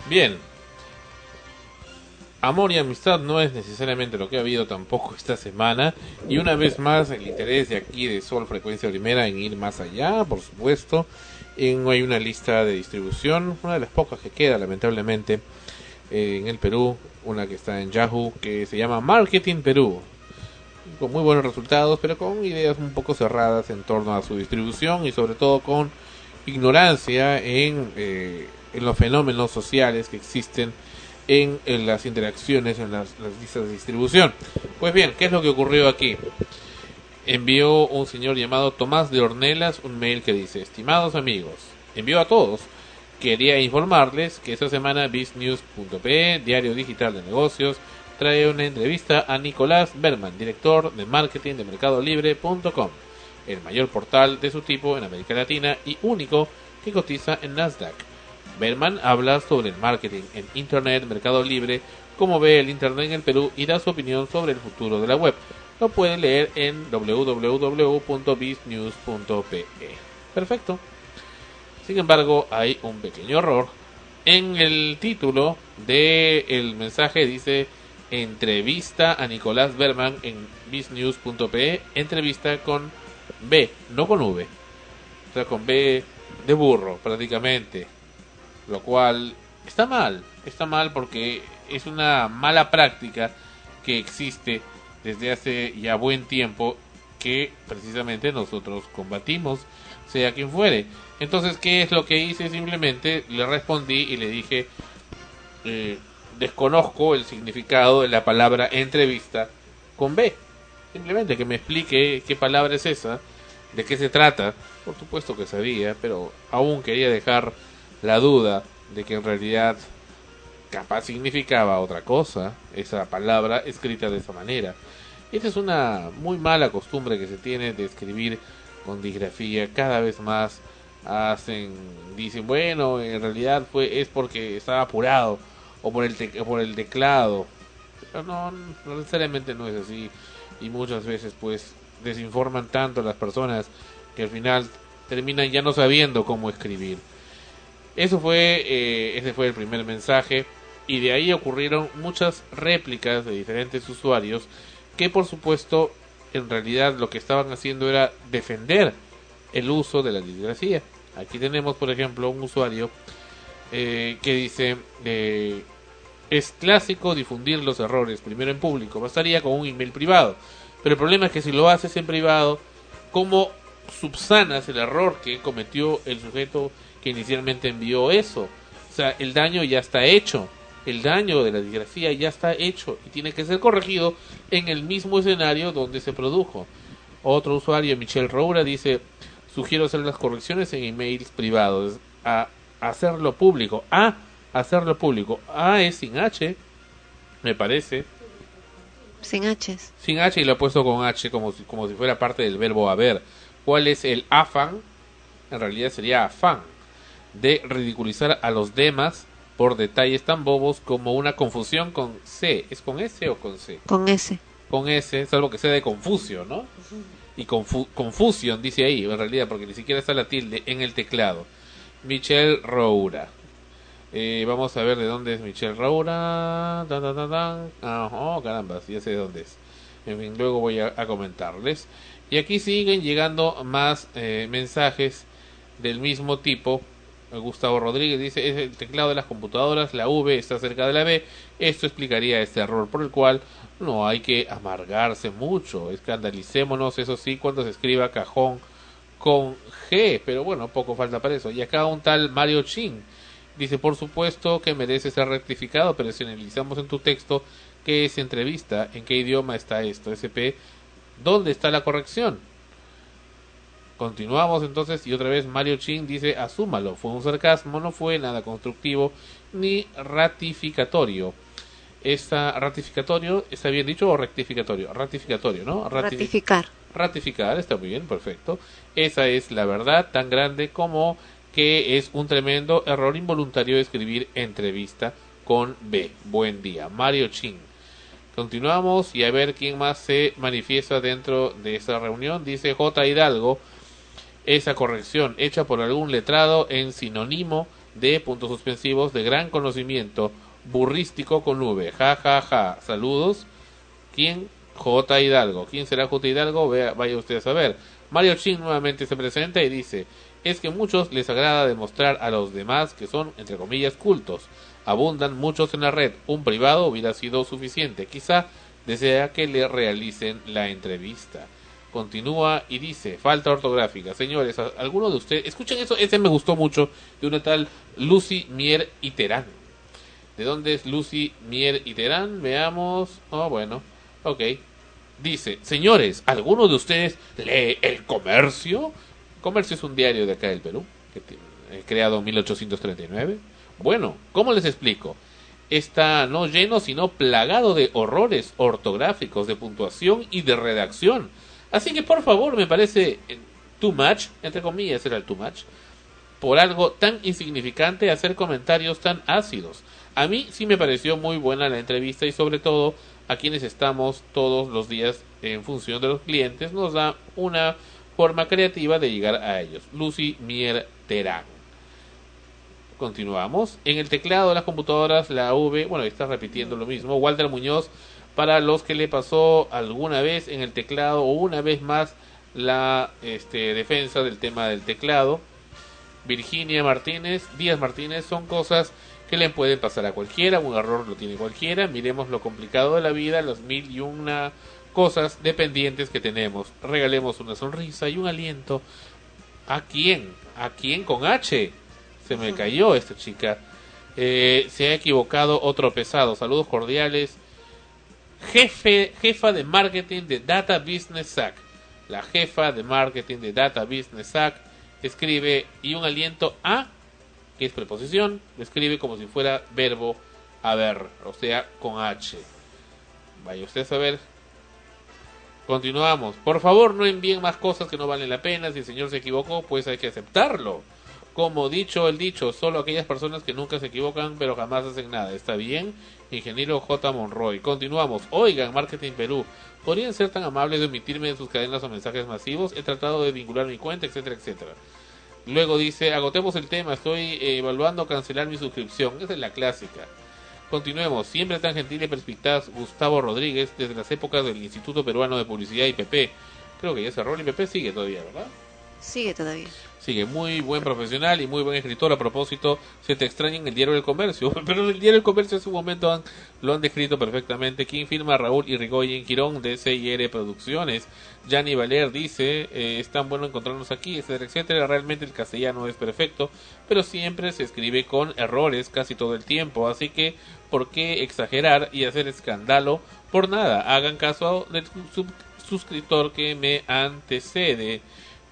Bien. Amor y amistad no es necesariamente lo que ha habido tampoco esta semana. Y una vez más, el interés de aquí de Sol Frecuencia Primera en ir más allá, por supuesto. En, hay una lista de distribución, una de las pocas que queda, lamentablemente, en el Perú. Una que está en Yahoo, que se llama Marketing Perú con muy buenos resultados, pero con ideas un poco cerradas en torno a su distribución y sobre todo con ignorancia en, eh, en los fenómenos sociales que existen en, en las interacciones en las, las listas de distribución. Pues bien, ¿qué es lo que ocurrió aquí? Envió un señor llamado Tomás de Ornelas un mail que dice, estimados amigos, envió a todos. Quería informarles que esta semana biznews.pe, diario digital de negocios, trae una entrevista a Nicolás Berman, director de marketing de mercadolibre.com, el mayor portal de su tipo en América Latina y único que cotiza en Nasdaq. Berman habla sobre el marketing en Internet, Mercado Libre, cómo ve el Internet en el Perú y da su opinión sobre el futuro de la web. Lo pueden leer en www.biznews.pe. Perfecto. Sin embargo, hay un pequeño error. En el título del el mensaje dice entrevista a Nicolás Berman en biznews.pe, entrevista con B, no con V, o sea, con B de burro prácticamente, lo cual está mal, está mal porque es una mala práctica que existe desde hace ya buen tiempo que precisamente nosotros combatimos, sea quien fuere. Entonces, ¿qué es lo que hice? Simplemente le respondí y le dije, eh, desconozco el significado de la palabra entrevista con B. Simplemente que me explique qué palabra es esa, de qué se trata. Por supuesto que sabía, pero aún quería dejar la duda de que en realidad capaz significaba otra cosa, esa palabra escrita de esa manera. Esa es una muy mala costumbre que se tiene de escribir con disgrafía. Cada vez más hacen, dicen, bueno, en realidad fue es porque estaba apurado o por el, te- por el teclado. Pero no, no necesariamente no es así. Y muchas veces pues desinforman tanto a las personas que al final terminan ya no sabiendo cómo escribir. Eso fue, eh, ese fue el primer mensaje y de ahí ocurrieron muchas réplicas de diferentes usuarios que por supuesto en realidad lo que estaban haciendo era defender el uso de la literacia. Aquí tenemos por ejemplo un usuario eh, que dice eh, es clásico difundir los errores primero en público, bastaría con un email privado. Pero el problema es que si lo haces en privado, ¿cómo subsanas el error que cometió el sujeto que inicialmente envió eso? O sea, el daño ya está hecho. El daño de la disgrafía ya está hecho y tiene que ser corregido en el mismo escenario donde se produjo. Otro usuario, Michelle Roura, dice, sugiero hacer las correcciones en emails privados, a hacerlo público. A, hacerlo público. A es sin H, me parece. Sin H. Sin H y lo he puesto con H como si, como si fuera parte del verbo haber. ¿Cuál es el afán? En realidad sería afán de ridiculizar a los demás por detalles tan bobos como una confusión con C. ¿Es con S o con C? Con S. Con S, salvo que sea de Confucio, ¿no? Y confu Confusion dice ahí, en realidad, porque ni siquiera está la tilde en el teclado. Michelle Roura. Eh, vamos a ver de dónde es Michelle tan. Ah, oh, ya sé de dónde es. En fin, luego voy a, a comentarles. Y aquí siguen llegando más eh, mensajes del mismo tipo. Gustavo Rodríguez dice, es el teclado de las computadoras, la V está cerca de la B. Esto explicaría este error por el cual no hay que amargarse mucho. Escandalicémonos, eso sí, cuando se escriba cajón con G. Pero bueno, poco falta para eso. Y acá un tal Mario Chin dice, por supuesto que merece ser rectificado, pero si analizamos en tu texto qué es entrevista, en qué idioma está esto, SP, ¿dónde está la corrección? Continuamos entonces y otra vez Mario Chin dice, asúmalo, fue un sarcasmo, no fue nada constructivo ni ratificatorio. Esta ratificatorio, ¿está bien dicho o rectificatorio? Ratificatorio, ¿no? Rati- Ratificar. Ratificar, está muy bien, perfecto. Esa es la verdad tan grande como que es un tremendo error involuntario de escribir entrevista con B. Buen día. Mario Chin. Continuamos y a ver quién más se manifiesta dentro de esta reunión. Dice J. Hidalgo, esa corrección hecha por algún letrado en sinónimo de puntos suspensivos de gran conocimiento burrístico con V. Ja, ja, ja. Saludos. ¿Quién? J. Hidalgo. ¿Quién será J. Hidalgo? Vea, vaya usted a saber. Mario Chin nuevamente se presenta y dice, es que muchos les agrada demostrar a los demás que son, entre comillas, cultos. Abundan muchos en la red. Un privado hubiera sido suficiente. Quizá desea que le realicen la entrevista. Continúa y dice, falta ortográfica. Señores, ¿a- ¿alguno de ustedes? Escuchen eso, ese me gustó mucho, de una tal Lucy Mier y Terán. ¿De dónde es Lucy Mier y Terán? Veamos. Oh, bueno. Ok. Dice, señores, ¿alguno de ustedes lee El Comercio? Comercio es un diario de acá del Perú, que eh, creado en 1839. Bueno, ¿cómo les explico? Está no lleno, sino plagado de horrores ortográficos, de puntuación y de redacción. Así que, por favor, me parece eh, too much, entre comillas era el too much, por algo tan insignificante hacer comentarios tan ácidos. A mí sí me pareció muy buena la entrevista y sobre todo a quienes estamos todos los días en función de los clientes nos da una forma creativa de llegar a ellos. Lucy Mier Terán. Continuamos. En el teclado de las computadoras, la V, bueno, está repitiendo lo mismo. Walter Muñoz, para los que le pasó alguna vez en el teclado o una vez más la este, defensa del tema del teclado. Virginia Martínez, Díaz Martínez, son cosas que le pueden pasar a cualquiera, un error lo tiene cualquiera, miremos lo complicado de la vida, las mil y una cosas dependientes que tenemos, regalemos una sonrisa y un aliento. ¿A quién? ¿A quién con H? Se me cayó esta chica. Eh, se ha equivocado otro pesado. Saludos cordiales. Jefe, jefa de marketing de Data Business SAC. La jefa de marketing de Data Business SAC escribe y un aliento a, que es preposición, escribe como si fuera verbo haber, o sea, con H. Vaya usted a saber. Continuamos. Por favor, no envíen más cosas que no valen la pena. Si el señor se equivocó, pues hay que aceptarlo. Como dicho el dicho, solo aquellas personas que nunca se equivocan pero jamás hacen nada. ¿Está bien? Ingeniero J. Monroy. Continuamos. Oigan, Marketing Perú, ¿podrían ser tan amables de omitirme de sus cadenas o mensajes masivos? He tratado de vincular mi cuenta, etcétera, etcétera. Luego dice, agotemos el tema, estoy eh, evaluando cancelar mi suscripción. Esa es la clásica. Continuemos. Siempre tan gentil y perspicaz Gustavo Rodríguez desde las épocas del Instituto Peruano de Publicidad IPP. Creo que ya cerró el IPP, sigue todavía, ¿verdad? Sigue todavía. Sigue muy buen profesional y muy buen escritor. A propósito, se te extraña en el diario del comercio. *laughs* Pero en el diario del comercio en su momento han- lo han descrito perfectamente. ¿Quién firma? Raúl Irigoyen Quirón de CIR Producciones. Gianni Valer dice, eh, es tan bueno encontrarnos aquí, etcétera, etcétera. Realmente el castellano es perfecto, pero siempre se escribe con errores casi todo el tiempo. Así que, ¿por qué exagerar y hacer escándalo? Por nada, hagan caso del suscriptor que me antecede.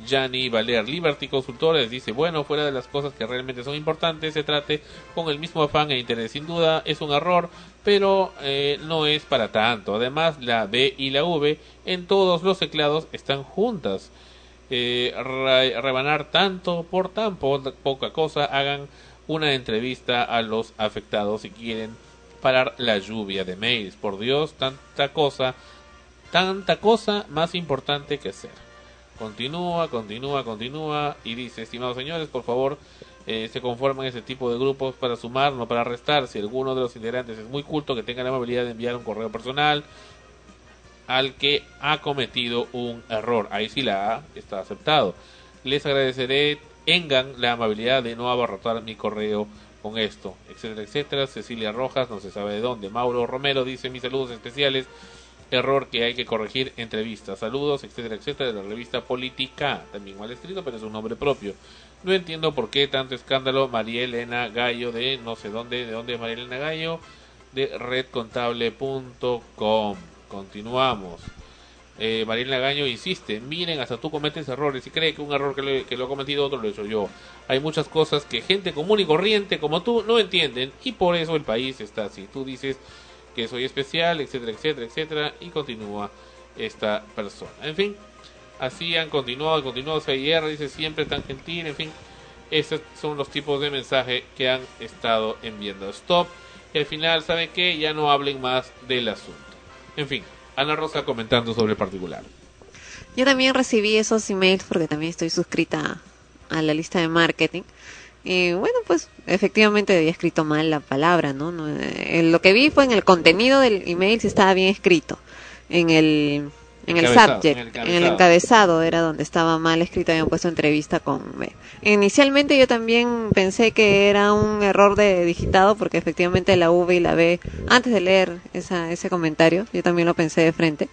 Gianni Valer, Liberty Consultores, dice, bueno, fuera de las cosas que realmente son importantes, se trate con el mismo afán e interés. Sin duda es un error, pero eh, no es para tanto. Además, la B y la V en todos los teclados están juntas. Eh, re- rebanar tanto por tan po- poca cosa, hagan una entrevista a los afectados si quieren parar la lluvia de mails. Por Dios, tanta cosa, tanta cosa más importante que hacer. Continúa, continúa, continúa y dice, estimados señores, por favor, eh, se conforman ese tipo de grupos para sumar, no para restar. Si alguno de los integrantes es muy culto, que tenga la amabilidad de enviar un correo personal al que ha cometido un error. Ahí sí la A está aceptado. Les agradeceré, tengan la amabilidad de no abarrotar mi correo con esto, etcétera, etcétera. Cecilia Rojas, no se sabe de dónde. Mauro Romero dice mis saludos especiales. Error que hay que corregir entrevistas. Saludos, etcétera, etcétera, de la revista Política. También mal escrito, pero es un nombre propio. No entiendo por qué tanto escándalo. María Elena Gallo de no sé dónde, de dónde es María Elena Gallo, de redcontable.com. Continuamos. Eh, María Elena Gallo insiste, miren, hasta tú cometes errores y cree que un error que, le- que lo ha cometido otro lo he hecho yo. Hay muchas cosas que gente común y corriente como tú no entienden y por eso el país está así. Tú dices que soy especial, etcétera, etcétera, etcétera, y continúa esta persona. En fin, así han continuado, continuado CIR, dice siempre tan gentil, en fin, esos son los tipos de mensaje que han estado enviando. Stop, y al final, ¿saben qué? Ya no hablen más del asunto. En fin, Ana Rosa comentando sobre el particular. Yo también recibí esos emails porque también estoy suscrita a la lista de marketing. Y bueno, pues efectivamente había escrito mal la palabra, ¿no? No, eh, lo que vi fue en el contenido del email si estaba bien escrito. En el, en el subject, en el en el encabezado. encabezado era donde estaba mal escrito, habían puesto entrevista con B. Inicialmente yo también pensé que era un error de digitado porque efectivamente la V y la B, antes de leer esa, ese comentario, yo también lo pensé de frente,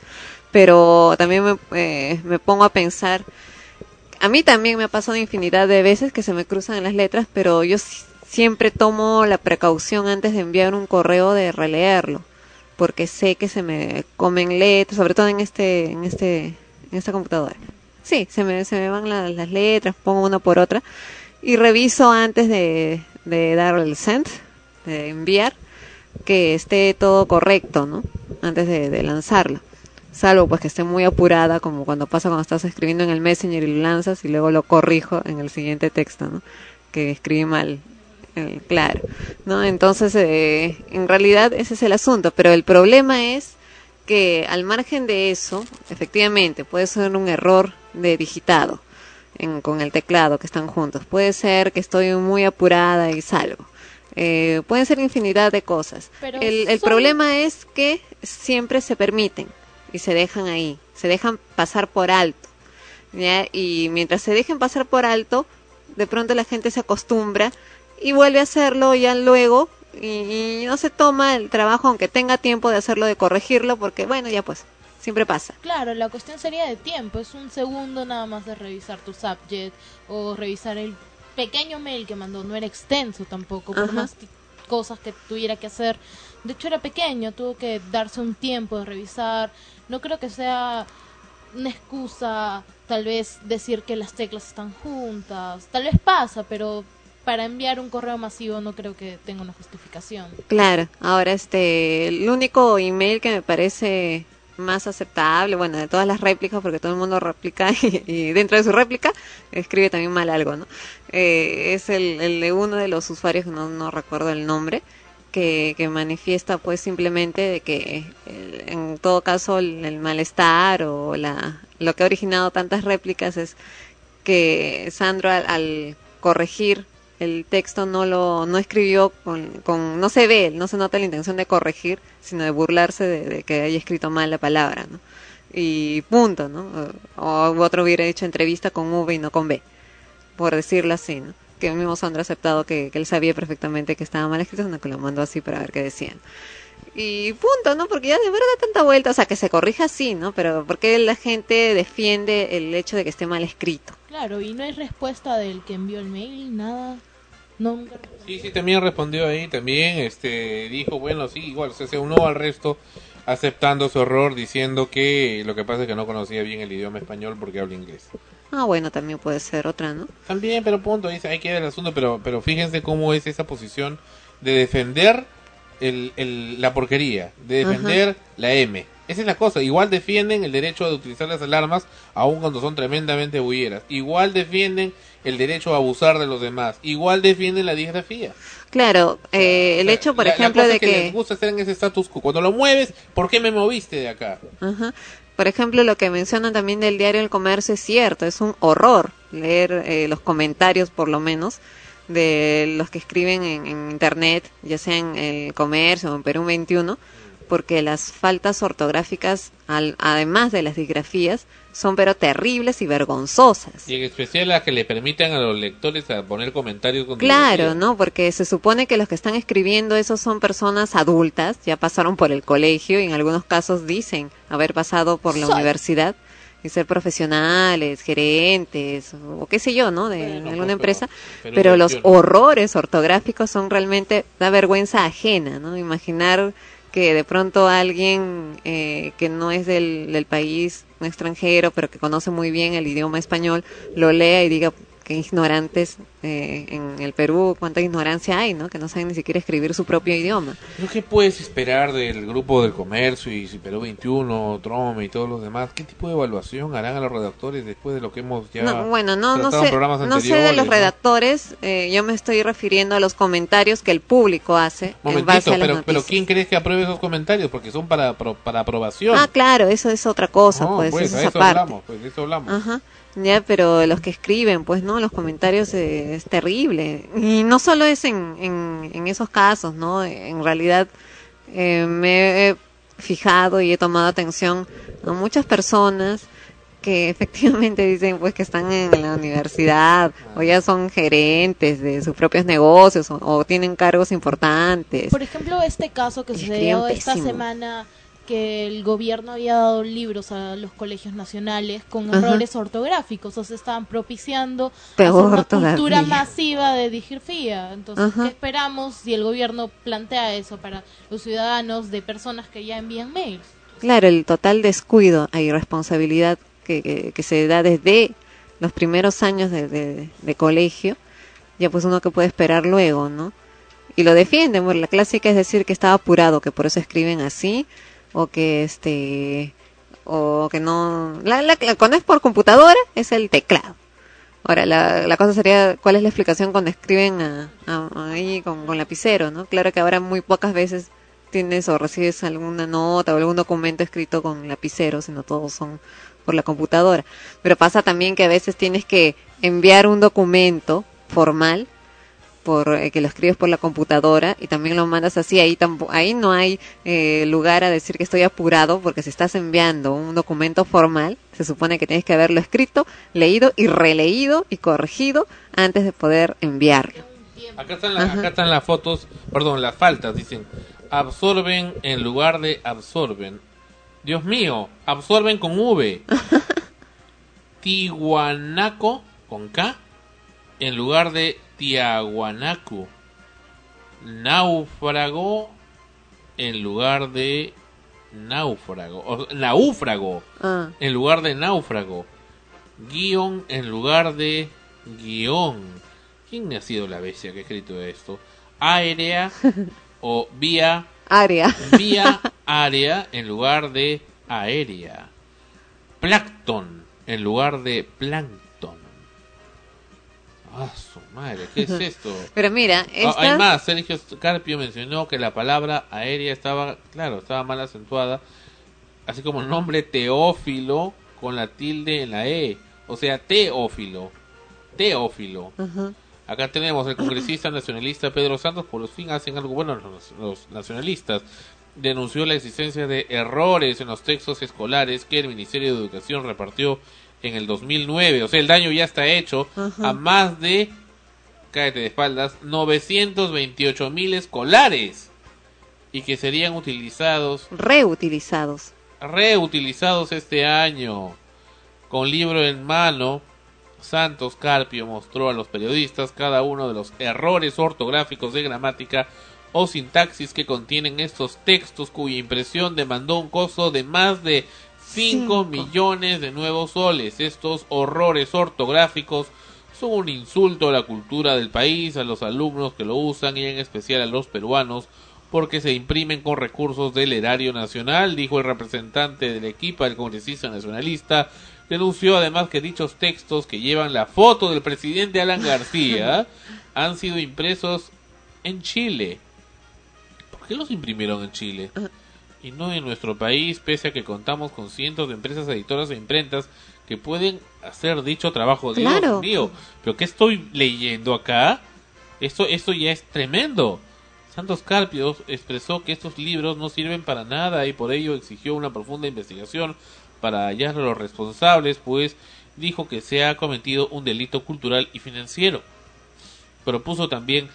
pero también me, eh, me pongo a pensar a mí también me ha pasado infinidad de veces que se me cruzan las letras, pero yo si- siempre tomo la precaución antes de enviar un correo de releerlo, porque sé que se me comen letras, sobre todo en este, en este, en esta computadora. Sí, se me, se me van la- las letras, pongo una por otra y reviso antes de, de dar el send, de enviar, que esté todo correcto, ¿no? Antes de lanzarlo. Salvo pues que esté muy apurada, como cuando pasa cuando estás escribiendo en el Messenger y lo lanzas y luego lo corrijo en el siguiente texto, ¿no? Que escribí mal. eh, claro, ¿no? Entonces, eh, en realidad ese es el asunto, pero el problema es que al margen de eso, efectivamente, puede ser un error de digitado en- con el teclado que están juntos. Puede ser que estoy muy apurada y salgo. Eh, pueden ser infinidad de cosas. Pero el el son- problema es que siempre se permiten y se dejan ahí, se dejan pasar por alto. ¿ya? Y mientras se dejen pasar por alto, de pronto la gente se acostumbra y vuelve a hacerlo ya luego y, y no se toma el trabajo, aunque tenga tiempo de hacerlo, de corregirlo, porque bueno, ya pues, siempre pasa. Claro, la cuestión sería de tiempo. Es un segundo nada más de revisar tu subject o revisar el pequeño mail que mandó. No era extenso tampoco, por Ajá. más cosas que tuviera que hacer. De hecho, era pequeño, tuvo que darse un tiempo de revisar. No creo que sea una excusa, tal vez decir que las teclas están juntas. Tal vez pasa, pero para enviar un correo masivo no creo que tenga una justificación. Claro, ahora este, el único email que me parece más aceptable, bueno, de todas las réplicas, porque todo el mundo replica *laughs* y, dentro de su réplica escribe también mal algo, ¿no? Eh, es el, el de uno de los usuarios, no, no recuerdo el nombre, que, manifiesta pues simplemente de que eh, en todo caso el, el malestar o la, lo que ha originado tantas réplicas es que Sandro al, al corregir el texto no lo no escribió con, con no se ve no se nota la intención de corregir sino de burlarse de, que haya escrito mal la palabra no y punto no o, o otro hubiera hecho entrevista con V y no con B por decirlo así no que el mismo Sandro ha aceptado que, que él sabía perfectamente que estaba mal escrito sino que lo mandó así para ver qué decían y punto, ¿no? Porque ya de verdad tanta vuelta, o sea, que se corrija así, ¿no? Pero ¿por qué la gente defiende el hecho de que esté mal escrito? Claro, y no hay respuesta del que envió el mail, nada. No, Sí, sí, también respondió ahí, también este dijo, bueno, sí, igual, se, se unió al resto aceptando su error, diciendo que lo que pasa es que no conocía bien el idioma español porque habla inglés. Ah, bueno, también puede ser otra, ¿no? También, pero punto, dice, ahí queda el asunto, pero, pero fíjense cómo es esa posición de defender el, el- la porquería, de defender la M. Esa es la cosa, igual defienden el derecho de utilizar las alarmas, aun cuando son tremendamente bulleras. Igual defienden el derecho a abusar de los demás. Igual defienden la digrafía. Claro, eh, el hecho, por La- la ejemplo, cosa de es que, que... les gusta estar en ese status quo. Cuando lo mueves, ¿por qué me moviste de acá? Ajá. Por ejemplo, lo que mencionan también del diario El Comercio es cierto, es un horror leer eh, los comentarios, por lo menos, de los que escriben en, en Internet, ya sea en El Comercio o en Perú 21, porque las faltas ortográficas, al- además de las disgrafías, son pero terribles y vergonzosas. Y en especial las que le permitan a los lectores a poner comentarios con Claro. ¿no? Porque se supone que los que están escribiendo eso son personas adultas, ya pasaron por el colegio y en algunos casos dicen haber pasado por la Soy- universidad y ser profesionales, gerentes o qué sé yo, ¿no? De alguna empresa. pero Pero los horrores ortográficos son realmente da vergüenza ajena, ¿no? Imaginar que de pronto alguien eh, que no es del, del país, un extranjero, pero que conoce muy bien el idioma español, lo lea y diga ignorantes eh, en el Perú cuánta ignorancia hay, ¿no? Que no saben ni siquiera escribir su propio idioma. ¿Pero qué puedes esperar del grupo del comercio y si Perú 21, Trome y todos los demás? ¿Qué tipo de evaluación harán a los redactores después de lo que hemos ya No, bueno, no, no sé, no sé de los redactores, eh, yo me estoy refiriendo a los comentarios que el público hace en Momentito, base a las pero, noticias. pero ¿quién crees que apruebe esos comentarios? Porque son para, para aprobación. Ah, claro, eso es otra cosa, No, pues, pues, eso eso hablamos, pues, de eso hablamos. Ajá. Ya, pero los que escriben, pues, ¿no? Los comentarios eh, es terrible. Y no solo es en, en, en esos casos, ¿no? En realidad eh, me he fijado y he tomado atención a muchas personas que *laughs* efectivamente dicen pues que están en la universidad o ya son gerentes de sus propios negocios o, o tienen cargos importantes. Por ejemplo, este caso que dio esta semana que el gobierno había dado libros a los colegios nacionales con Ajá. errores ortográficos, o sea, estaban propiciando una cultura masiva de digirfía. Entonces, Ajá. ¿qué esperamos si el gobierno plantea eso para los ciudadanos de personas que ya envían mails? Claro, el total descuido e irresponsabilidad que, que, que se da desde los primeros años de, de- de colegio, ya pues uno que puede esperar luego, ¿no? Y lo defienden, bueno, la clásica es decir que estaba apurado, que por eso escriben así, o que este, o que no, la, la- la- cuando es por computadora es el teclado. Ahora, la, la cosa sería, ¿cuál es la explicación cuando escriben a- ahí con, con lapicero, no? Claro que ahora muy pocas veces tienes o recibes alguna nota o algún documento escrito con lapicero, sino todos son por la computadora. Pero pasa también que a veces tienes que enviar un documento formal por eh, que lo escribes por la computadora y también lo mandas así ahí ahí no hay eh, lugar a decir que estoy apurado porque si estás enviando un documento formal se supone que tienes que haberlo escrito leído y releído y corregido antes de poder enviarlo Acá están, la- acá están las fotos, perdón, las faltas, dicen, absorben en lugar de absorben. Dios mío, absorben con V. *laughs* Tihuanaco con K en lugar de Tiahuanacu. Náufrago en lugar de náufrago. O, Ah. en lugar de náufrago. Guión en lugar de guion. ¿Quién ha sido la bestia que ha escrito esto? Aérea *laughs* o vía área vía *laughs* área en lugar de aérea. Plancton en lugar de plancton. Ah, madre, ¿qué es esto? *laughs* pero mira Ah, esta Hay más, Sergio Carpio mencionó que la palabra aérea estaba, claro, estaba mal acentuada, así como el nombre Teófilo con la tilde en la E, o sea, Teófilo, Teófilo. Acá tenemos el congresista *laughs* nacionalista Pedro Santos, por fin hacen algo bueno los, los nacionalistas. Denunció la existencia de errores en los textos escolares que el Ministerio de Educación repartió en el 2009. O sea, el daño ya está hecho a más de, cállate de espaldas, 928 mil escolares y que serían utilizados reutilizados reutilizados este año. Con libro en mano, Santos Carpio mostró a los periodistas cada uno de los errores ortográficos de gramática o sintaxis que contienen estos textos cuya impresión demandó un costo de más de 5 millones de nuevos soles. Estos horrores ortográficos son un insulto a la cultura del país, a los alumnos que lo usan y en especial a los peruanos porque se imprimen con recursos del erario nacional, dijo el representante del equipo, el congresista nacionalista. Denunció además que dichos textos que llevan la foto del presidente Alan García *laughs* han sido impresos en Chile. ¿Por qué los imprimieron en Chile? Y no en nuestro país, pese a que contamos con cientos de empresas editoras e imprentas que pueden hacer dicho trabajo. Dios Claro. mío, ¿pero qué estoy leyendo acá? Esto, esto ya es tremendo. Santos Carpio expresó que estos libros no sirven para nada y por ello exigió una profunda investigación para hallar a los responsables, pues dijo que se ha cometido un delito cultural y financiero. Propuso también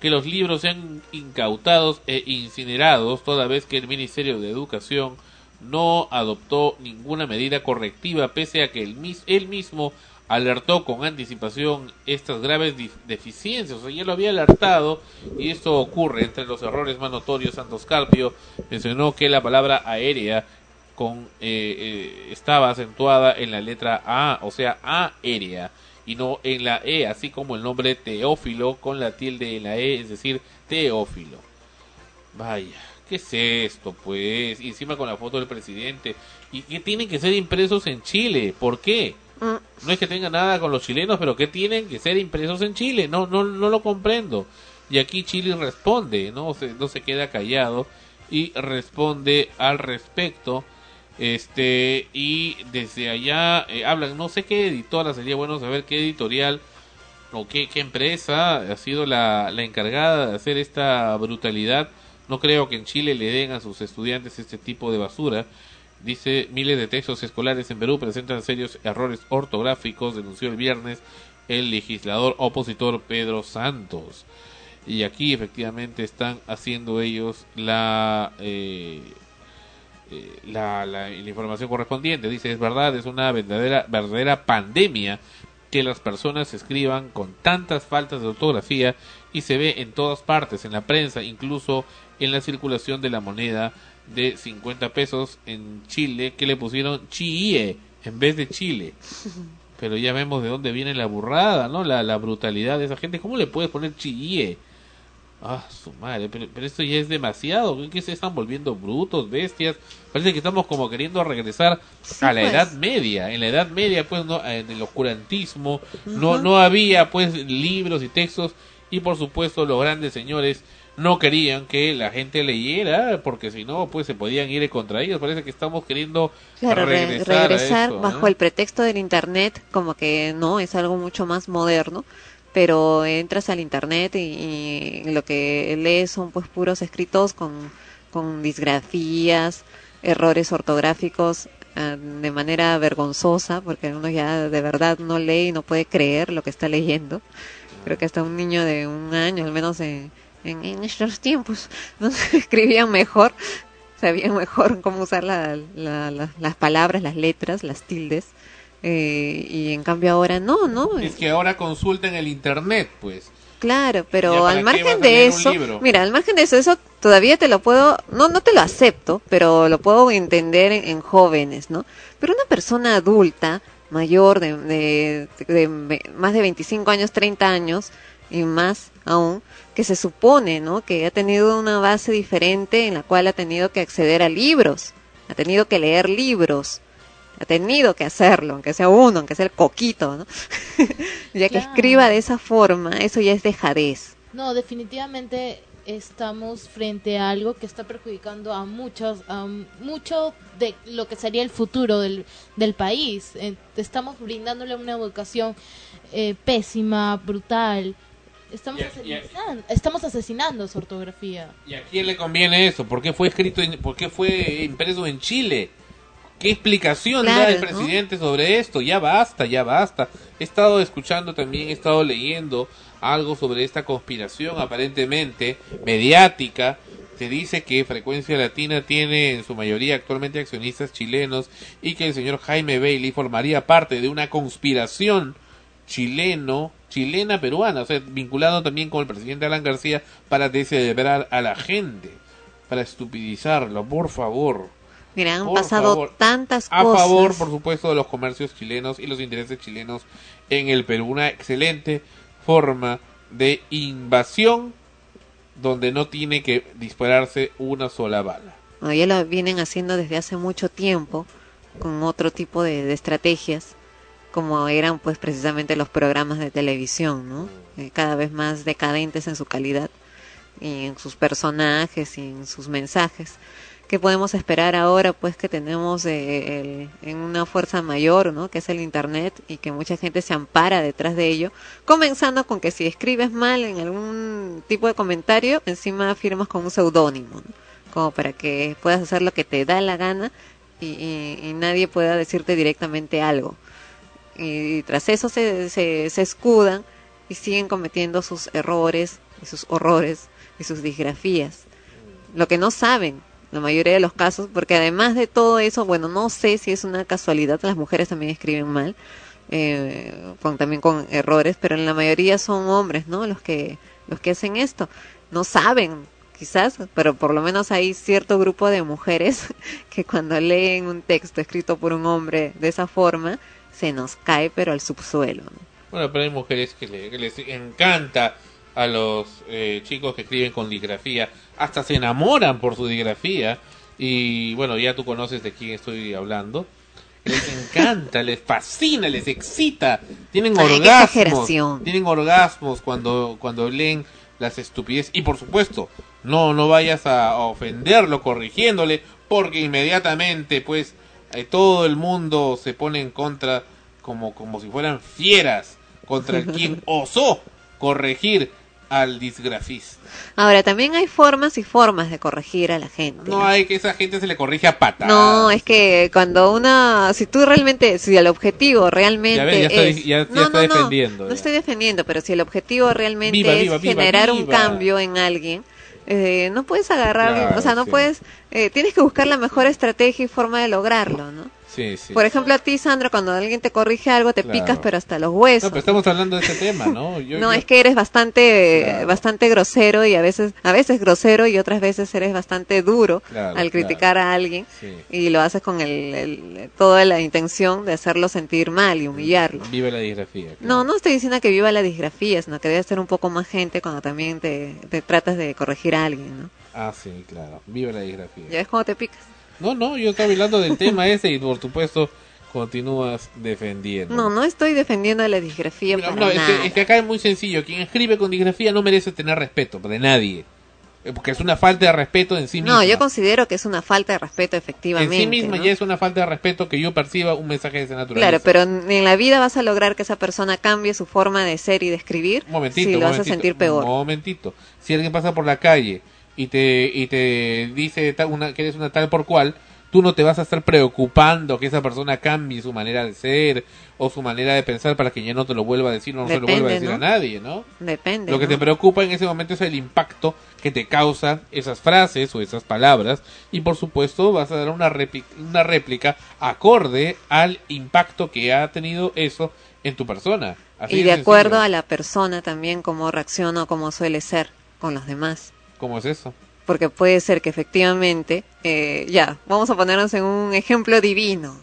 que los libros sean incautados e incinerados, toda vez que el Ministerio de Educación no adoptó ninguna medida correctiva, pese a que él, él mismo alertó con anticipación estas graves deficiencias. O sea, ya lo había alertado y esto ocurre entre los errores más notorios. Santos Carpio mencionó que la palabra aérea con, eh, eh, estaba acentuada en la letra A, o sea, aérea, y no en la E, así como el nombre Teófilo con la tilde en la E, es decir, Teófilo. Vaya, ¿qué es esto, pues? Y encima con la foto del presidente. ¿Y que tienen que ser impresos en Chile? ¿Por qué? No es que tenga nada con los chilenos, pero que tienen que ser impresos en Chile. No, no, no lo comprendo. Y aquí Chile responde, no se, no se queda callado y responde al respecto. Este, y desde allá eh, hablan, no sé qué editora, sería bueno saber qué editorial o qué, qué empresa ha sido la, la encargada de hacer esta brutalidad. No creo que en Chile le den a sus estudiantes este tipo de basura. Dice, miles de textos escolares en Perú presentan serios errores ortográficos, denunció el viernes el legislador opositor Pedro Santos. Y aquí efectivamente están haciendo ellos la, eh, eh, la, información correspondiente. Dice, es verdad, es una verdadera, verdadera pandemia que las personas escriban con tantas faltas de ortografía y se ve en todas partes, en la prensa, incluso en la circulación de la moneda de 50 pesos en Chile que le pusieron Chile en vez de Chile. *laughs* Pero ya vemos de dónde viene la burrada, ¿no? La, la brutalidad de esa gente. ¿Cómo le puedes poner Chile? Ah, su madre, pero, pero esto ya es demasiado. ¿Qué se están volviendo brutos, bestias? Parece que estamos como queriendo regresar Sí, a la pues. Edad Media. En la Edad Media, pues, no, en el oscurantismo, no, no había, pues, libros y textos. Y por supuesto, los grandes señores no querían que la gente leyera, porque si no, pues se podían ir contra ellos. Parece que estamos queriendo Claro, regresar, regresar, a eso, bajo ¿no? el pretexto del internet, como que no, es algo mucho más moderno, pero entras al internet y, y lo que lees son pues puros escritos con, con disgrafías, errores ortográficos ah, de manera vergonzosa, porque uno ya de verdad no lee y no puede creer lo que está leyendo. Creo que hasta un niño de un año, al menos en, en, en nuestros tiempos, *laughs* ¿no? escribían mejor sabían mejor cómo usar la- la- la- las palabras, las letras, las tildes. eh, y en cambio ahora no, ¿no? Es que ahora consulten el internet, pues. Claro, ¿Ya pero al margen de eso, mira, al margen de eso, eso todavía te lo puedo, no, no te lo acepto, pero lo puedo entender en, en jóvenes, ¿no? Pero una persona adulta, mayor de, de, de ve- más de 25 años, 30 años y más aún, que se supone, ¿no? Que ha tenido una base diferente en la cual ha tenido que acceder a libros, ha tenido que leer libros, ha tenido que hacerlo, aunque sea uno, aunque sea el coquito, ¿no? *laughs* ya que Claro. escriba de esa forma, eso ya es dejadez. No, definitivamente estamos frente a algo que está perjudicando a muchos, a mucho de lo que sería el futuro del, del país. Eh, estamos brindándole una educación eh, pésima, brutal. Estamos, Y- y- asesinando, estamos asesinando su ortografía. ¿Y a quién le conviene eso? ¿Por qué fue escrito, en, por qué fue impreso en Chile? ¿Qué explicación da Claro, el ¿no? presidente sobre esto? Ya basta, ya basta. He estado escuchando también, he estado leyendo algo sobre esta conspiración aparentemente mediática. Se dice que Frecuencia Latina tiene en su mayoría actualmente accionistas chilenos y que el señor Jaime Bailey formaría parte de una conspiración chileno, chilena peruana, o sea, vinculado también con el presidente Alan García para descerebrar a la gente, para estupidizarlo, por favor. Mira, han Por pasado favor. tantas A cosas. favor, por supuesto, de los comercios chilenos y los intereses chilenos en el Perú. Una excelente forma de invasión donde no tiene que dispararse una sola bala. Ya lo vienen haciendo desde hace mucho tiempo con otro tipo de, de estrategias, como eran pues precisamente los programas de televisión, ¿no? Eh, cada vez más decadentes en su calidad y en sus personajes y en sus mensajes. ¿Qué podemos esperar ahora pues que tenemos eh, el- en una fuerza mayor, ¿no? Que es el internet y que mucha gente se ampara detrás de ello, comenzando con que si escribes mal en algún tipo de comentario, encima firmas con un seudónimo, ¿no? como para que puedas hacer lo que te da la gana y, y- y nadie pueda decirte directamente algo. Y, tras eso se, se, escudan y siguen cometiendo sus errores y sus horrores y sus disgrafías. Lo que no saben, la mayoría de los casos, porque además de todo eso, bueno, no sé si es una casualidad, las mujeres también escriben mal, eh, con, también con errores, pero en la mayoría son hombres, ¿no? Los que, los que hacen esto. No saben, quizás, pero por lo menos hay cierto grupo de mujeres *laughs* que cuando leen un texto escrito por un hombre de esa forma, se nos cae pero al subsuelo. ¿no? Bueno, pero hay mujeres que, le- que les encanta a los eh, chicos que escriben con digrafía, hasta se enamoran por su digrafía. Y bueno, ya tú conoces de quién estoy hablando. Les encanta, *laughs* les fascina, les excita. Tienen Ay, orgasmos. Tienen orgasmos cuando, cuando leen las estupideces. Y por supuesto, no, no vayas a ofenderlo corrigiéndole, porque inmediatamente, pues, eh, todo el mundo se pone en contra como, como si fueran fieras contra *laughs* quien osó corregir al disgrafista. Ahora, también hay formas y formas de corregir a la gente. No hay que esa gente se le corrige a patadas. No, es que cuando una, si tú realmente, si el objetivo realmente Ya ves, ya es, ya no, no, no, defendiendo. no estoy defendiendo, pero si el objetivo realmente Viva, es viva, viva, generar un cambio en alguien, eh, no puedes agarrar, Claro, o sea, no sí. puedes, eh, tienes que buscar la mejor estrategia y forma de lograrlo, ¿no? Sí, sí. Por ejemplo, a ti, Sandra, cuando alguien te corrige algo, te Claro. picas, pero hasta los huesos. No, pero estamos hablando de ese tema, ¿no? *laughs* Yo- no, yo- es que eres bastante, bastante grosero y a veces, a veces grosero y otras veces eres bastante duro Claro, al criticar a alguien Sí. y lo haces con el, el- toda la intención de hacerlo sentir mal y humillarlo. Vive la disgrafía. No, no estoy diciendo que viva la disgrafía, sino que debe ser un poco más gente cuando también te, te tratas de corregir a alguien, ¿no? Ah, sí, claro. Vive la disgrafía. Ya ves cómo te picas. No, no, yo estaba hablando del tema ese y por supuesto continúas defendiendo. No, no estoy defendiendo la disgrafía No, para no, es que, es que acá es muy sencillo. Quien escribe con disgrafía no merece tener respeto de nadie. Eh, Porque es una falta de respeto en sí misma. No, yo considero que es una falta de respeto en efectivamente. sí misma ¿no? ya es una falta de respeto que yo perciba un mensaje de esa naturaleza. Claro, pero en la vida vas a lograr que esa persona cambie su forma de ser y de escribir Un momentito, si lo vas a momentito, sentir peor. Un momentito. Si alguien pasa por la calle y te, y te dice una, que eres una tal por cual, tú no te vas a estar preocupando que esa persona cambie su manera de ser o su manera de pensar para que ya no te lo vuelva a decir o no se lo vuelva a decir ¿no? a nadie, ¿no? Depende. Lo que ¿no? te preocupa en ese momento es el impacto que te causan esas frases o esas palabras y por supuesto vas a dar una, réplica, una réplica acorde al impacto que ha tenido eso en tu persona. Así y de sencillo. acuerdo a la persona también cómo reacciona o cómo suele ser con los demás. ¿Cómo es eso? Porque puede ser que efectivamente, eh, ya, vamos a ponernos en un ejemplo divino.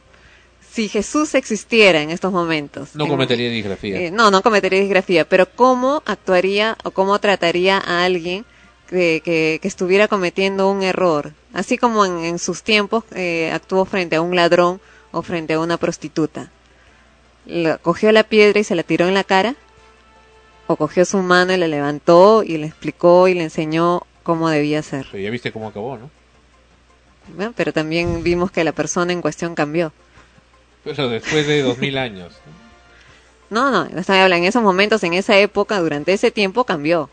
Si Jesús existiera en estos momentos. No cometería disgrafía. Eh, no, no cometería disgrafía, pero ¿cómo actuaría o cómo trataría a alguien que, que, que estuviera cometiendo un error? Así como en, en sus tiempos eh, actuó frente a un ladrón o frente a una prostituta. La- ¿Cogió la piedra y se la tiró en la cara? ¿O cogió su mano y la levantó y le explicó y le enseñó cómo debía ser? Pero ya viste cómo acabó, ¿no? Pero también vimos que la persona en cuestión cambió. Pero después de dos mil años. No, no, no estoy hablando en esos momentos, en esa época, durante ese tiempo cambió,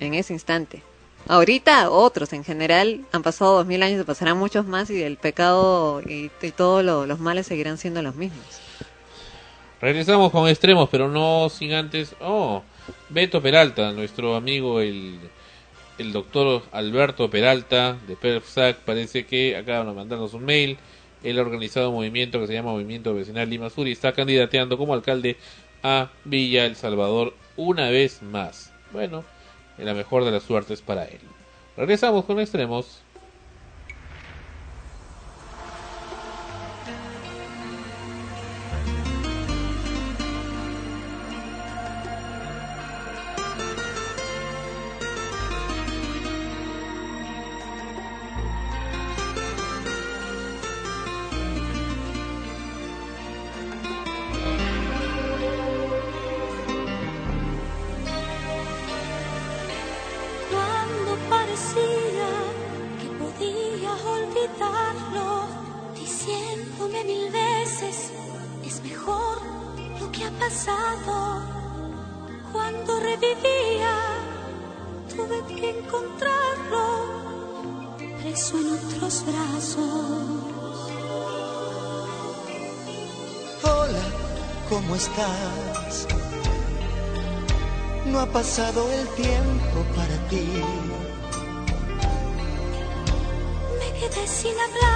en ese instante. Ahorita otros, en general, han pasado dos mil años, se pasarán muchos más y el pecado y, y todos lo- los males seguirán siendo los mismos. Regresamos con extremos, pero no sin antes. Oh, Beto Peralta, nuestro amigo el, el doctor Alberto Peralta de PERFSAC, parece que acaba de mandarnos un mail. Él ha organizado un movimiento que se llama Movimiento Vecinal Lima Sur y está candidateando como alcalde a Villa El Salvador una vez más. Bueno, la mejor de las suertes para él. Regresamos con extremos. Pasado el tiempo para ti. Me quedé sin hablar,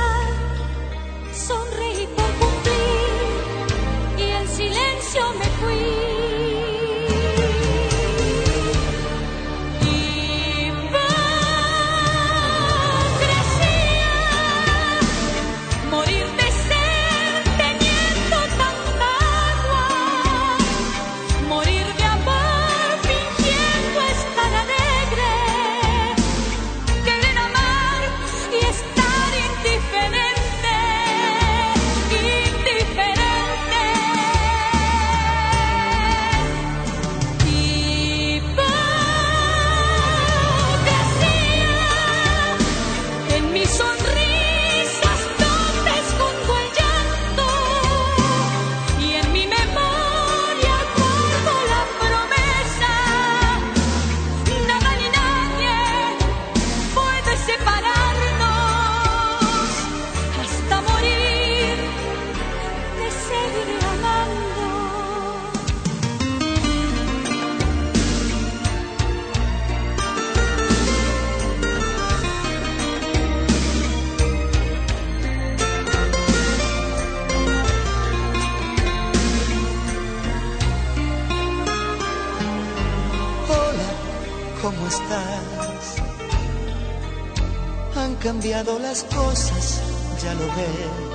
cambiado las cosas, ya lo ves.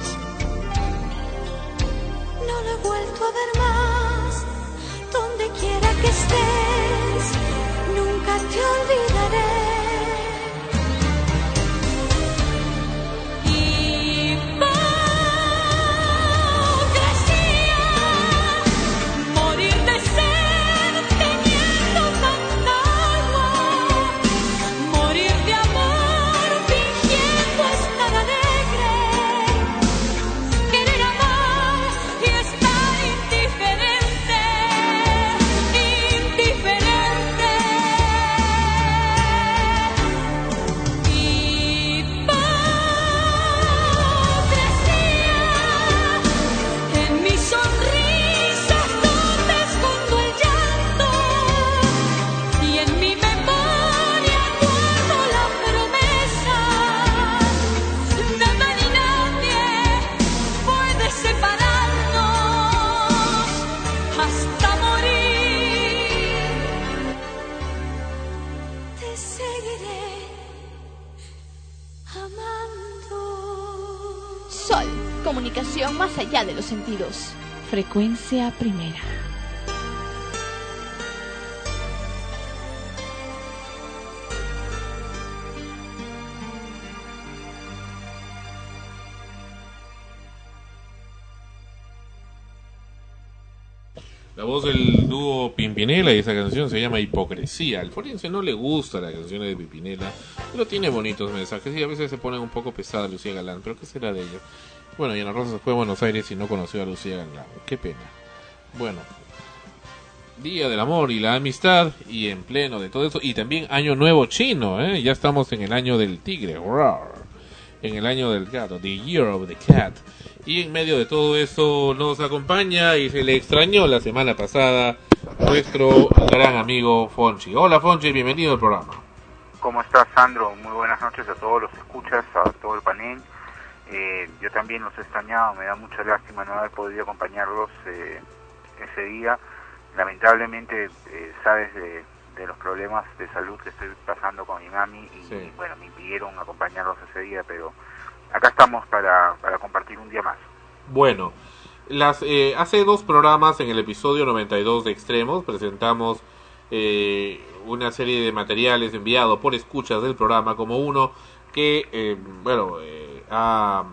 Frecuencia primera. La voz del dúo Pimpinela y esa canción se llama Hipocresía. Al forense no le gusta la canción de Pimpinela, pero tiene bonitos mensajes y a veces se pone un poco pesada Lucía Galán. ¿Pero qué será de ella? Bueno, y Ana Rosa se fue a Buenos Aires y no conoció a Lucía Galán. Qué pena. Bueno, Día del Amor y la Amistad y en pleno de todo eso. Y también Año Nuevo Chino, ¿eh? Ya estamos en el año del tigre. Roar. En el año del gato. The Year of the Cat. Y en medio de todo eso nos acompaña y se le extrañó la semana pasada nuestro gran amigo Fonchi. Hola Fonchi, bienvenido al programa. ¿Cómo estás, Sandro? Muy buenas noches a todos los escuchas, a todo el panel. Eh, yo también los he extrañado, me da mucha lástima no haber podido acompañarlos eh, ese día. Lamentablemente, eh, sabes de, de los problemas de salud que estoy pasando con mi mami y, Sí. bueno, me impidieron acompañarlos ese día, pero acá estamos para, para compartir un día más. Bueno, las, eh, hace dos programas en el episodio 92 de Extremos presentamos eh, una serie de materiales enviados por escuchas del programa como uno que, eh, bueno, eh, ha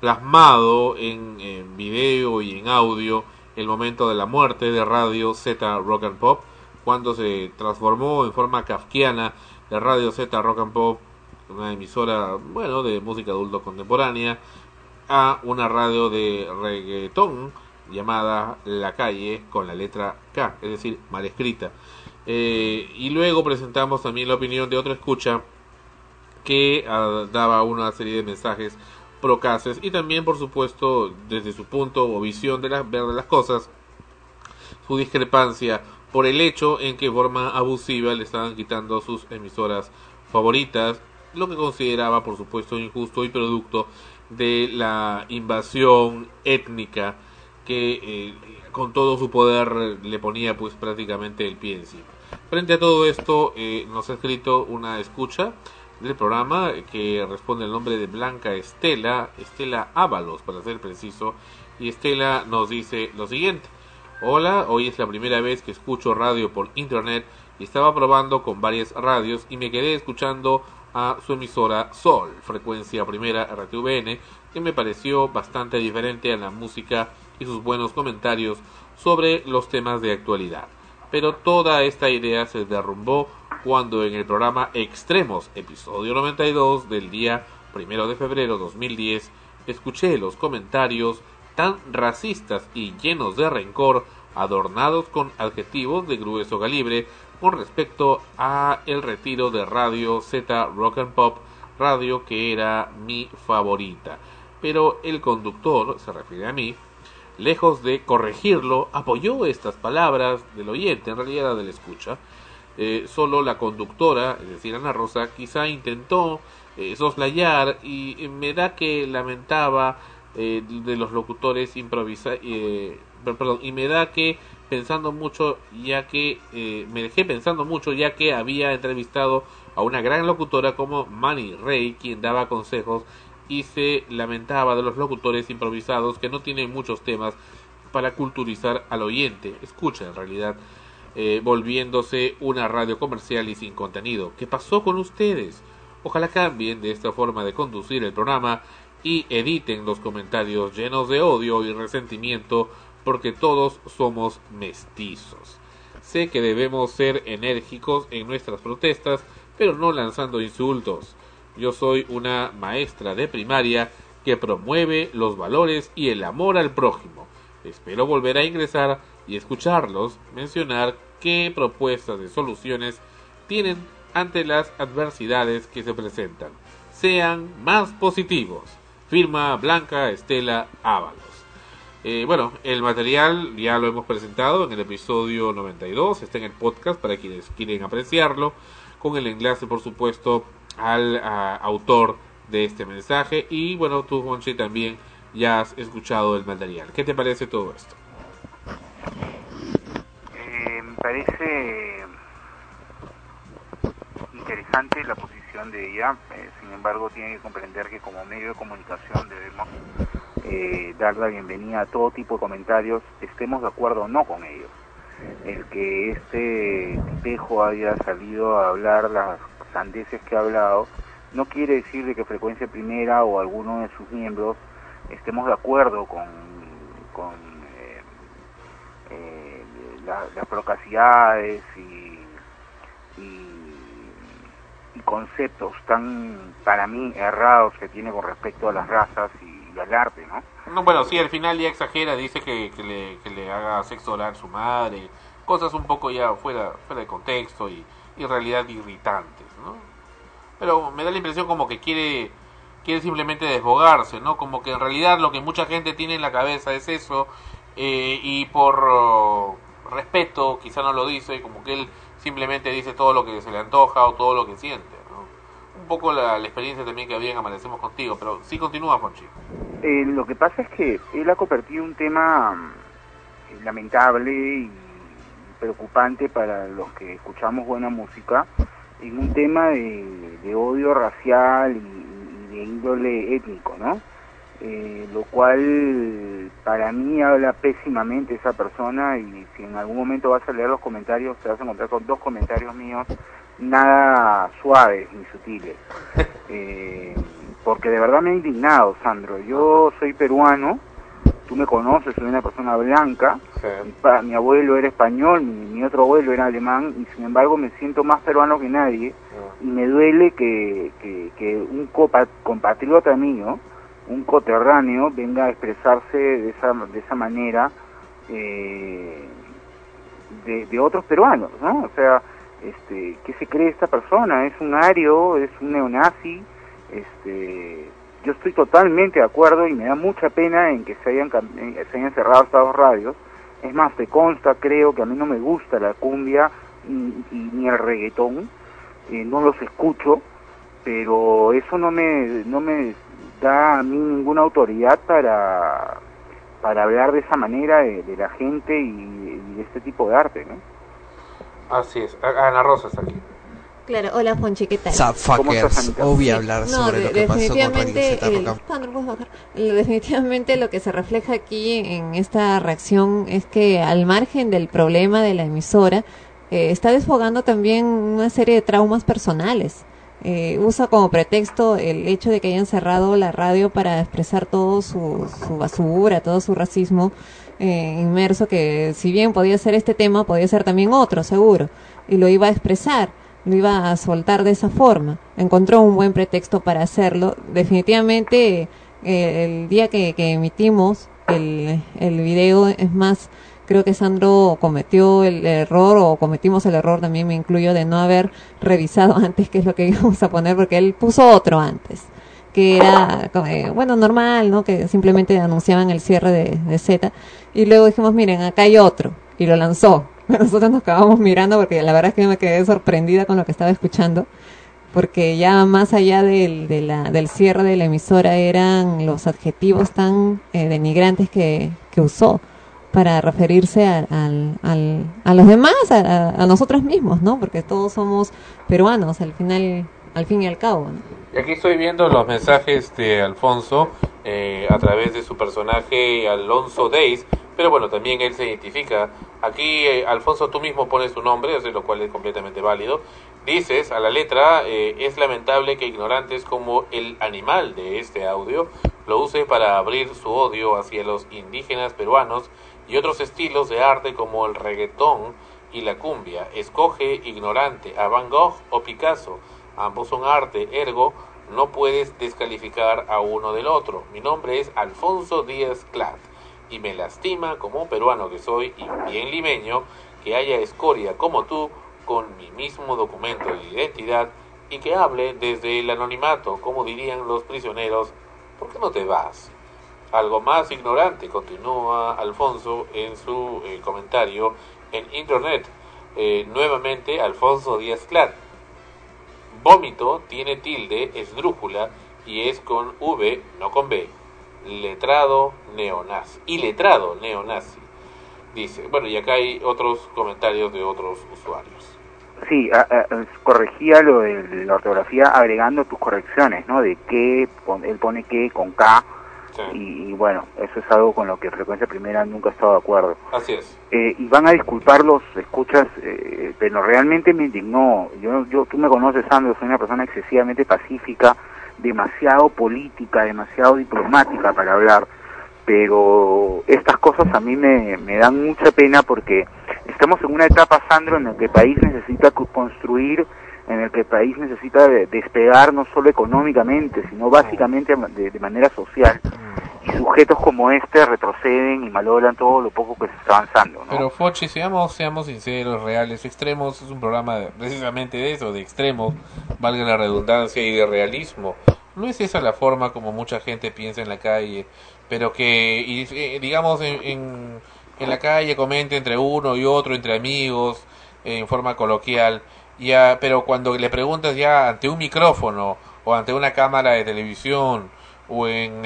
plasmado en, video y en audio el momento de la muerte de Radio Z Rock and Pop cuando se transformó en forma kafkiana de Radio Z Rock and Pop una emisora bueno de música adulto contemporánea a una radio de reggaetón llamada La Calle con la letra K, es decir, mal escrita. Eh, y luego presentamos también la opinión de otra escucha que ah, daba una serie de mensajes procaces y también, por supuesto, desde su punto o visión de ver de las cosas, su discrepancia por el hecho en que forma abusiva le estaban quitando sus emisoras favoritas, lo que consideraba, por supuesto, injusto y producto de la invasión étnica que eh, con todo su poder le ponía pues prácticamente el pie encima. Frente a todo esto eh, nos ha escrito una escucha del programa que responde el nombre de Blanca Estela, Estela Ábalos para ser preciso, y Estela nos dice lo siguiente. Hola, hoy es la primera vez que escucho radio por internet y estaba probando con varias radios y me quedé escuchando a su emisora Sol, frecuencia primera RTVN, que me pareció bastante diferente a la música y sus buenos comentarios sobre los temas de actualidad. Pero toda esta idea se derrumbó cuando en el programa Extremos, episodio 92 del día 1 de febrero 2010, escuché los comentarios tan racistas y llenos de rencor, adornados con adjetivos de grueso calibre, con respecto a el retiro de Radio Z Rock and Pop, radio que era mi favorita. Pero el conductor, se refiere a mí, lejos de corregirlo, apoyó estas palabras del oyente, en realidad del escucha. Eh, solo la conductora, es decir, Ana Rosa, quizá intentó eh, soslayar y me da que lamentaba eh, de los locutores improvisa eh, per- perdón, y me da que pensando mucho ya que me dejé pensando mucho ya que había entrevistado a una gran locutora como Manny Ray quien daba consejos y se lamentaba de los locutores improvisados que no tienen muchos temas para culturizar al oyente escucha en realidad eh, volviéndose una radio comercial y sin contenido ¿qué pasó con ustedes? ojalá cambien de esta forma de conducir el programa y editen los comentarios llenos de odio y resentimiento porque todos somos mestizos. Sé que debemos ser enérgicos en nuestras protestas, pero no lanzando insultos. Yo soy una maestra de primaria que promueve los valores y el amor al prójimo. Espero volver a ingresar y escucharlos mencionar qué propuestas de soluciones tienen ante las adversidades que se presentan. Sean más positivos. Firma Blanca Estela Ábalos. Eh, bueno, el material ya lo hemos presentado en el episodio 92, está en el podcast para quienes quieren apreciarlo, con el enlace por supuesto al a, autor de este mensaje y bueno, tú Monchi también ya has escuchado el material. ¿Qué te parece todo esto? Eh, me parece interesante la posición de ella, eh, sin embargo tiene que comprender que como medio de comunicación debemos eh, dar la bienvenida a todo tipo de comentarios, estemos de acuerdo o no con ellos. El que este tipejo haya salido a hablar las sandeces que ha hablado, no quiere decir de que Frecuencia Primera o alguno de sus miembros estemos de acuerdo con, eh, eh, la- las procacidades y, y, y conceptos tan, para mí, errados que tiene con respecto a las razas y al arte, ¿no? No, bueno, sí, al final ya exagera, dice que, le, que le haga sexo oral su madre, cosas un poco ya fuera, fuera de contexto y, y realidad irritantes, ¿no? Pero me da la impresión como que quiere, quiere simplemente desbogarse, ¿no? Como que en realidad lo que mucha gente tiene en la cabeza es eso eh, y por respeto quizá no lo dice, como que él simplemente dice todo lo que se le antoja o todo lo que siente, ¿no? Un poco la, la experiencia también que había en Amanecemos Contigo, pero sí continúa, Fonchi. Eh, lo que pasa es que él ha convertido un tema mm, lamentable y preocupante para los que escuchamos buena música en un tema de, de odio racial y, y de índole étnico, ¿no? Eh, lo cual para mí habla pésimamente esa persona y si en algún momento vas a leer los comentarios te vas a encontrar con dos comentarios míos nada suaves ni sutiles. *laughs* Eh, porque de verdad me ha indignado, Sandro. Yo soy peruano, tú me conoces, soy una persona blanca, mi, pa- mi abuelo era español, mi, mi otro abuelo era alemán, y sin embargo me siento más peruano que nadie, y me duele que, que, que un compatriota mío, un coterráneo, venga a expresarse de esa, de esa manera eh, de, de otros peruanos, ¿no? O sea, este, ¿qué se cree esta persona? ¿Es un ario? ¿Es un neonazi? Este, yo estoy totalmente de acuerdo y me da mucha pena en que se hayan, se hayan cerrado estas dos radios. Es más, te consta, creo que a mí no me gusta la cumbia y, ni el reggaetón, eh, no los escucho, pero eso no me, no me da a mí ninguna autoridad para, para hablar de esa manera de, la gente y, y de este tipo de arte, ¿no? Así es, Ana Rosa está aquí. Claro, hola Fonchi, ¿qué tal? Zapfuckers. O voy a hablar No, sobre de- lo que pasó con definitivamente, lo que se refleja aquí en esta reacción es que al margen del problema de la emisora, eh, está desfogando también una serie de traumas personales. Eh, usa como pretexto el hecho de que hayan cerrado la radio para expresar todo su, su basura, todo su racismo eh, inmerso, que si bien podía ser este tema, podía ser también otro, seguro, y lo iba a expresar lo iba a soltar de esa forma. Encontró un buen pretexto para hacerlo. Definitivamente, eh, el día que, emitimos el, el video, es más, creo que Sandro cometió el error, o cometimos el error, también me incluyo, de no haber revisado *laughs* antes qué es lo que íbamos a poner, porque él puso otro antes que era, eh, bueno, normal, ¿no? Que simplemente anunciaban el cierre de, de Z. Y luego dijimos, miren, acá hay otro. Y lo lanzó. *laughs* Nosotros nos acabamos mirando porque la verdad es que me quedé sorprendida con lo que estaba escuchando. Porque ya más allá del, del cierre de la emisora eran los adjetivos tan eh, denigrantes que, que usó. para referirse a, al- al- a los demás, a- a nosotros mismos, ¿no? Porque todos somos peruanos al final, al fin y al cabo. Y aquí estoy viendo los mensajes de Alfonso eh, a través de su personaje Alonso Days, pero bueno, también él se identifica. Aquí, eh, Alfonso, tú mismo pones tu nombre, lo cual es completamente válido. Dices a la letra, eh, es lamentable que ignorantes como el animal de este audio lo use para abrir su odio hacia los indígenas peruanos y otros estilos de arte como el reggaetón y la cumbia. Escoge ignorante a Van Gogh o Picasso. Ambos son arte, ergo no puedes descalificar a uno del otro. Mi nombre es Alfonso Díaz Clat y me lastima como peruano que soy y bien limeño que haya escoria como tú con mi mismo documento de identidad y que hable desde el anonimato, como dirían los prisioneros, ¿por qué no te vas? Algo más ignorante, continúa Alfonso en su eh, comentario en internet. Eh, nuevamente, Alfonso Díaz Clat. Vómito tiene tilde, esdrújula y es con V, no con B. Letrado neonazi. Y letrado neonazi. Dice. Bueno, y acá hay otros comentarios de otros usuarios. Sí, a- a- corregía lo de la ortografía agregando tus correcciones, ¿no? De que él pone que con K y, y bueno, eso es algo con lo que Frecuencia Primera nunca ha estado de acuerdo. Así es. Eh, y van a disculpar los escuchas, eh, pero realmente me indignó. Yo, yo, tú me conoces, Sandro, soy una persona excesivamente pacífica, demasiado política, demasiado diplomática para hablar, pero estas cosas a mí me, me dan mucha pena porque estamos en una etapa, Sandro, en la que el país necesita co- construir, en el que el país necesita de- despegar no solo económicamente, sino básicamente de, manera social. Y sujetos como este retroceden y malogran todo lo poco que se está avanzando. ¿no? Pero Fochi, seamos, seamos sinceros, reales, extremos, es un programa de- precisamente de eso, de extremos, valga la redundancia y de realismo. No es esa la forma como mucha gente piensa en la calle, pero que, y, eh, digamos, en, en, en la calle comente entre uno y otro, entre amigos, en forma coloquial, ya, pero cuando le preguntas ya ante un micrófono o ante una cámara de televisión o en,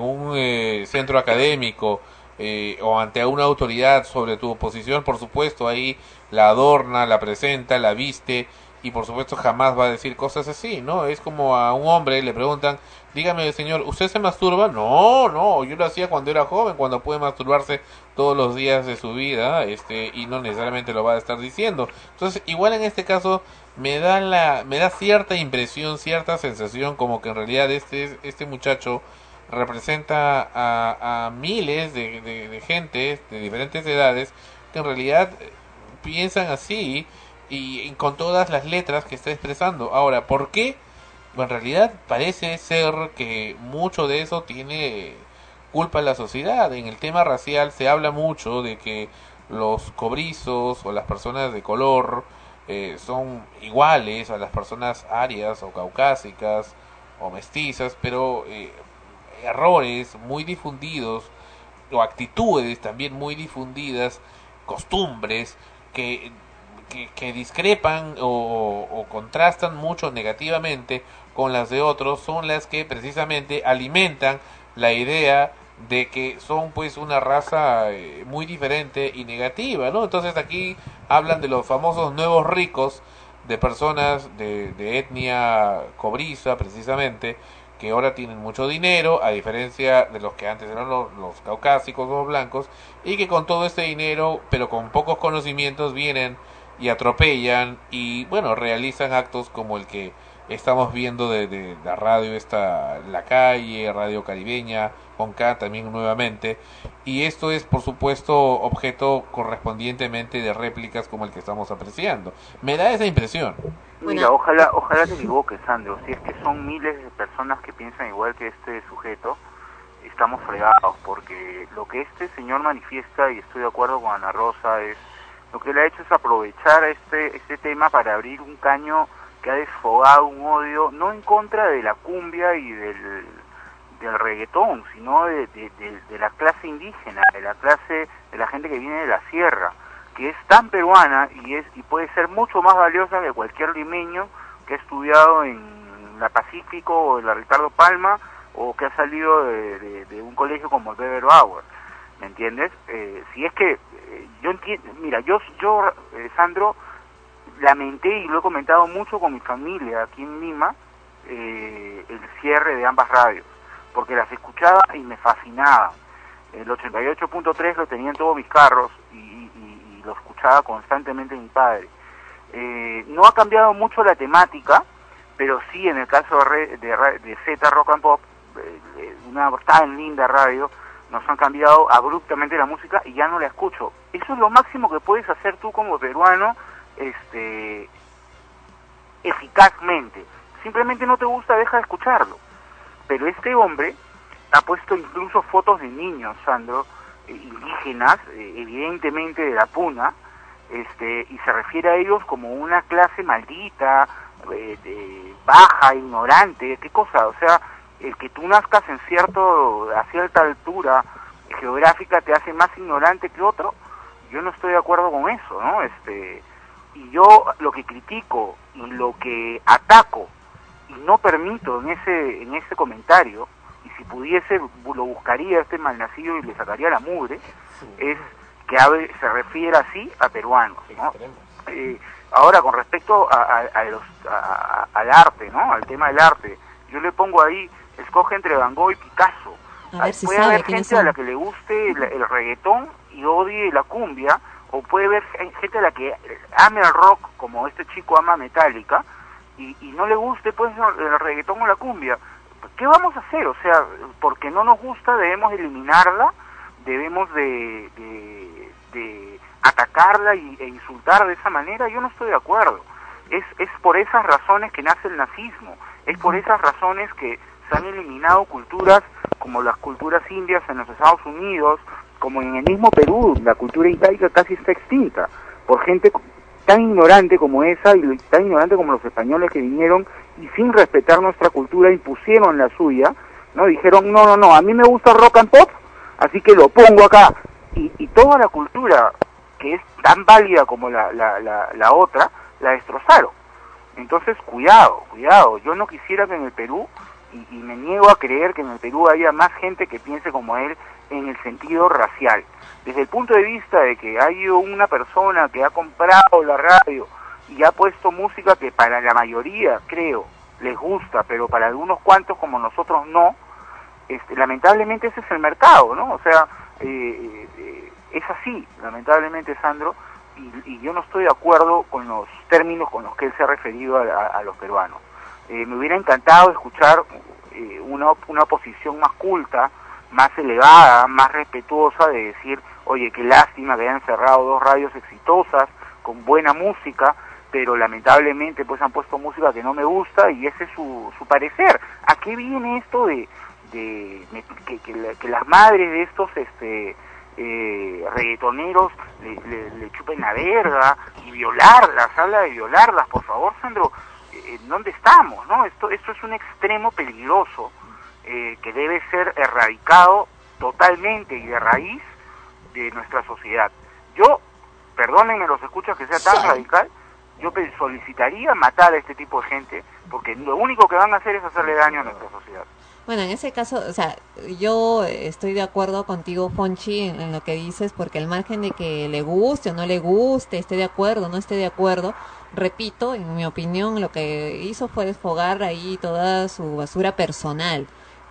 un eh, centro académico eh, o ante una autoridad sobre tu posición, por supuesto, ahí la adorna, la presenta, la viste y por supuesto jamás va a decir cosas así, ¿no? Es como a un hombre le preguntan, dígame señor, ¿usted se masturba? No, no, yo lo hacía cuando era joven, cuando puede masturbarse todos los días de su vida, este, y no necesariamente lo va a estar diciendo. Entonces, igual en este caso me da la, me da cierta impresión, cierta sensación como que en realidad este, este muchacho representa a, a miles de, de, gente de diferentes edades que en realidad piensan así y, con todas las letras que está expresando. Ahora, ¿por qué? En realidad parece ser que mucho de eso tiene culpa la sociedad. En el tema racial se habla mucho de que los cobrizos o las personas de color eh, son iguales a las personas arias o caucásicas o mestizas, pero eh, errores muy difundidos o actitudes también muy difundidas, costumbres que, que, discrepan o, contrastan mucho negativamente con las de otros son las que precisamente alimentan la idea de que son pues una raza eh, muy diferente y negativa, ¿no? Entonces aquí hablan de los famosos nuevos ricos, de personas de, de etnia cobriza precisamente, que ahora tienen mucho dinero, a diferencia de los que antes eran los, los caucásicos los blancos, y que con todo este dinero, pero con pocos conocimientos, vienen y atropellan y, bueno, realizan actos como el que estamos viendo de, de la radio esta La Calle, Radio Caribeña, con K también nuevamente, y esto es por supuesto objeto correspondientemente de réplicas como el que estamos apreciando. Me da esa impresión. Mira, ojalá, ojalá te *laughs* equivoques, Sandro. Si es que son miles de personas que piensan igual que este sujeto, estamos fregados, porque lo que este señor manifiesta, y estoy de acuerdo con Ana Rosa, es lo que él ha hecho es aprovechar este, este tema para abrir un caño que ha desfogado un odio, no en contra de la cumbia y del, del reggaetón, sino de, de, la clase indígena, de la clase de la gente que viene de la sierra, que es tan peruana y es y puede ser mucho más valiosa que cualquier limeño que ha estudiado en la Pacífico o en la Ricardo Palma o que ha salido de un colegio como el Weber Bauer. ¿Me entiendes? Eh, si es que eh, yo entiendo, mira, yo, yo eh, Sandro, lamenté y lo he comentado mucho con mi familia aquí en Lima, eh, el cierre de ambas radios, porque las escuchaba y me fascinaban. El 88.3 lo tenía en todos mis carros y, y- y lo escuchaba constantemente mi padre. No ha cambiado mucho la temática, pero sí en el caso de, de, de Z Rock and Pop, una tan linda radio, nos han cambiado abruptamente la música y ya no la escucho. Eso es lo máximo que puedes hacer tú como peruano, este, eficazmente. Simplemente no te gusta, deja de escucharlo. Pero este hombre ha puesto incluso fotos de niños, Sandro, eh, indígenas, eh, evidentemente de la puna, este, y se refiere a ellos como una clase maldita, eh, de baja, ignorante, qué cosa, o sea, el que tú nazcas en cierto, a cierta altura geográfica te hace más ignorante que otro, yo no estoy de acuerdo con eso, ¿no? Este, y yo lo que critico y lo que ataco y no permito en ese, en ese comentario, y si pudiese lo buscaría este malnacido y le sacaría la mugre, es que se refiere así a peruanos, ¿no? Eh, ahora, con respecto a, a- a los, a- al arte, ¿no? Al tema del arte, yo le pongo ahí, escoge entre Van Gogh y Picasso. A ver si puede sabe haber gente a la que le guste el, el reggaetón y odie la cumbia, o puede haber gen- gente a la que ame el rock, como este chico ama Metallica, y, y no le guste pues el reggaetón o la cumbia. ¿Qué vamos a hacer? O sea, porque no nos gusta debemos eliminarla, debemos de, de, de atacarla y, e insultar de esa manera, yo no estoy de acuerdo. Es, es por esas razones que nace el nazismo, es por esas razones que se han eliminado culturas como las culturas indias en los Estados Unidos, como en el mismo Perú, la cultura incaica casi está extinta, por gente tan ignorante como esa y tan ignorante como los españoles que vinieron y sin respetar nuestra cultura impusieron la suya, ¿no? Dijeron, no, no, no, a mí me gusta rock and pop, así que lo pongo acá. Y, y toda la cultura que es tan válida como la, la, la, la otra, la destrozaron. Entonces, cuidado, cuidado. Yo no quisiera que en el Perú, y, y me niego a creer que en el Perú haya más gente que piense como él en el sentido racial. Desde el punto de vista de que hay una persona que ha comprado la radio y ha puesto música que para la mayoría, creo, les gusta, pero para algunos cuantos como nosotros no, este, lamentablemente ese es el mercado, ¿no? O sea, eh, eh, es así, lamentablemente, Sandro, y, yo no estoy de acuerdo con los términos con los que él se ha referido a los peruanos. Eh, me hubiera encantado escuchar eh, una, una posición más culta, más elevada, más respetuosa de decir, oye, qué lástima que hayan cerrado dos radios exitosas, con buena música, pero lamentablemente pues han puesto música que no me gusta y ese es su, su parecer. ¿A qué viene esto de, de que, que la- las madres de estos este eh, reggaetoneros le, le- le chupen la verga y violarlas, habla de violarlas, por favor, Sandro, ¿en dónde estamos? no Esto, esto es un extremo peligroso eh, que debe ser erradicado totalmente y de raíz de nuestra sociedad. Yo, perdónenme los escuchas que sea tan radical, yo solicitaría matar a este tipo de gente, porque lo único que van a hacer es hacerle daño a nuestra sociedad. Bueno, en ese caso, o sea, yo estoy de acuerdo contigo, Fonchi, en, lo que dices, porque al margen de que le guste o no le guste, esté de acuerdo o no esté de acuerdo, repito, en mi opinión, lo que hizo fue desfogar ahí toda su basura personal.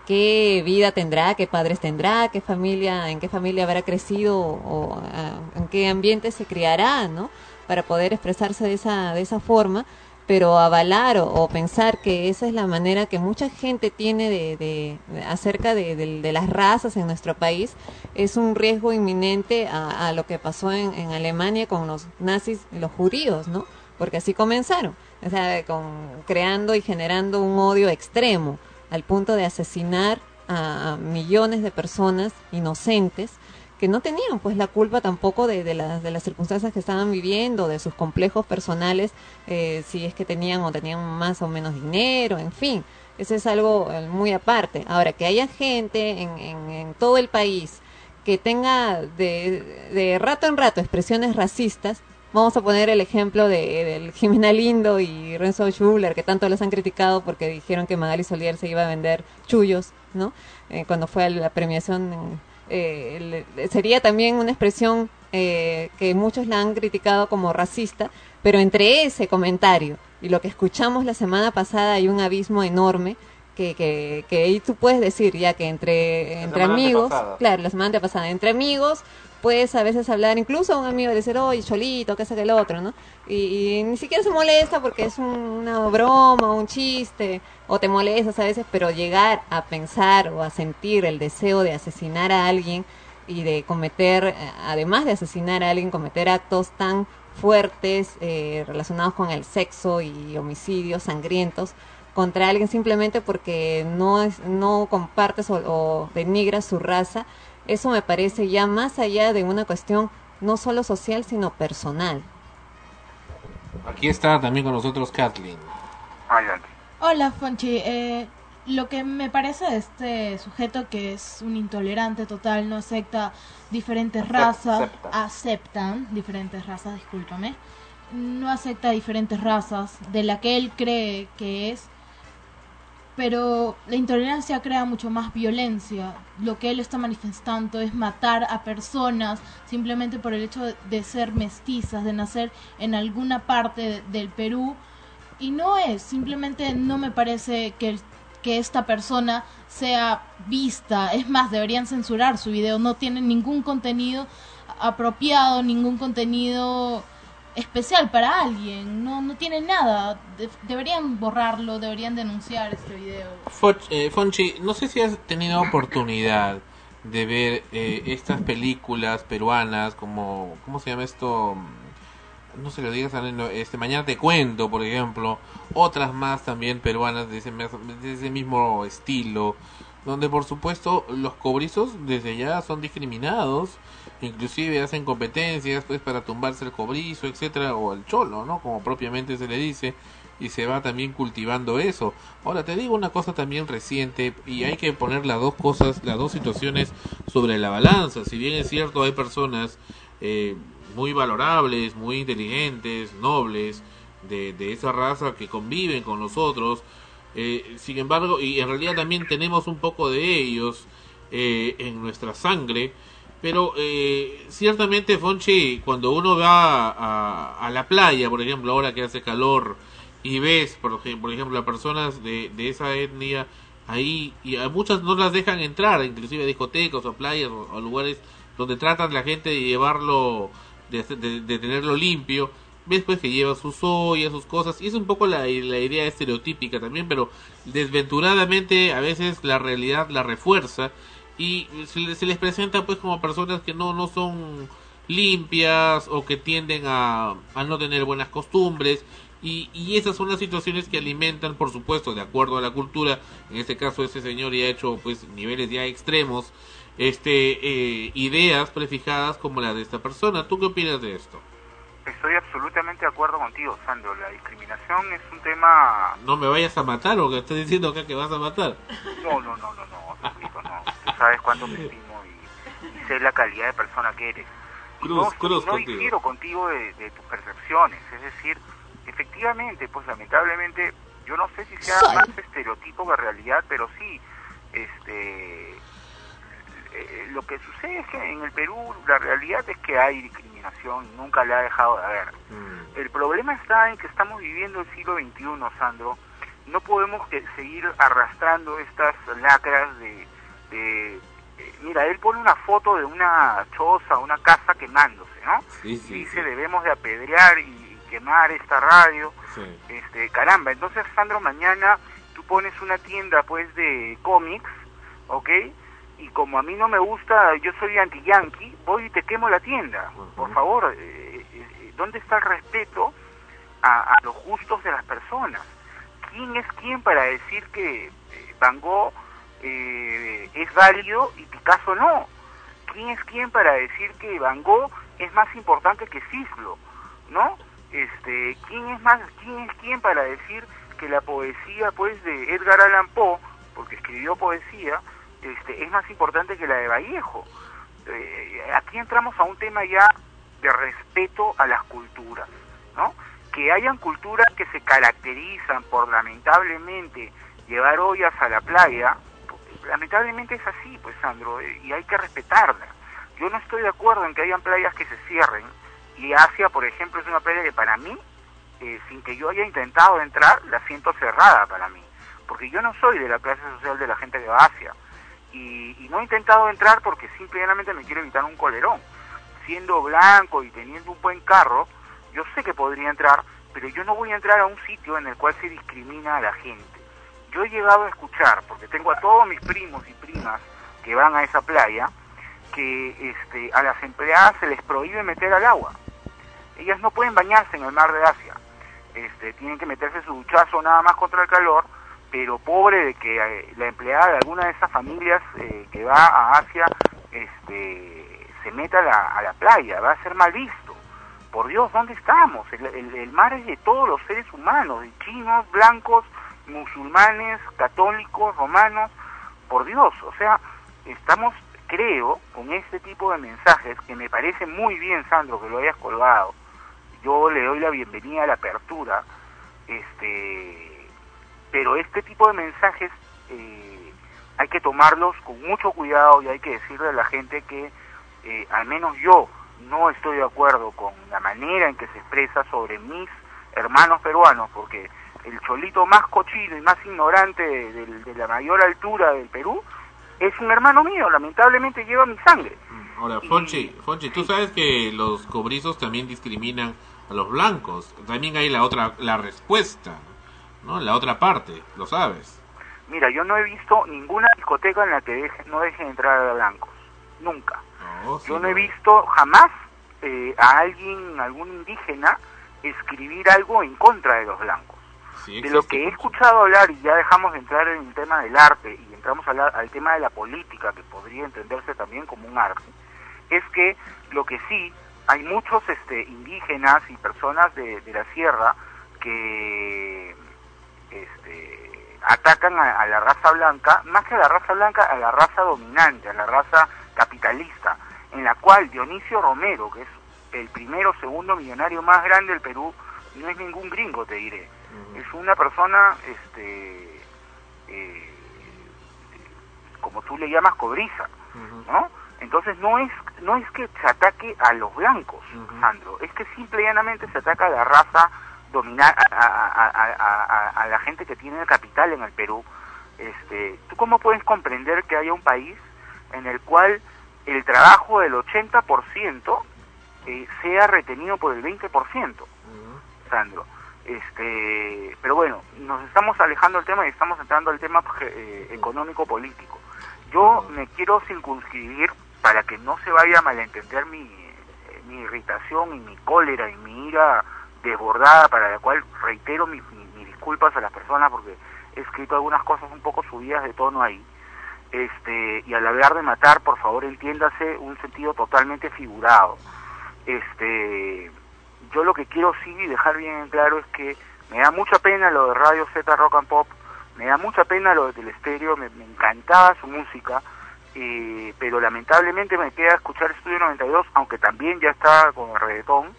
¿Qué vida tendrá? ¿Qué padres tendrá? ¿Qué familia, en qué familia habrá crecido o ah, en qué ambiente se criará, ¿no? Para poder expresarse de esa, de esa forma pero avalar o, pensar que esa es la manera que mucha gente tiene de, acerca de, de- las razas en nuestro país es un riesgo inminente a, lo que pasó en, Alemania con los nazis los judíos, ¿no? Porque así comenzaron, o sea, con, creando y generando un odio extremo al punto de asesinar a millones de personas inocentes que no tenían pues la culpa tampoco de, las, de las circunstancias que estaban viviendo, de sus complejos personales, eh, si es que tenían o tenían más o menos dinero, en fin, eso es algo eh, muy aparte. Ahora, que haya gente en, en, en todo el país que tenga de, de rato en rato expresiones racistas, vamos a poner el ejemplo de, del Jimena Lindo y Renzo Schuller, que tanto los han criticado porque dijeron que Magali Solier se iba a vender chullos, ¿no? Eh, cuando fue a la premiación eh, sería también una expresión eh, que muchos la han criticado como racista, pero entre ese comentario y lo que escuchamos la semana pasada hay un abismo enorme que, que, que ahí tú puedes decir ya que entre, entre amigos, claro, la semana pasada, entre amigos puedes a veces hablar incluso a un amigo y decir, oye, cholito, que que el otro, ¿no? Y, y ni siquiera se molesta porque es un- una broma, un chiste, o te molestas a veces, pero llegar a pensar o a sentir el deseo de asesinar a alguien y de cometer, eh, además de asesinar a alguien, cometer actos tan fuertes eh, relacionados con el sexo y homicidios sangrientos contra alguien simplemente porque no es, no compartes o, o denigras su raza, eso me parece ya más allá de una cuestión no solo social sino personal. Aquí está también con nosotros Kathleen. Adelante. Hola, Fonchi. Eh, lo que me parece de este sujeto que es un intolerante total, no acepta diferentes razas, acepta. aceptan diferentes razas, discúlpame, no acepta diferentes razas de la que él cree que es, pero la intolerancia crea mucho más violencia. Lo que él está manifestando es matar a personas simplemente por el hecho de, ser mestizas, de nacer en alguna parte de- del Perú. Y no es, simplemente no me parece que, que esta persona sea vista. Es más, deberían censurar su video. No tiene ningún contenido apropiado, ningún contenido especial para alguien. No, no tiene nada. De- deberían borrarlo, deberían denunciar este video. Eh, Fonchi, no sé si has tenido oportunidad de ver eh, estas películas peruanas como, ¿cómo se llama esto? No se lo digas, a este, Mañana te cuento, por ejemplo, otras más también peruanas de ese, de ese mismo estilo, donde por supuesto los cobrizos desde ya son discriminados, inclusive hacen competencias pues para tumbarse el cobrizo, etcétera, o el cholo, ¿no? Como propiamente se le dice, y se va también cultivando eso. Ahora te digo una cosa también reciente y hay que poner las dos cosas, las dos situaciones sobre la balanza. Si bien es cierto hay personas eh, muy valorables, muy inteligentes, nobles de, de esa raza que conviven con nosotros, eh, sin embargo, y en realidad también tenemos un poco de ellos eh, en nuestra sangre, pero eh, ciertamente, Fonchi, cuando uno va a, a la playa, por ejemplo, ahora que hace calor, y ves, por ejemplo, a personas de, de esa etnia ahí, y a muchas no las dejan entrar, inclusive a discotecas o playas o lugares donde tratan la gente de llevarlo, de, tenerlo limpio, ves pues que lleva sus ollas, sus cosas, y es un poco la, la idea estereotípica también, pero desventuradamente a veces la realidad la refuerza y se les presenta pues como personas que no, no son limpias o que tienden a, a no tener buenas costumbres y, y esas son las situaciones que alimentan por supuesto de acuerdo a la cultura en este caso ese señor ya ha hecho pues niveles ya extremos este eh, ideas prefijadas como la de esta persona ¿tú qué opinas de esto? Estoy absolutamente de acuerdo contigo, Sandro. La discriminación es un tema... no me vayas a matar o que estás diciendo acá que vas a matar No, no, no, no, no, Sandrito, no. Tú sabes cuánto te estimo y, y sé la calidad de persona que eres. Cruz, no, cruz no contigo. difiero contigo de, de tus percepciones. Es decir, efectivamente, pues lamentablemente, yo no sé si sea Soy. más estereotipo que realidad, pero sí, este... eh, lo que sucede es que en el Perú la realidad es que hay discriminación nunca la ha dejado de haber. El problema está en que estamos viviendo el siglo XXI, Sandro. No podemos que seguir arrastrando estas lacras de... de eh, mira, él pone una foto de una choza, una casa quemándose, ¿no? Sí, sí, Dice, debemos de apedrear y quemar esta radio. Este, caramba, entonces, Sandro, mañana tú pones una tienda, pues, de cómics, ¿ok? Y como a mí no me gusta, yo soy anti-yankee, voy y te quemo la tienda. Por favor, eh, eh, ¿dónde está el respeto a, a los gustos de las personas? ¿Quién es quién para decir que eh, Van Gogh eh, es válido y Picasso no? ¿Quién es quién para decir que Van Gogh es más importante que Cislo? ¿No? Este, ¿quién es más quién es quién para decir que la poesía pues de Edgar Allan Poe, porque escribió poesía, este, es más importante que la de Vallejo? Eh, aquí entramos a un tema ya de respeto a las culturas, ¿no? Que hayan culturas que se caracterizan por lamentablemente llevar ollas a la playa, lamentablemente es así, pues Sandro, eh, y hay que respetarla. Yo no estoy de acuerdo en que hayan playas que se cierren, y Asia, por ejemplo, es una playa que para mí, eh, sin que yo haya intentado entrar, la siento cerrada para mí, porque yo no soy de la clase social de la gente que va a Asia, y, y no he intentado entrar porque simplemente me quiero evitar un colerón. Siendo blanco y teniendo un buen carro, yo sé que podría entrar, pero yo no voy a entrar a un sitio en el cual se discrimina a la gente. Yo he llegado a escuchar, porque tengo a todos mis primos y primas que van a esa playa, que este, a las empleadas se les prohíbe meter al agua. Ellas no pueden bañarse en el mar de Asia. Este, tienen que meterse su duchazo nada más contra el calor, pero pobre de que eh, la empleada de alguna de esas familias eh, que va a Asia este, se meta a la, a la playa, va a ser mal visto. Por Dios, ¿dónde estamos? El, el- mar es de todos los seres humanos, de chinos, blancos, musulmanes, católicos, romanos. Por Dios, o sea, estamos, creo, con este tipo de mensajes que me parece muy bien, Sandro, que lo hayas colgado. Yo le doy la bienvenida a la apertura, este, pero este tipo de mensajes eh, hay que tomarlos con mucho cuidado y hay que decirle a la gente que eh, al menos yo no estoy de acuerdo con la manera en que se expresa sobre mis hermanos peruanos, porque el cholito más cochino y más ignorante de, de- de la mayor altura del Perú es un hermano mío, lamentablemente lleva mi sangre. Ahora, Fonchi, Fonchi, tú sabes que los cobrizos también discriminan a los blancos. También hay la otra, la respuesta, ¿no? La otra parte, lo sabes. Mira, yo no he visto ninguna discoteca en la que deje- no dejen entrar a blancos, nunca. No, sí, Yo no he visto jamás eh, a alguien, algún indígena, escribir algo en contra de los blancos. Sí de lo que he escuchado hablar, y ya dejamos de entrar en el tema del arte y entramos a hablar al tema de la política, que podría entenderse también como un arte, es que lo que sí, hay muchos este, indígenas y personas de, de la sierra que este, atacan a, a la raza blanca, más que a la raza blanca, a la raza dominante, a la raza capitalista, en la cual Dionisio Romero, que es el primero segundo millonario más grande del Perú, no es ningún gringo, te diré. Es una persona, este, eh, como tú le llamas, cobriza, ¿no? Entonces no es no es que se ataque a los blancos, Sandro, es que simple y llanamente se ataca a la raza dominar a, a- a- a- a- a la gente que tiene el capital en el Perú. Este, ¿tú cómo puedes comprender que haya un país en el cual el trabajo del 80% eh, sea retenido por el 20%, Sandro? Este, pero bueno, nos estamos alejando del tema y estamos entrando al tema eh, económico-político. Yo me quiero circunscribir para que no se vaya a malentender mi, mi irritación y mi cólera y mi ira desbordada, para la cual reitero mis, mis- disculpas a las personas porque he escrito algunas cosas un poco subidas de tono ahí. Este, y al hablar de matar, por favor entiéndase un sentido totalmente figurado. Este, yo lo que quiero sí dejar bien en claro es que me da mucha pena lo de Radio Z Rock and Pop, me da mucha pena lo de Telestéreo, me, me encantaba su música, eh, pero lamentablemente me queda escuchar Estudio 92, aunque también ya está con el reggaetón,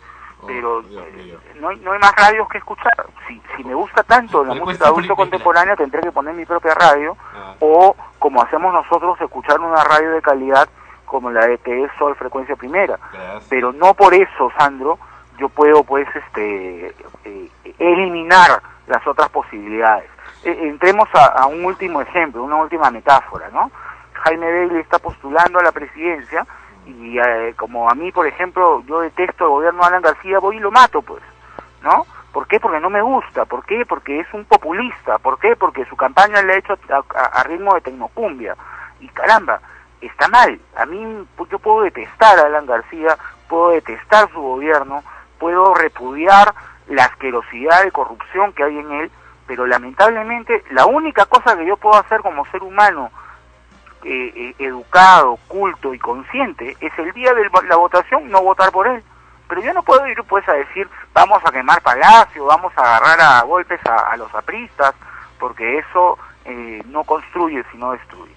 pero eh, no, hay, no hay más radios que escuchar. Si, si me gusta tanto la música adulto contemporánea, tendré que poner mi propia radio, o como hacemos nosotros, escuchar una radio de calidad como la de TE Sol Frecuencia Primera. Pero no por eso, Sandro, yo puedo pues este eh, eliminar las otras posibilidades. Eh, entremos a, a un último ejemplo, una última metáfora, ¿no? Jaime Bailey está postulando a la presidencia y eh, como a mí, por ejemplo, yo detesto el gobierno de Alan García, voy y lo mato, pues, ¿no? ¿Por qué? Porque no me gusta. ¿Por qué? Porque es un populista. ¿Por qué? Porque su campaña la ha hecho a, a- ritmo de tecnocumbia. Y caramba, está mal. A mí, pues, yo puedo detestar a Alan García, puedo detestar su gobierno, puedo repudiar la asquerosidad de corrupción que hay en él, pero lamentablemente la única cosa que yo puedo hacer como ser humano eh, eh, educado, culto y consciente es el día de la votación no votar por él. Pero yo no puedo ir pues a decir vamos a quemar palacio, vamos a agarrar a golpes a, a los apristas, porque eso eh, no construye sino destruye.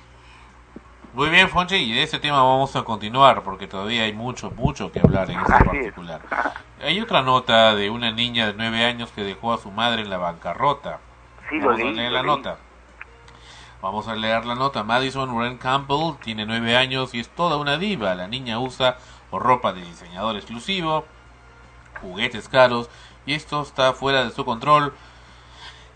Muy bien, Fonche, y de ese tema vamos a continuar porque todavía hay mucho, mucho que hablar en ese particular. Hay otra nota de una niña de nueve años que dejó a su madre en la bancarrota. Sí, lo vamos a leí, leer lo la leí. nota. Vamos a leer la nota. Madison Wren Campbell tiene nueve años y es toda una diva. La niña usa ropa de diseñador exclusivo, juguetes caros y esto está fuera de su control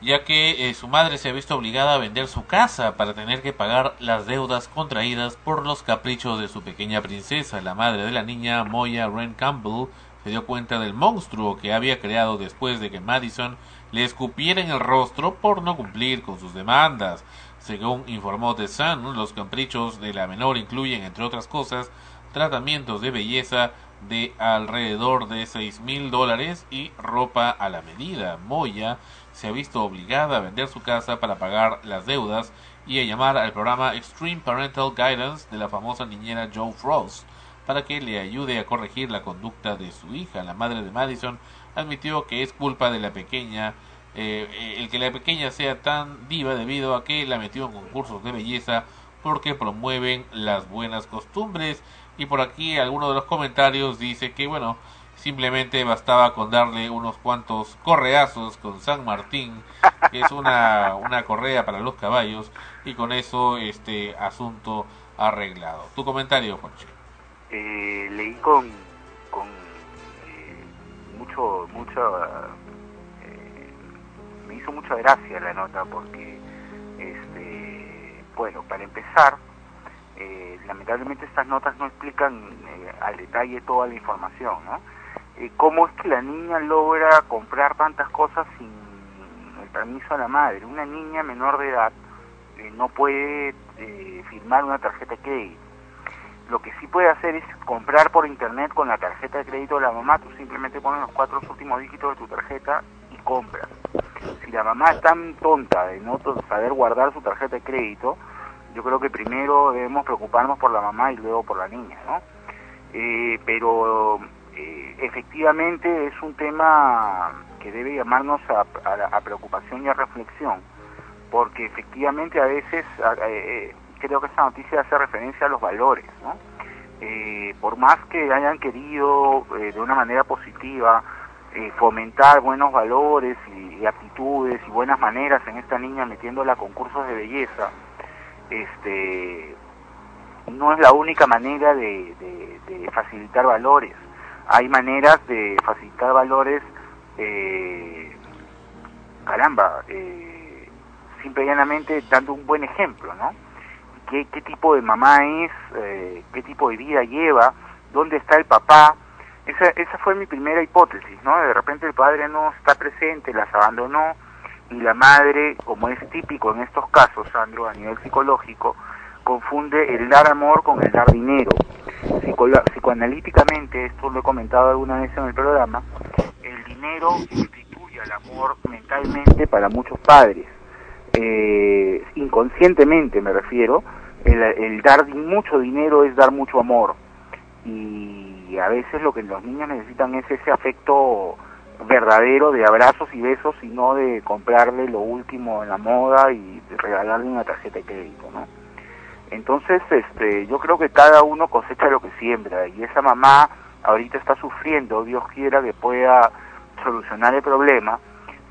ya que eh, su madre se ha visto obligada a vender su casa para tener que pagar las deudas contraídas por los caprichos de su pequeña princesa. La madre de la niña, Moya Wren Campbell, se dio cuenta del monstruo que había creado después de que Madison le escupiera en el rostro por no cumplir con sus demandas. Según informó The Sun, los caprichos de la menor incluyen, entre otras cosas, tratamientos de belleza de alrededor de seis mil dólares y ropa a la medida. Moya se ha visto obligada a vender su casa para pagar las deudas y a llamar al programa Extreme Parental Guidance de la famosa niñera Joe Frost para que le ayude a corregir la conducta de su hija. La madre de Madison admitió que es culpa de la pequeña eh, el que la pequeña sea tan diva debido a que la metió en concursos de belleza porque promueven las buenas costumbres y por aquí alguno de los comentarios dice que bueno simplemente bastaba con darle unos cuantos correazos con San Martín, que es una, una correa para los caballos, y con eso este asunto arreglado. Tu comentario, Juancho. Eh, leí con, con eh, mucho, eh, hizo mucha gracia la nota porque, este, bueno, para empezar, eh, lamentablemente estas notas no explican eh, al detalle toda la información, ¿no? Eh, ¿Cómo es que la niña logra comprar tantas cosas sin el permiso de la madre? Una niña menor de edad eh, no puede eh, firmar una tarjeta de crédito. Lo que sí puede hacer es comprar por internet con la tarjeta de crédito de la mamá. Tú simplemente pones los cuatro últimos dígitos de tu tarjeta compras. Si la mamá es tan tonta de no saber guardar su tarjeta de crédito, yo creo que primero debemos preocuparnos por la mamá y luego por la niña, ¿no? Eh, pero eh, efectivamente es un tema que debe llamarnos a, a- preocupación y a reflexión, porque efectivamente a veces eh, eh, creo que esta noticia hace referencia a los valores, ¿no? Por más que hayan querido de una manera positiva eh, fomentar buenos valores y, aptitudes y buenas maneras en esta niña metiéndola a concursos de belleza, este no es la única manera de, facilitar valores. Hay maneras de facilitar valores, eh, caramba, eh, simple y llanamente dando un buen ejemplo, ¿no? ¿Qué, qué tipo de mamá es? Eh, ¿Qué tipo de vida lleva? ¿Dónde está el papá? Esa, esa fue mi primera hipótesis, ¿no? De repente el padre no está presente, las abandonó y la madre, como es típico en estos casos, Sandro, a nivel psicológico, confunde el dar amor con el dar dinero. Psicolo- psicoanalíticamente, esto lo he comentado alguna vez en el programa, el dinero sustituye al amor mentalmente para muchos padres. Eh, inconscientemente me refiero, el, el dar mucho dinero es dar mucho amor. Y a veces lo que los niños necesitan es ese afecto verdadero de abrazos y besos y no de comprarle lo último en la moda y regalarle una tarjeta de crédito, ¿no? Entonces, este, yo creo que cada uno cosecha lo que siembra y esa mamá ahorita está sufriendo, Dios quiera que pueda solucionar el problema,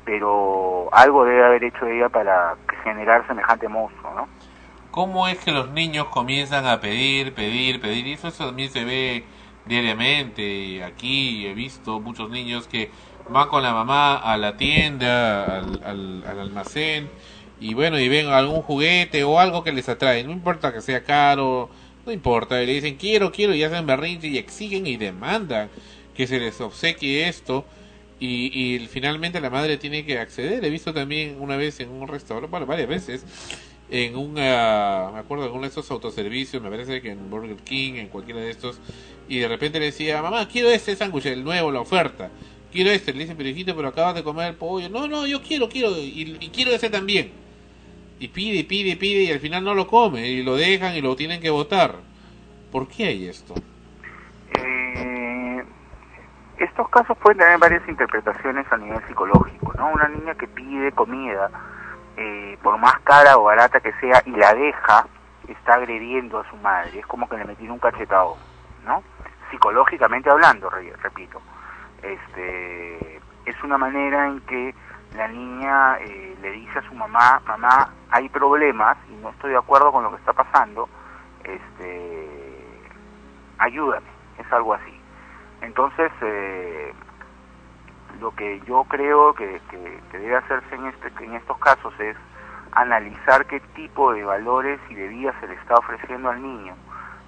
pero algo debe haber hecho ella para generar semejante monstruo, ¿no? ¿Cómo es que los niños comienzan a pedir, pedir, pedir? Y eso también se ve diariamente. Aquí he visto muchos niños que van con la mamá a la tienda, al, al, al almacén, y bueno, y ven algún juguete o algo que les atrae. No importa que sea caro, no importa. Y le dicen quiero, quiero, y hacen berrinche y exigen y demandan que se les obsequie esto. Y, y finalmente la madre tiene que acceder. He visto también una vez en un restaurante, bueno, varias veces, en un, ah, me acuerdo de uno de estos autoservicios, me parece que en Burger King, en cualquiera de estos, y de repente le decía, mamá, quiero este sándwich, el nuevo, la oferta, quiero este, le dicen, pero hijito, pero acabas de comer el pollo, no, no, yo quiero, quiero, y, y quiero ese también, y pide, pide, pide, y al final no lo come, y lo dejan y lo tienen que votar, ¿por qué hay esto? Eh, estos casos pueden tener varias interpretaciones a nivel psicológico, ¿no? Una niña que pide comida, eh, por más cara o barata que sea, y la deja, está agrediendo a su madre, es como que le metieron un cachetado, ¿no? Psicológicamente hablando, re- repito. Este, es una manera en que la niña eh, le dice a su mamá, mamá, hay problemas y no estoy de acuerdo con lo que está pasando, este, ayúdame, es algo así. Entonces, eh, lo que yo creo que, que- que debe hacerse en, este, en estos casos es analizar qué tipo de valores y de vida se le está ofreciendo al niño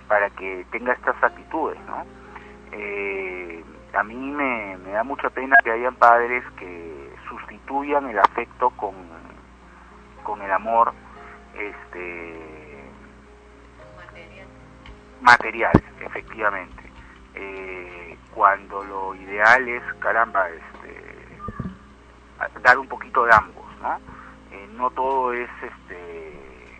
para que tenga estas actitudes, ¿no? Eh, a mí me, me da mucha pena que hayan padres que sustituyan el afecto con, con el amor este material, efectivamente. Eh, cuando lo ideal es, caramba, este, a- dar un poquito de ambos, ¿no? Eh, no todo es, este,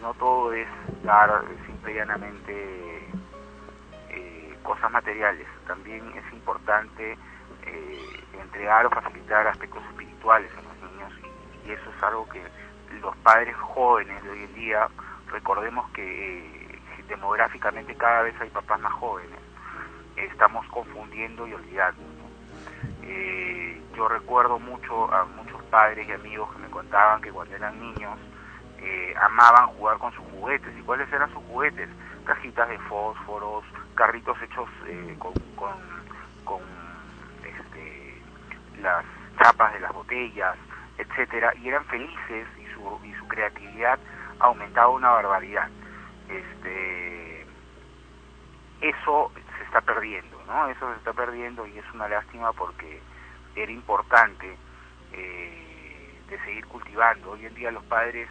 no todo es dar simple y llanamente eh, cosas materiales. También es importante eh, entregar o facilitar aspectos espirituales en los niños y, y eso es algo que los padres jóvenes de hoy en día, recordemos que demográficamente cada vez hay papás más jóvenes, estamos confundiendo y olvidando. Eh, yo recuerdo mucho a muchos padres y amigos que me contaban que cuando eran niños eh, amaban jugar con sus juguetes. ¿Y cuáles eran sus juguetes? Cajitas de fósforos, carritos hechos eh, con, con, con, este, las chapas de las botellas, etcétera, y eran felices y su, y su creatividad aumentaba una barbaridad. Este, eso está perdiendo, ¿no? Eso se está perdiendo y es una lástima porque era importante eh, de seguir cultivando. Hoy en día los padres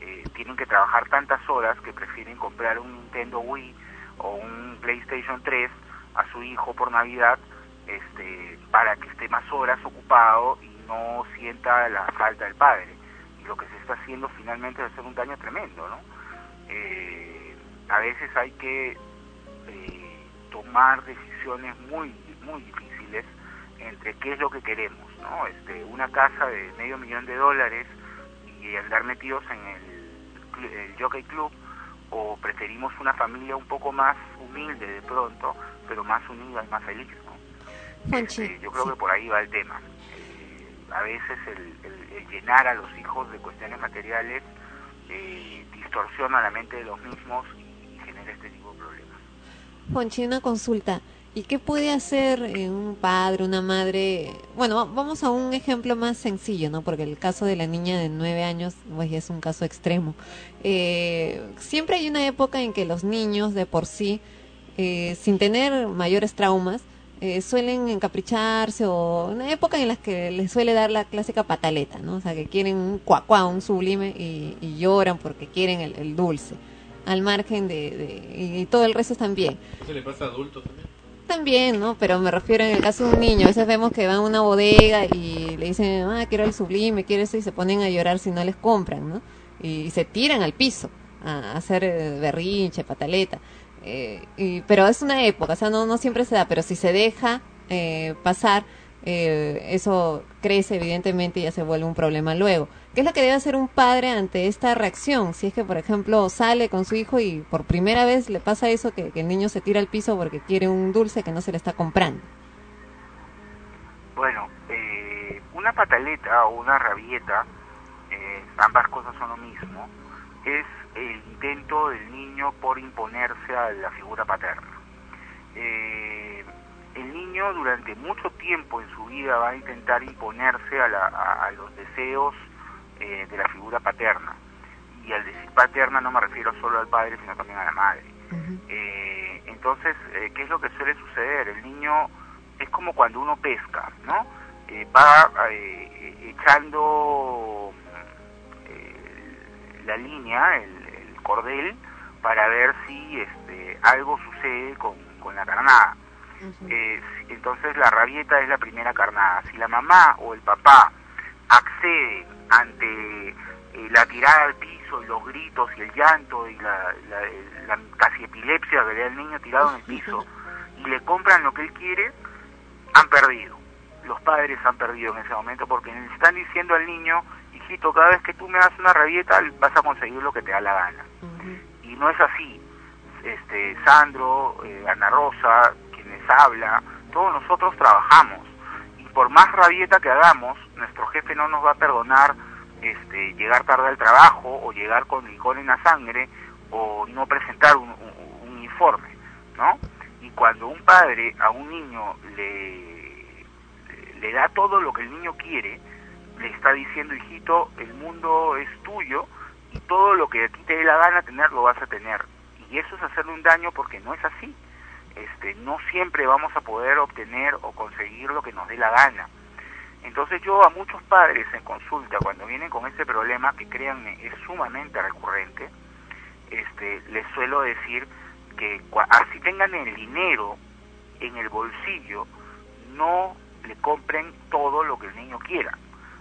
eh, tienen que trabajar tantas horas que prefieren comprar un Nintendo Wii o un PlayStation 3 a su hijo por Navidad este, para que esté más horas ocupado y no sienta la falta del padre. Y lo que se está haciendo finalmente es hacer un daño tremendo, ¿no? Eh, a veces hay que eh, tomar decisiones muy muy difíciles entre qué es lo que queremos, ¿no? Este, una casa de medio millón de dólares y andar metidos en el, el Jockey Club o preferimos una familia un poco más humilde de pronto, pero más unida y más feliz, ¿no? Este, yo creo que por ahí va el tema. Eh, a veces el, el- el llenar a los hijos de cuestiones materiales eh, distorsiona la mente de los mismos y genera este tipo de problemas. Fonchi, una consulta. ¿Y qué puede hacer eh, un padre, una madre? Bueno, va- vamos a un ejemplo más sencillo, ¿no? Porque el caso de la niña de nueve años, pues es un caso extremo. Eh, siempre hay una época en que los niños de por sí, eh, sin tener mayores traumas, eh, suelen encapricharse o una época en la que les suele dar la clásica pataleta, ¿no? O sea, que quieren un cuacuá, un sublime y, y lloran porque quieren el dulce, al margen de, de- y todo el resto también. ¿Eso le pasa a adultos también? También, ¿no? Pero me refiero en el caso de un niño. A veces vemos que van a una bodega y le dicen, ah, quiero el sublime, quiero eso, y se ponen a llorar si no les compran, ¿no? Y, se tiran al piso a hacer eh, berrinche, pataleta. Eh, y, pero es una época, o sea, no, no siempre se da, pero si se deja eh, pasar, eh, eso crece evidentemente y ya se vuelve un problema luego. ¿Qué es lo que debe hacer un padre ante esta reacción? Si es que, por ejemplo, sale con su hijo y por primera vez le pasa eso, que, el niño se tira al piso porque quiere un dulce que no se le está comprando. Bueno, eh, una pataleta o una rabieta, eh, ambas cosas son lo mismo, es el intento del niño por imponerse a la figura paterna. Eh, el niño durante mucho tiempo en su vida va a intentar imponerse a, la- a- a los deseos eh, de la figura paterna. Y al decir paterna no me refiero solo al padre, sino también a la madre. Eh, entonces, eh, ¿qué es lo que suele suceder? El niño es como cuando uno pesca, ¿no? Eh, va eh, echando la línea, el, el cordel, para ver si este, algo sucede con, con la carnada. Eh, entonces la rabieta es la primera carnada. Si la mamá o el papá accede ante eh, la tirada al piso y los gritos y el llanto y la, la- la casi epilepsia que le da el niño tirado en el piso y le compran lo que él quiere, han perdido. Los padres han perdido en ese momento porque le están diciendo al niño, hijito, cada vez que tú me das una rabieta vas a conseguir lo que te da la gana. Y no es así. Este, Sandro, eh, Ana Rosa, habla, todos nosotros trabajamos. Y por más rabieta que hagamos, nuestro jefe no nos va a perdonar este, llegar tarde al trabajo o llegar con licor en la sangre o no presentar un, un- un informe, ¿no? Y cuando un padre a un niño le, le da todo lo que el niño quiere, le está diciendo, hijito, el mundo es tuyo y todo lo que a ti te dé la gana tener lo vas a tener. Y eso es hacerle un daño porque no es así. Este, no siempre vamos a poder obtener o conseguir lo que nos dé la gana. Entonces yo a muchos padres en consulta, cuando vienen con ese problema, que créanme es sumamente recurrente, este, les suelo decir que así tengan el dinero en el bolsillo, no le compren todo lo que el niño quiera.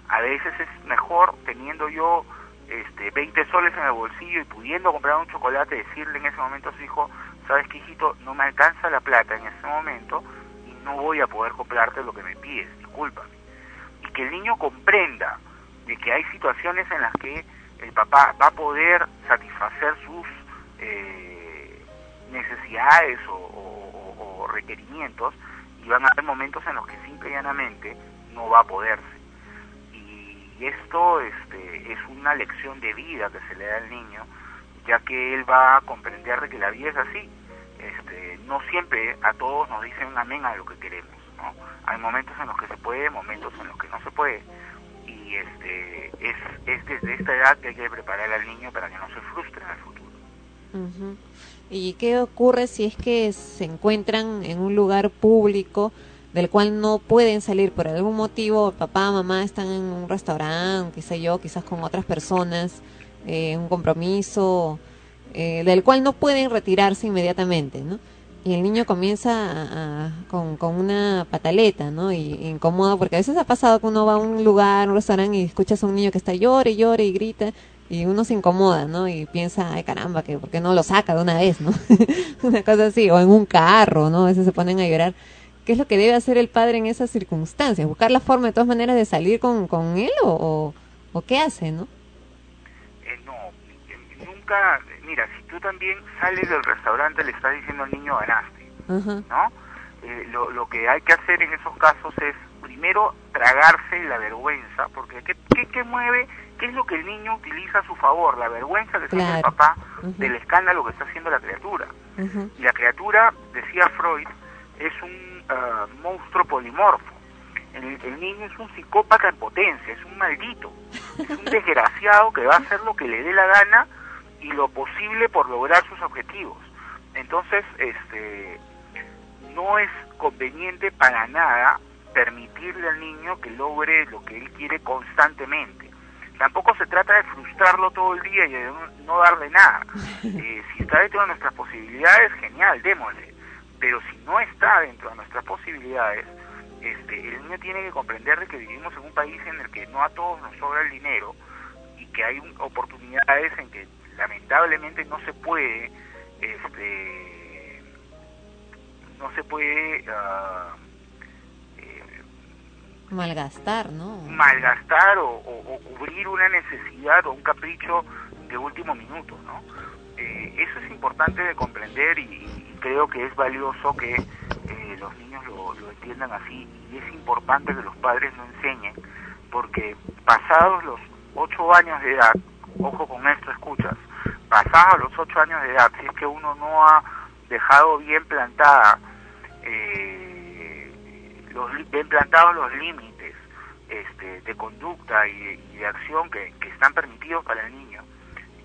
A veces es mejor teniendo yo este, 20 soles en el bolsillo y pudiendo comprar un chocolate, decirle en ese momento a su hijo, sabes que hijito, no me alcanza la plata en ese momento y no voy a poder comprarte lo que me pides, discúlpame. Y que el niño comprenda de que hay situaciones en las que el papá va a poder satisfacer sus eh, necesidades o requerimientos y van a haber momentos en los que simple y llanamente no va a poderse. Y esto este, es una lección de vida que se le da al niño, ya que él va a comprender de que la vida es así. Este, no siempre a todos nos dicen amén a lo que queremos. ¿no? Hay momentos en los que se puede, momentos en los que no se puede. Y este, es, es desde esta edad que hay que preparar al niño para que no se frustre en el futuro. ¿Y qué ocurre si es que se encuentran en un lugar público del cual no pueden salir por algún motivo? Papá, mamá están en un restaurante, qué yo, quizás con otras personas, eh, un compromiso eh, del cual no pueden retirarse inmediatamente, ¿no? Y el niño comienza a- con, con una pataleta, ¿no? Y, y incomoda, porque a veces ha pasado que uno va a un lugar, un restaurante y escuchas a un niño que está llore, llore y grita y uno se incomoda, ¿no? Y piensa, ay caramba, que ¿por qué no lo saca de una vez, ¿no? *laughs* una cosa así, o en un carro, ¿no? A veces se ponen a llorar. ¿Qué es lo que debe hacer el padre en esas circunstancias? ¿Buscar la forma de todas maneras de salir con, con él o, o, o qué hace, no? Nunca, mira, si tú también sales del restaurante le estás diciendo al niño ganaste. ¿no? Eh, lo, lo que hay que hacer en esos casos es primero tragarse la vergüenza, porque ¿qué, qué, qué mueve? ¿Qué es lo que el niño utiliza a su favor? La vergüenza que siente el Claro. papá del escándalo que está haciendo la criatura. Y la criatura, decía Freud, es un ah, monstruo polimorfo. El, el niño es un psicópata en potencia, es un maldito, es un *laughs* desgraciado que va a hacer lo que le dé la gana y lo posible por lograr sus objetivos. Entonces, este, no es conveniente para nada permitirle al niño que logre lo que él quiere constantemente. Tampoco se trata de frustrarlo todo el día y de no, darle nada. *laughs* Eh, si está dentro de nuestras posibilidades, genial, démosle. Pero si no está dentro de nuestras posibilidades, este, el niño tiene que comprender de que vivimos en un país en el que no a todos nos sobra el dinero y que hay un- oportunidades en que lamentablemente no se puede, este, no se puede ah, Malgastar, ¿no? malgastar o, o- o cubrir una necesidad o un capricho de último minuto, ¿no? Eh, eso es importante de comprender y, y creo que es valioso que eh, los niños lo, lo entiendan así y es importante que los padres lo enseñen porque pasados los ocho años de edad, ojo con esto, escuchas, pasados los ocho años de edad, si es que uno no ha dejado bien plantada eh, los, bien plantados los límites este, de conducta y de, acción que, están permitidos para el niño,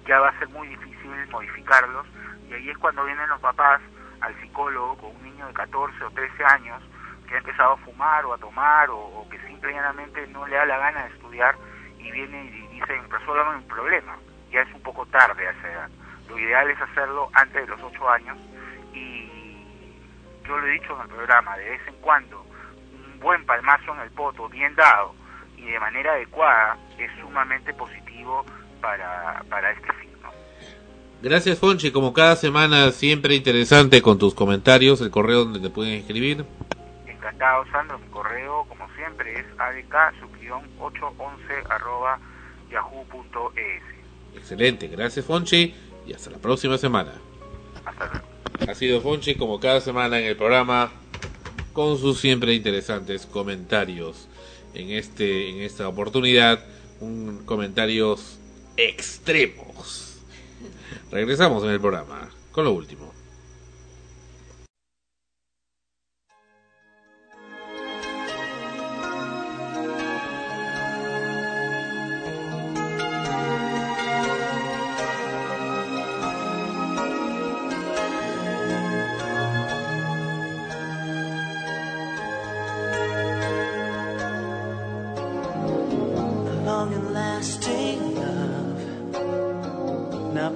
ya va a ser muy difícil modificarlos. Y ahí es cuando vienen los papás al psicólogo con un niño de 14 o 13 años que ha empezado a fumar o a tomar o, o que simple y llanamente no le da la gana de estudiar y viene y dicen resuélvame mi problema. Ya es un poco tarde a esa edad. Lo ideal es hacerlo antes de los 8 años y yo lo he dicho en el programa, de vez en cuando un buen palmazo en el poto, bien dado y de manera adecuada, es sumamente positivo para, para este fin. ¿no? Gracias, Fonchi. Como cada semana, siempre interesante con tus comentarios. El correo donde te pueden escribir. Encantado, Sandro. Mi correo, como siempre, es adk-811 arroba yahoo.es. Excelente. Gracias, Fonchi. Y hasta la próxima semana. Hasta luego. Ha sido Fonchi, como cada semana en el programa con sus siempre interesantes comentarios. En este en esta oportunidad, un comentarios extremos. Regresamos en el programa con lo último.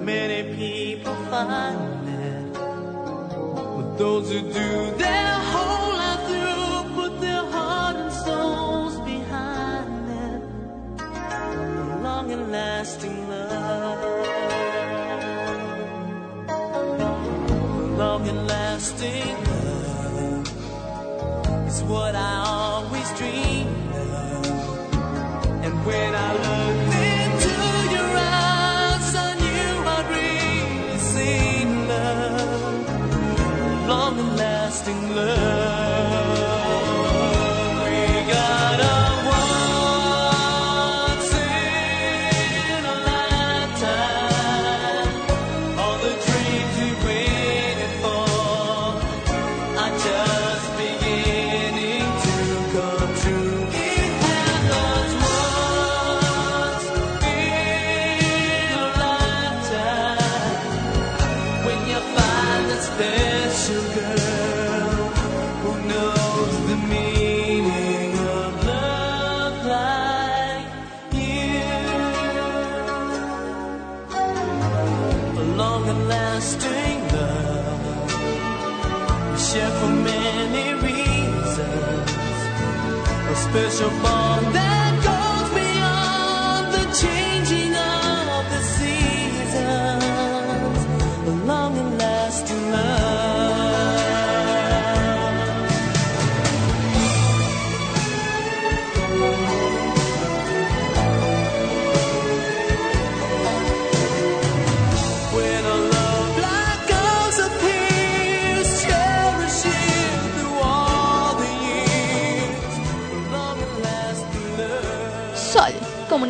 Many people find that. But those who do, their whole life through, put their heart and souls behind them. Long and lasting love. A Long and lasting love is what I always dreamed of. And when I looked and lasting love.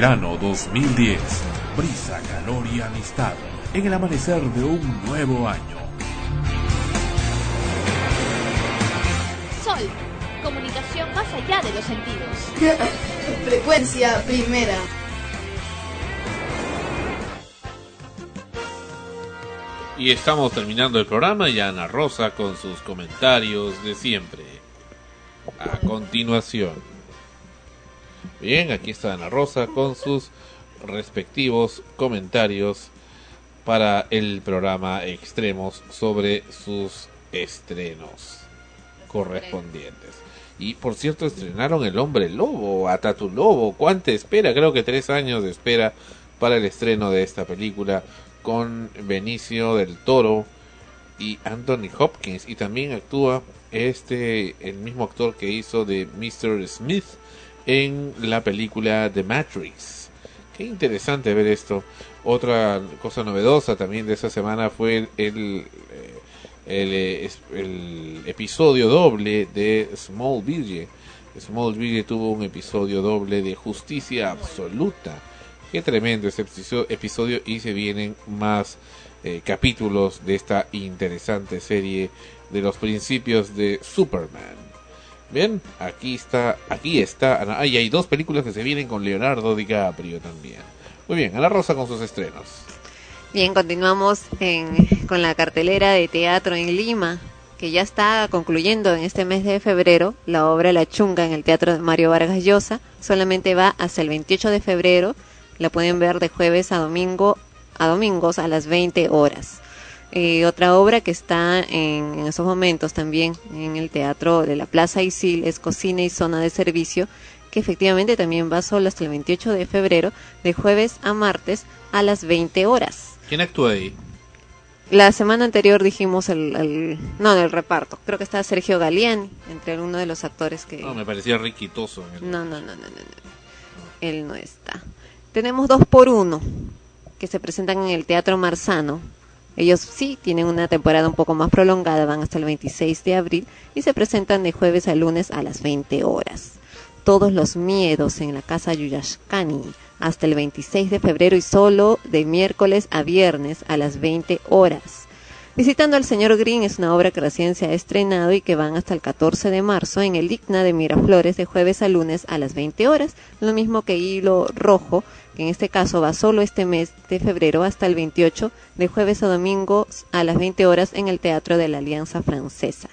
Verano 2010. Brisa, calor y amistad en el amanecer de un nuevo año. Sol, comunicación más allá de los sentidos. *laughs* Frecuencia primera. Y estamos terminando el programa y Ana Rosa con sus comentarios de siempre. A continuación. Bien, aquí está Ana Rosa con sus respectivos comentarios para el programa Extremos sobre sus estrenos correspondientes. Y por cierto, estrenaron El Hombre Lobo, Atatu Lobo. ¿Cuánta espera? Creo que tres años de espera para el estreno de esta película con Benicio del Toro y Anthony Hopkins. Y también actúa este, el mismo actor que hizo de Mr. Smith en la película The Matrix. Qué interesante ver esto. Otra cosa novedosa también de esta semana fue el, eh, el, eh, el episodio doble de Smallville. Smallville tuvo un episodio doble de justicia absoluta. Qué tremendo ese episo- episodio y se vienen más eh, capítulos de esta interesante serie de los principios de Superman. Bien, aquí está, aquí está. Ah, hay dos películas que se vienen con Leonardo DiCaprio también. Muy bien, Ana Rosa con sus estrenos. Bien, continuamos en- con la cartelera de teatro en Lima, que ya está concluyendo en este mes de febrero. La obra La Chunga en el Teatro de Mario Vargas Llosa solamente va hasta el 28 de febrero. La pueden ver de jueves a domingo a domingos a las 20 horas. Eh, otra obra que está en, en esos momentos también en el Teatro de la Plaza Isil es Cocina y Zona de Servicio, que efectivamente también va solo hasta el 28 de febrero, de jueves a martes a las 20 horas. ¿Quién actúa ahí? La semana anterior dijimos el, el- no del reparto, creo que está Sergio Galeani entre uno de los actores que No, me parecía riquitoso. en el- no, no, no, no, no, no. Él no está. Tenemos dos por uno que se presentan en el Teatro Marzano. Ellos sí tienen una temporada un poco más prolongada, van hasta el 26 de abril y se presentan de jueves a lunes a las 20 horas. Todos los miedos en la casa Yuyashkani hasta el 26 de febrero y solo de miércoles a viernes a las 20 horas. Visitando al señor Green es una obra que recién se ha estrenado y que van hasta el 14 de marzo en el Igna de Miraflores de jueves a lunes a las 20 horas, lo mismo que Hilo Rojo, que en este caso va solo este mes de febrero hasta el 28 de jueves a domingo a las 20 horas en el Teatro de la Alianza Francesa.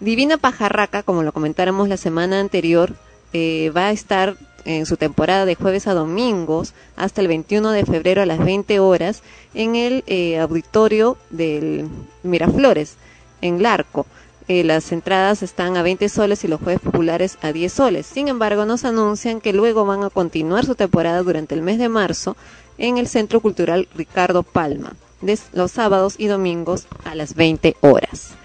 Divina Pajarraca, como lo comentáramos la semana anterior, eh, va a estar en su temporada de jueves a domingos hasta el 21 de febrero a las 20 horas en el eh, auditorio del Miraflores, en Larco. Eh, las entradas están a 20 soles y los jueves populares a 10 soles. Sin embargo, nos anuncian que luego van a continuar su temporada durante el mes de marzo en el Centro Cultural Ricardo Palma, de los sábados y domingos a las 20 horas.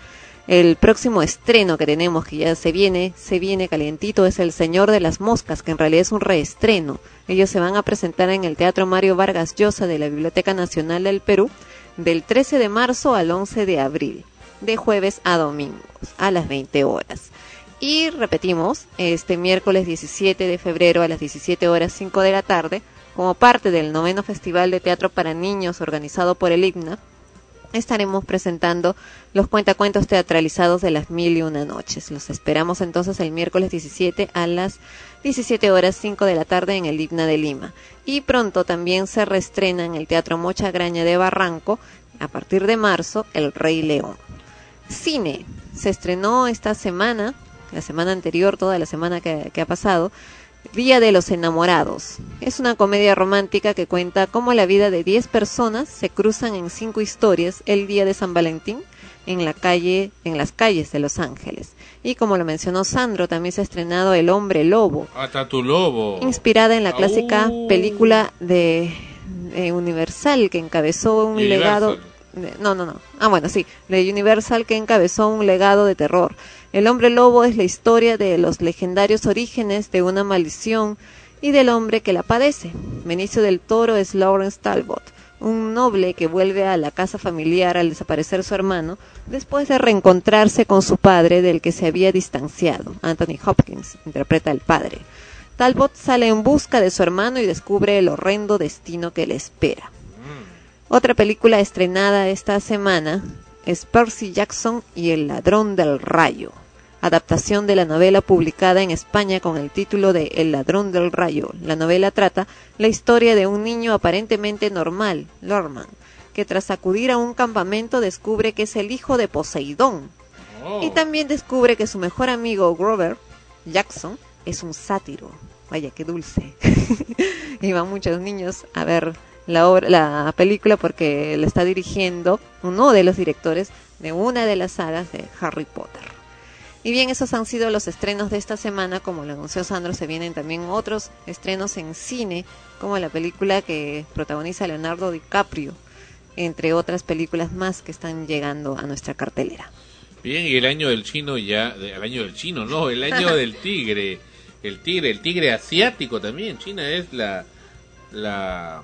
El próximo estreno que tenemos, que ya se viene, se viene calientito, es El Señor de las Moscas, que en realidad es un reestreno. Ellos se van a presentar en el Teatro Mario Vargas Llosa de la Biblioteca Nacional del Perú del 13 de marzo al 11 de abril, de jueves a domingos, a las 20 horas. Y repetimos, este miércoles 17 de febrero a las 17 horas 5 de la tarde, como parte del noveno Festival de Teatro para Niños organizado por el IGNA, estaremos presentando los cuentacuentos teatralizados de las mil y una noches. Los esperamos entonces el miércoles 17 a las 17 horas 5 de la tarde en el Himna de Lima. Y pronto también se reestrena en el Teatro Mocha Graña de Barranco, a partir de marzo, El Rey León. Cine. Se estrenó esta semana, la semana anterior, toda la semana que, que ha pasado, Día de los Enamorados. Es una comedia romántica que cuenta cómo la vida de 10 personas se cruzan en cinco historias el día de San Valentín en la calle, en las calles de Los Ángeles. Y como lo mencionó Sandro, también se ha estrenado El Hombre Lobo, Hasta tu lobo. inspirada en la clásica película de, de Universal que encabezó un Universal. legado no, no, no. Ah, bueno, sí, de Universal que encabezó un legado de terror. El hombre lobo es la historia de los legendarios orígenes de una maldición y del hombre que la padece. Benicio del Toro es Lawrence Talbot, un noble que vuelve a la casa familiar al desaparecer su hermano después de reencontrarse con su padre del que se había distanciado. Anthony Hopkins interpreta al padre. Talbot sale en busca de su hermano y descubre el horrendo destino que le espera. Otra película estrenada esta semana es Percy Jackson y el ladrón del rayo, adaptación de la novela publicada en España con el título de El ladrón del rayo. La novela trata la historia de un niño aparentemente normal, Lorman, que tras acudir a un campamento descubre que es el hijo de Poseidón. Y también descubre que su mejor amigo Grover Jackson es un sátiro. Vaya, qué dulce. *laughs* y van muchos niños a ver la, obra, la película porque la está dirigiendo uno de los directores de una de las sagas de Harry Potter. Y bien, esos han sido los estrenos de esta semana. Como lo anunció Sandro, se vienen también otros estrenos en cine, como la película que protagoniza Leonardo DiCaprio, entre otras películas más que están llegando a nuestra cartelera. Bien, y el año del chino ya, el año del chino, no, el año del *laughs* tigre, el tigre, el tigre asiático también. China es la, la,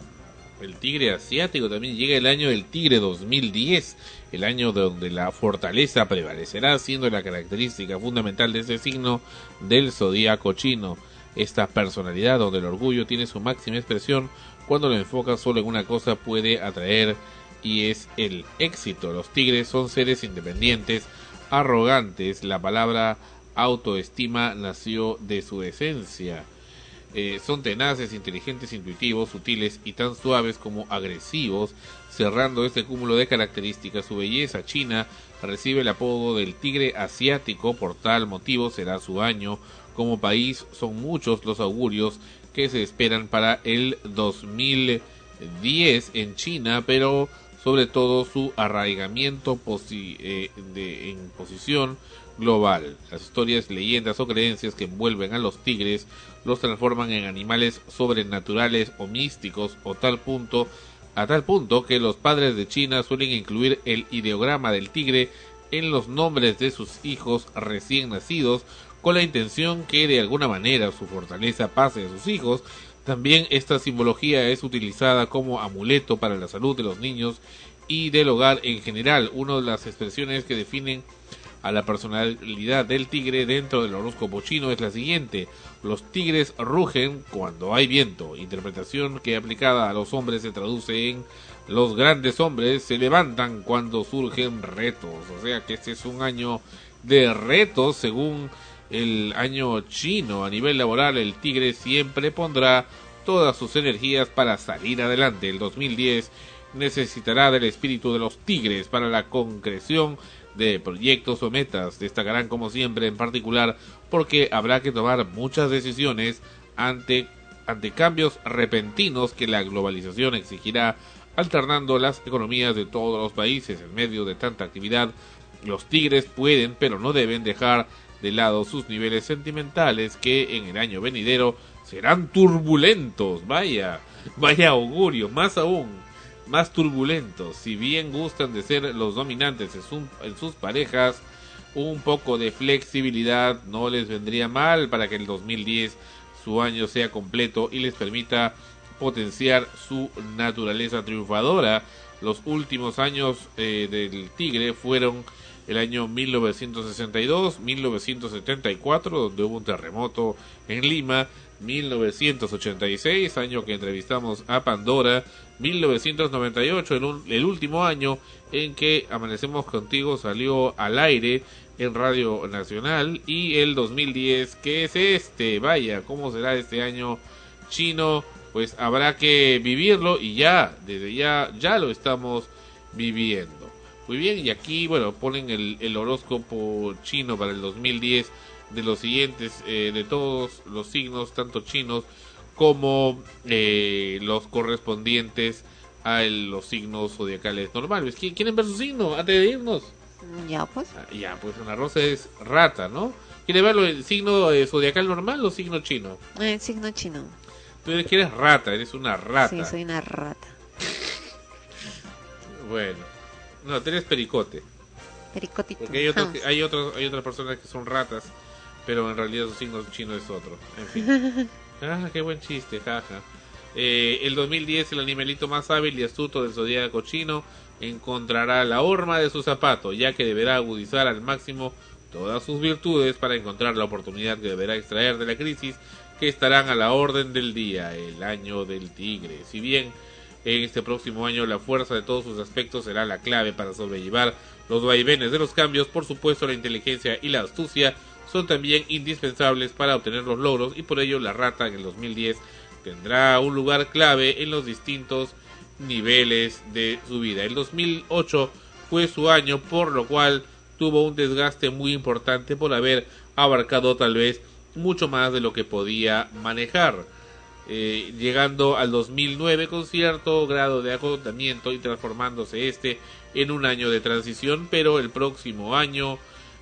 El tigre asiático también llega el año del tigre 2010, el año donde la fortaleza prevalecerá, siendo la característica fundamental de ese signo del zodíaco chino. Esta personalidad donde el orgullo tiene su máxima expresión cuando lo enfoca solo en una cosa puede atraer y es el éxito. Los tigres son seres independientes, arrogantes. La palabra autoestima nació de su esencia. Eh, son tenaces, inteligentes, intuitivos, sutiles y tan suaves como agresivos, cerrando este cúmulo de características. Su belleza china recibe el apodo del tigre asiático, por tal motivo será su año. Como país son muchos los augurios que se esperan para el 2010 en China, pero sobre todo su arraigamiento posi eh, de, en posición global. Las historias, leyendas o creencias que envuelven a los tigres los transforman en animales sobrenaturales o místicos o tal punto a tal punto que los padres de China suelen incluir el ideograma del tigre en los nombres de sus hijos recién nacidos con la intención que de alguna manera su fortaleza pase a sus hijos. También esta simbología es utilizada como amuleto para la salud de los niños y del hogar en general. Una de las expresiones que definen a la personalidad del tigre dentro del horóscopo chino es la siguiente. Los tigres rugen cuando hay viento. Interpretación que aplicada a los hombres se traduce en los grandes hombres se levantan cuando surgen retos. O sea que este es un año de retos según el año chino. A nivel laboral el tigre siempre pondrá todas sus energías para salir adelante. El 2010 necesitará del espíritu de los tigres para la concreción de proyectos o metas. Destacarán como siempre en particular porque habrá que tomar muchas decisiones ante, ante cambios repentinos que la globalización exigirá alternando las economías de todos los países en medio de tanta actividad. Los tigres pueden pero no deben dejar de lado sus niveles sentimentales que en el año venidero serán turbulentos. Vaya, vaya augurio, más aún más turbulentos. Si bien gustan de ser los dominantes en, su- en sus parejas, un poco de flexibilidad no les vendría mal para que el 2010 su año sea completo y les permita potenciar su naturaleza triunfadora. Los últimos años eh, del Tigre fueron el año 1962, 1974, donde hubo un terremoto en Lima, 1986, año que entrevistamos a Pandora, 1998, el, un- el último año en que Amanecemos Contigo salió al aire en Radio Nacional, y el 2010, que es este, vaya, ¿cómo será este año chino? Pues habrá que vivirlo y ya, desde ya, ya lo estamos viviendo. Muy bien, y aquí, bueno, ponen el, horóscopo chino para el 2010 de los siguientes, eh, de todos los signos, tanto chinos como eh, los correspondientes a el- los signos zodiacales normales. ¿Qui- ¿Quieren ver su signo antes de irnos? Ya, pues. Ah, Ya, pues Ana Rosa es rata, ¿no? ¿Quiere verlo el signo eh, zodiacal normal o signo chino? El signo chino. Tú eres que eres rata, eres una rata. Sí, soy una rata. *laughs* Bueno, no, tú eres pericote. Pericotito. Porque hay otros, *laughs* hay otros, hay otras personas que son ratas, pero en realidad su signo chino es otro. En fin. *laughs* ah, qué buen chiste, jaja. Eh, el 2010 el animalito más hábil y astuto del zodiaco chino encontrará la horma de su zapato, ya que deberá agudizar al máximo todas sus virtudes para encontrar la oportunidad que deberá extraer de la crisis que estarán a la orden del día, el año del tigre. Si bien en este próximo año la fuerza de todos sus aspectos será la clave para sobrellevar los vaivenes de los cambios, por supuesto la inteligencia y la astucia son también indispensables para obtener los logros y por ello la rata en el 2010 tendrá un lugar clave en los distintos niveles de su vida. El 2008 fue su año, por lo cual tuvo un desgaste muy importante por haber abarcado tal vez mucho más de lo que podía manejar. Eh, llegando al 2009 con cierto grado de agotamiento y transformándose este en un año de transición, pero el próximo año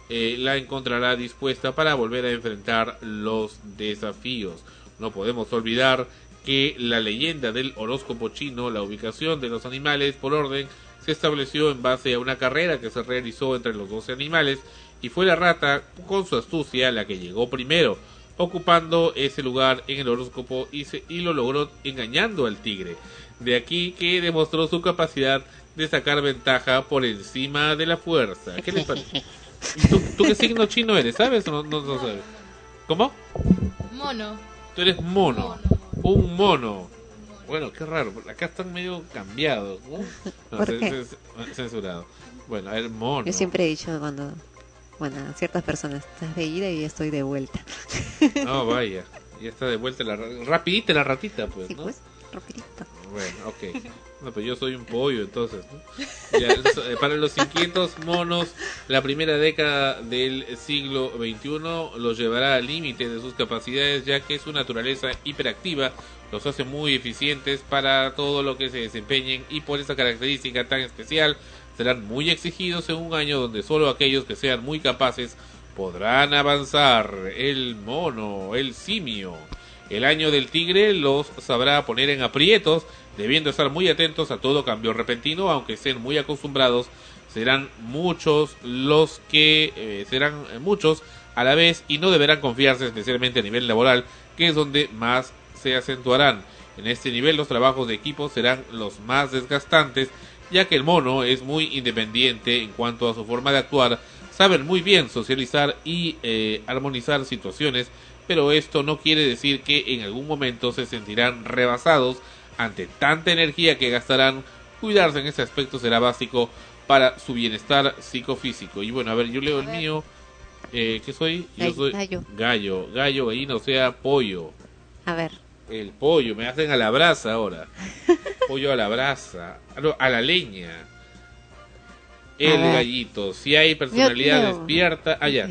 eh, la encontrará dispuesta para volver a enfrentar los desafíos. No podemos olvidar que la leyenda del horóscopo chino, la ubicación de los animales por orden, se estableció en base a una carrera que se realizó entre los 12 animales y fue la rata con su astucia la que llegó primero. ocupando ese lugar en el horóscopo y, se- y lo logró engañando al tigre. De aquí que demostró su capacidad de sacar ventaja por encima de la fuerza. ¿Qué les parece? *laughs* ¿Y ¿Tú, tú qué signo chino eres? ¿Sabes o no, no, no sabes? ¿Cómo? Mono. Tú eres mono. Un mono. Bueno, qué raro. Acá están medio cambiados. ¿no? ¿Por qué? cen- censurado. Bueno, a ver, mono. Yo siempre he dicho cuando, bueno, a ciertas personas, estás de ida y ya estoy de vuelta. No, vaya. Ya está de vuelta la ra- rapidita la ratita, pues, Sí, ¿no? pues, rapidito. Bueno, ok. No, pero yo soy un pollo, entonces. eh, para los inquietos monos, la primera década del siglo XXI los llevará al límite de sus capacidades, ya que su naturaleza hiperactiva los hace muy eficientes para todo lo que se desempeñen y por esa característica tan especial serán muy exigidos en un año donde solo aquellos que sean muy capaces podrán avanzar. El mono, el simio. El año del tigre los sabrá poner en aprietos, debiendo estar muy atentos a todo cambio repentino, aunque estén muy acostumbrados, serán muchos los que eh, serán muchos a la vez y no deberán confiarse especialmente a nivel laboral, que es donde más se acentuarán. En este nivel los trabajos de equipo serán los más desgastantes, ya que el mono es muy independiente en cuanto a su forma de actuar, saben muy bien socializar y eh, armonizar situaciones, pero esto no quiere decir que en algún momento se sentirán rebasados ante tanta energía que gastarán. Cuidarse en ese aspecto será básico para su bienestar psicofísico. Y bueno, a ver, yo leo el mío. Eh, ¿Qué soy? Yo soy gallo. gallo, gallo, gallina, o sea, pollo. A ver, El pollo, me hacen a la brasa ahora. *laughs* pollo a la brasa, Ah, a la leña. El gallito, si hay personalidad despierta, ah, allá.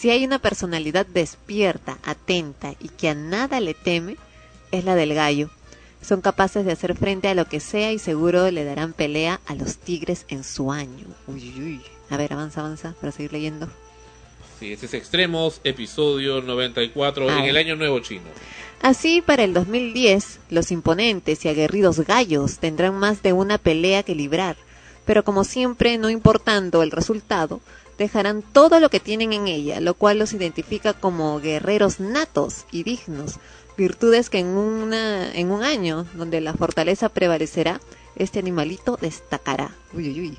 Si hay una personalidad despierta, atenta y que a nada le teme, es la del gallo. Son capaces de hacer frente a lo que sea y seguro le darán pelea a los tigres en su año. Uy. A ver, avanza, avanza, para seguir leyendo. Sí, ese es Extremos, episodio 94, Ah, en el año nuevo chino. Así, para el 2010, los imponentes y aguerridos gallos tendrán más de una pelea que librar, pero como siempre, no importando el resultado, dejarán todo lo que tienen en ella, lo cual los identifica como guerreros natos y dignos, virtudes que en, una, en un año donde la fortaleza prevalecerá, este animalito destacará. Uy, uy, uy.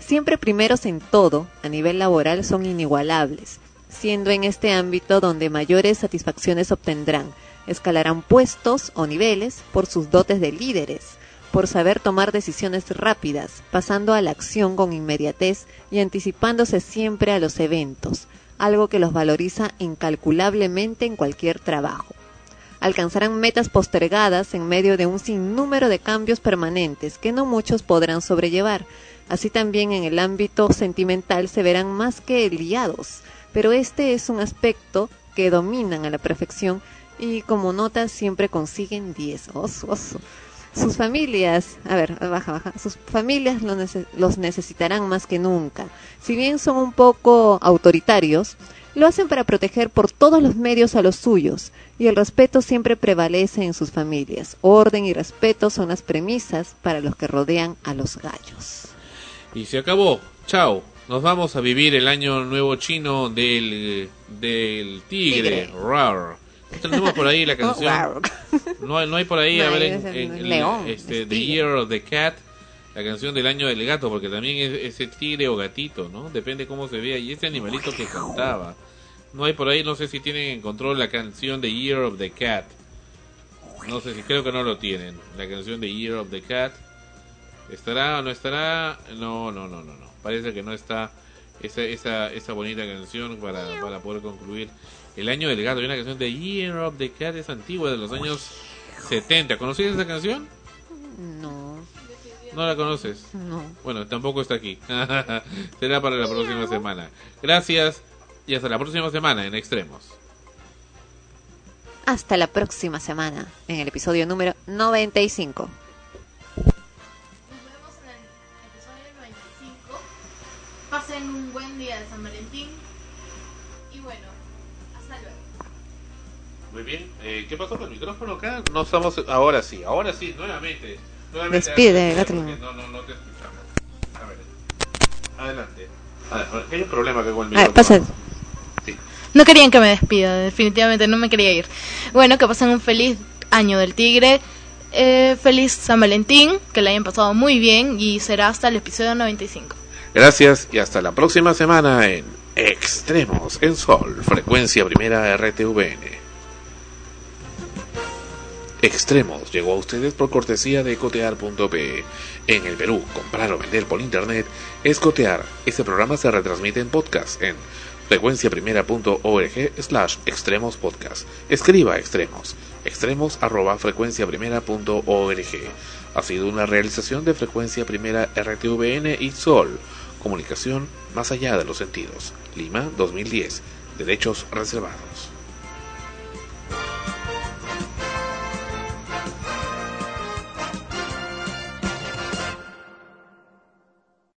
Siempre primeros en todo, a nivel laboral, son inigualables, siendo en este ámbito donde mayores satisfacciones obtendrán. Escalarán puestos o niveles por sus dotes de líderes, por saber tomar decisiones rápidas, pasando a la acción con inmediatez y anticipándose siempre a los eventos, algo que los valoriza incalculablemente en cualquier trabajo. Alcanzarán metas postergadas en medio de un sinnúmero de cambios permanentes que no muchos podrán sobrellevar. Así también en el ámbito sentimental se verán más que liados, pero este es un aspecto que dominan a la perfección y como nota siempre consiguen 10. Oso, oso. Sus familias, a ver, baja, baja, sus familias lo nece- los necesitarán más que nunca. Si bien son un poco autoritarios, lo hacen para proteger por todos los medios a los suyos, y el respeto siempre prevalece en sus familias. Orden y respeto son las premisas para los que rodean a los gallos. Y se acabó. Chao. Nos vamos a vivir el año nuevo chino del, del tigre. Tigre. Rar. ¿No tenemos por ahí la *laughs* canción? No hay, no hay por ahí, a No, ver, es en, el en- en- león, este, es The. Year of the Cat, la canción del año del gato, porque también es ese tigre o gatito, ¿no? Depende cómo se vea. Y ese animalito que cantaba. No hay por ahí, no sé si tienen en control la canción The Year of the Cat. No sé si, creo que no lo tienen. La canción The Year of the Cat. ¿Estará o no estará? No, no, no, no, no. Parece que no está esa, esa, esa bonita canción para, para poder concluir. El año del gato, hay una canción de Year of the Cat, es antigua, de los años 70. ¿Conocías esa canción? No, ¿No la conoces? no. Bueno, tampoco está aquí. *laughs* Será para la próxima semana. Gracias y hasta la próxima semana en Extremos. Hasta la próxima semana en el episodio número 95. Pasen un buen día de San Valentín. Muy bien. Eh, ¿Qué pasó con el micrófono acá? No estamos. Ahora sí, ahora sí, nuevamente. nuevamente Despide, Gatlin. No, no, no te escuchamos. A ver. Adelante. A ver, hay un problema acá con el A ver, micrófono. pasa. Sí. No querían que me despida, definitivamente no me quería ir. Bueno, que pasen un feliz año del tigre. Eh, feliz San Valentín, que la hayan pasado muy bien y será hasta el episodio 95. Gracias y hasta la próxima semana en Extremos en Sol, frecuencia primera RTVN. Extremos llegó a ustedes por cortesía de cotear.pe. En el Perú, comprar o vender por internet es cotear. Este programa se retransmite en podcast en frecuenciaprimera.org slash extremos podcast. Escriba extremos. Extremos arroba frecuenciaprimera.org. Ha sido una realización de Frecuencia Primera RTVN y Sol. Comunicación más allá de los sentidos. Lima 2010. Derechos reservados.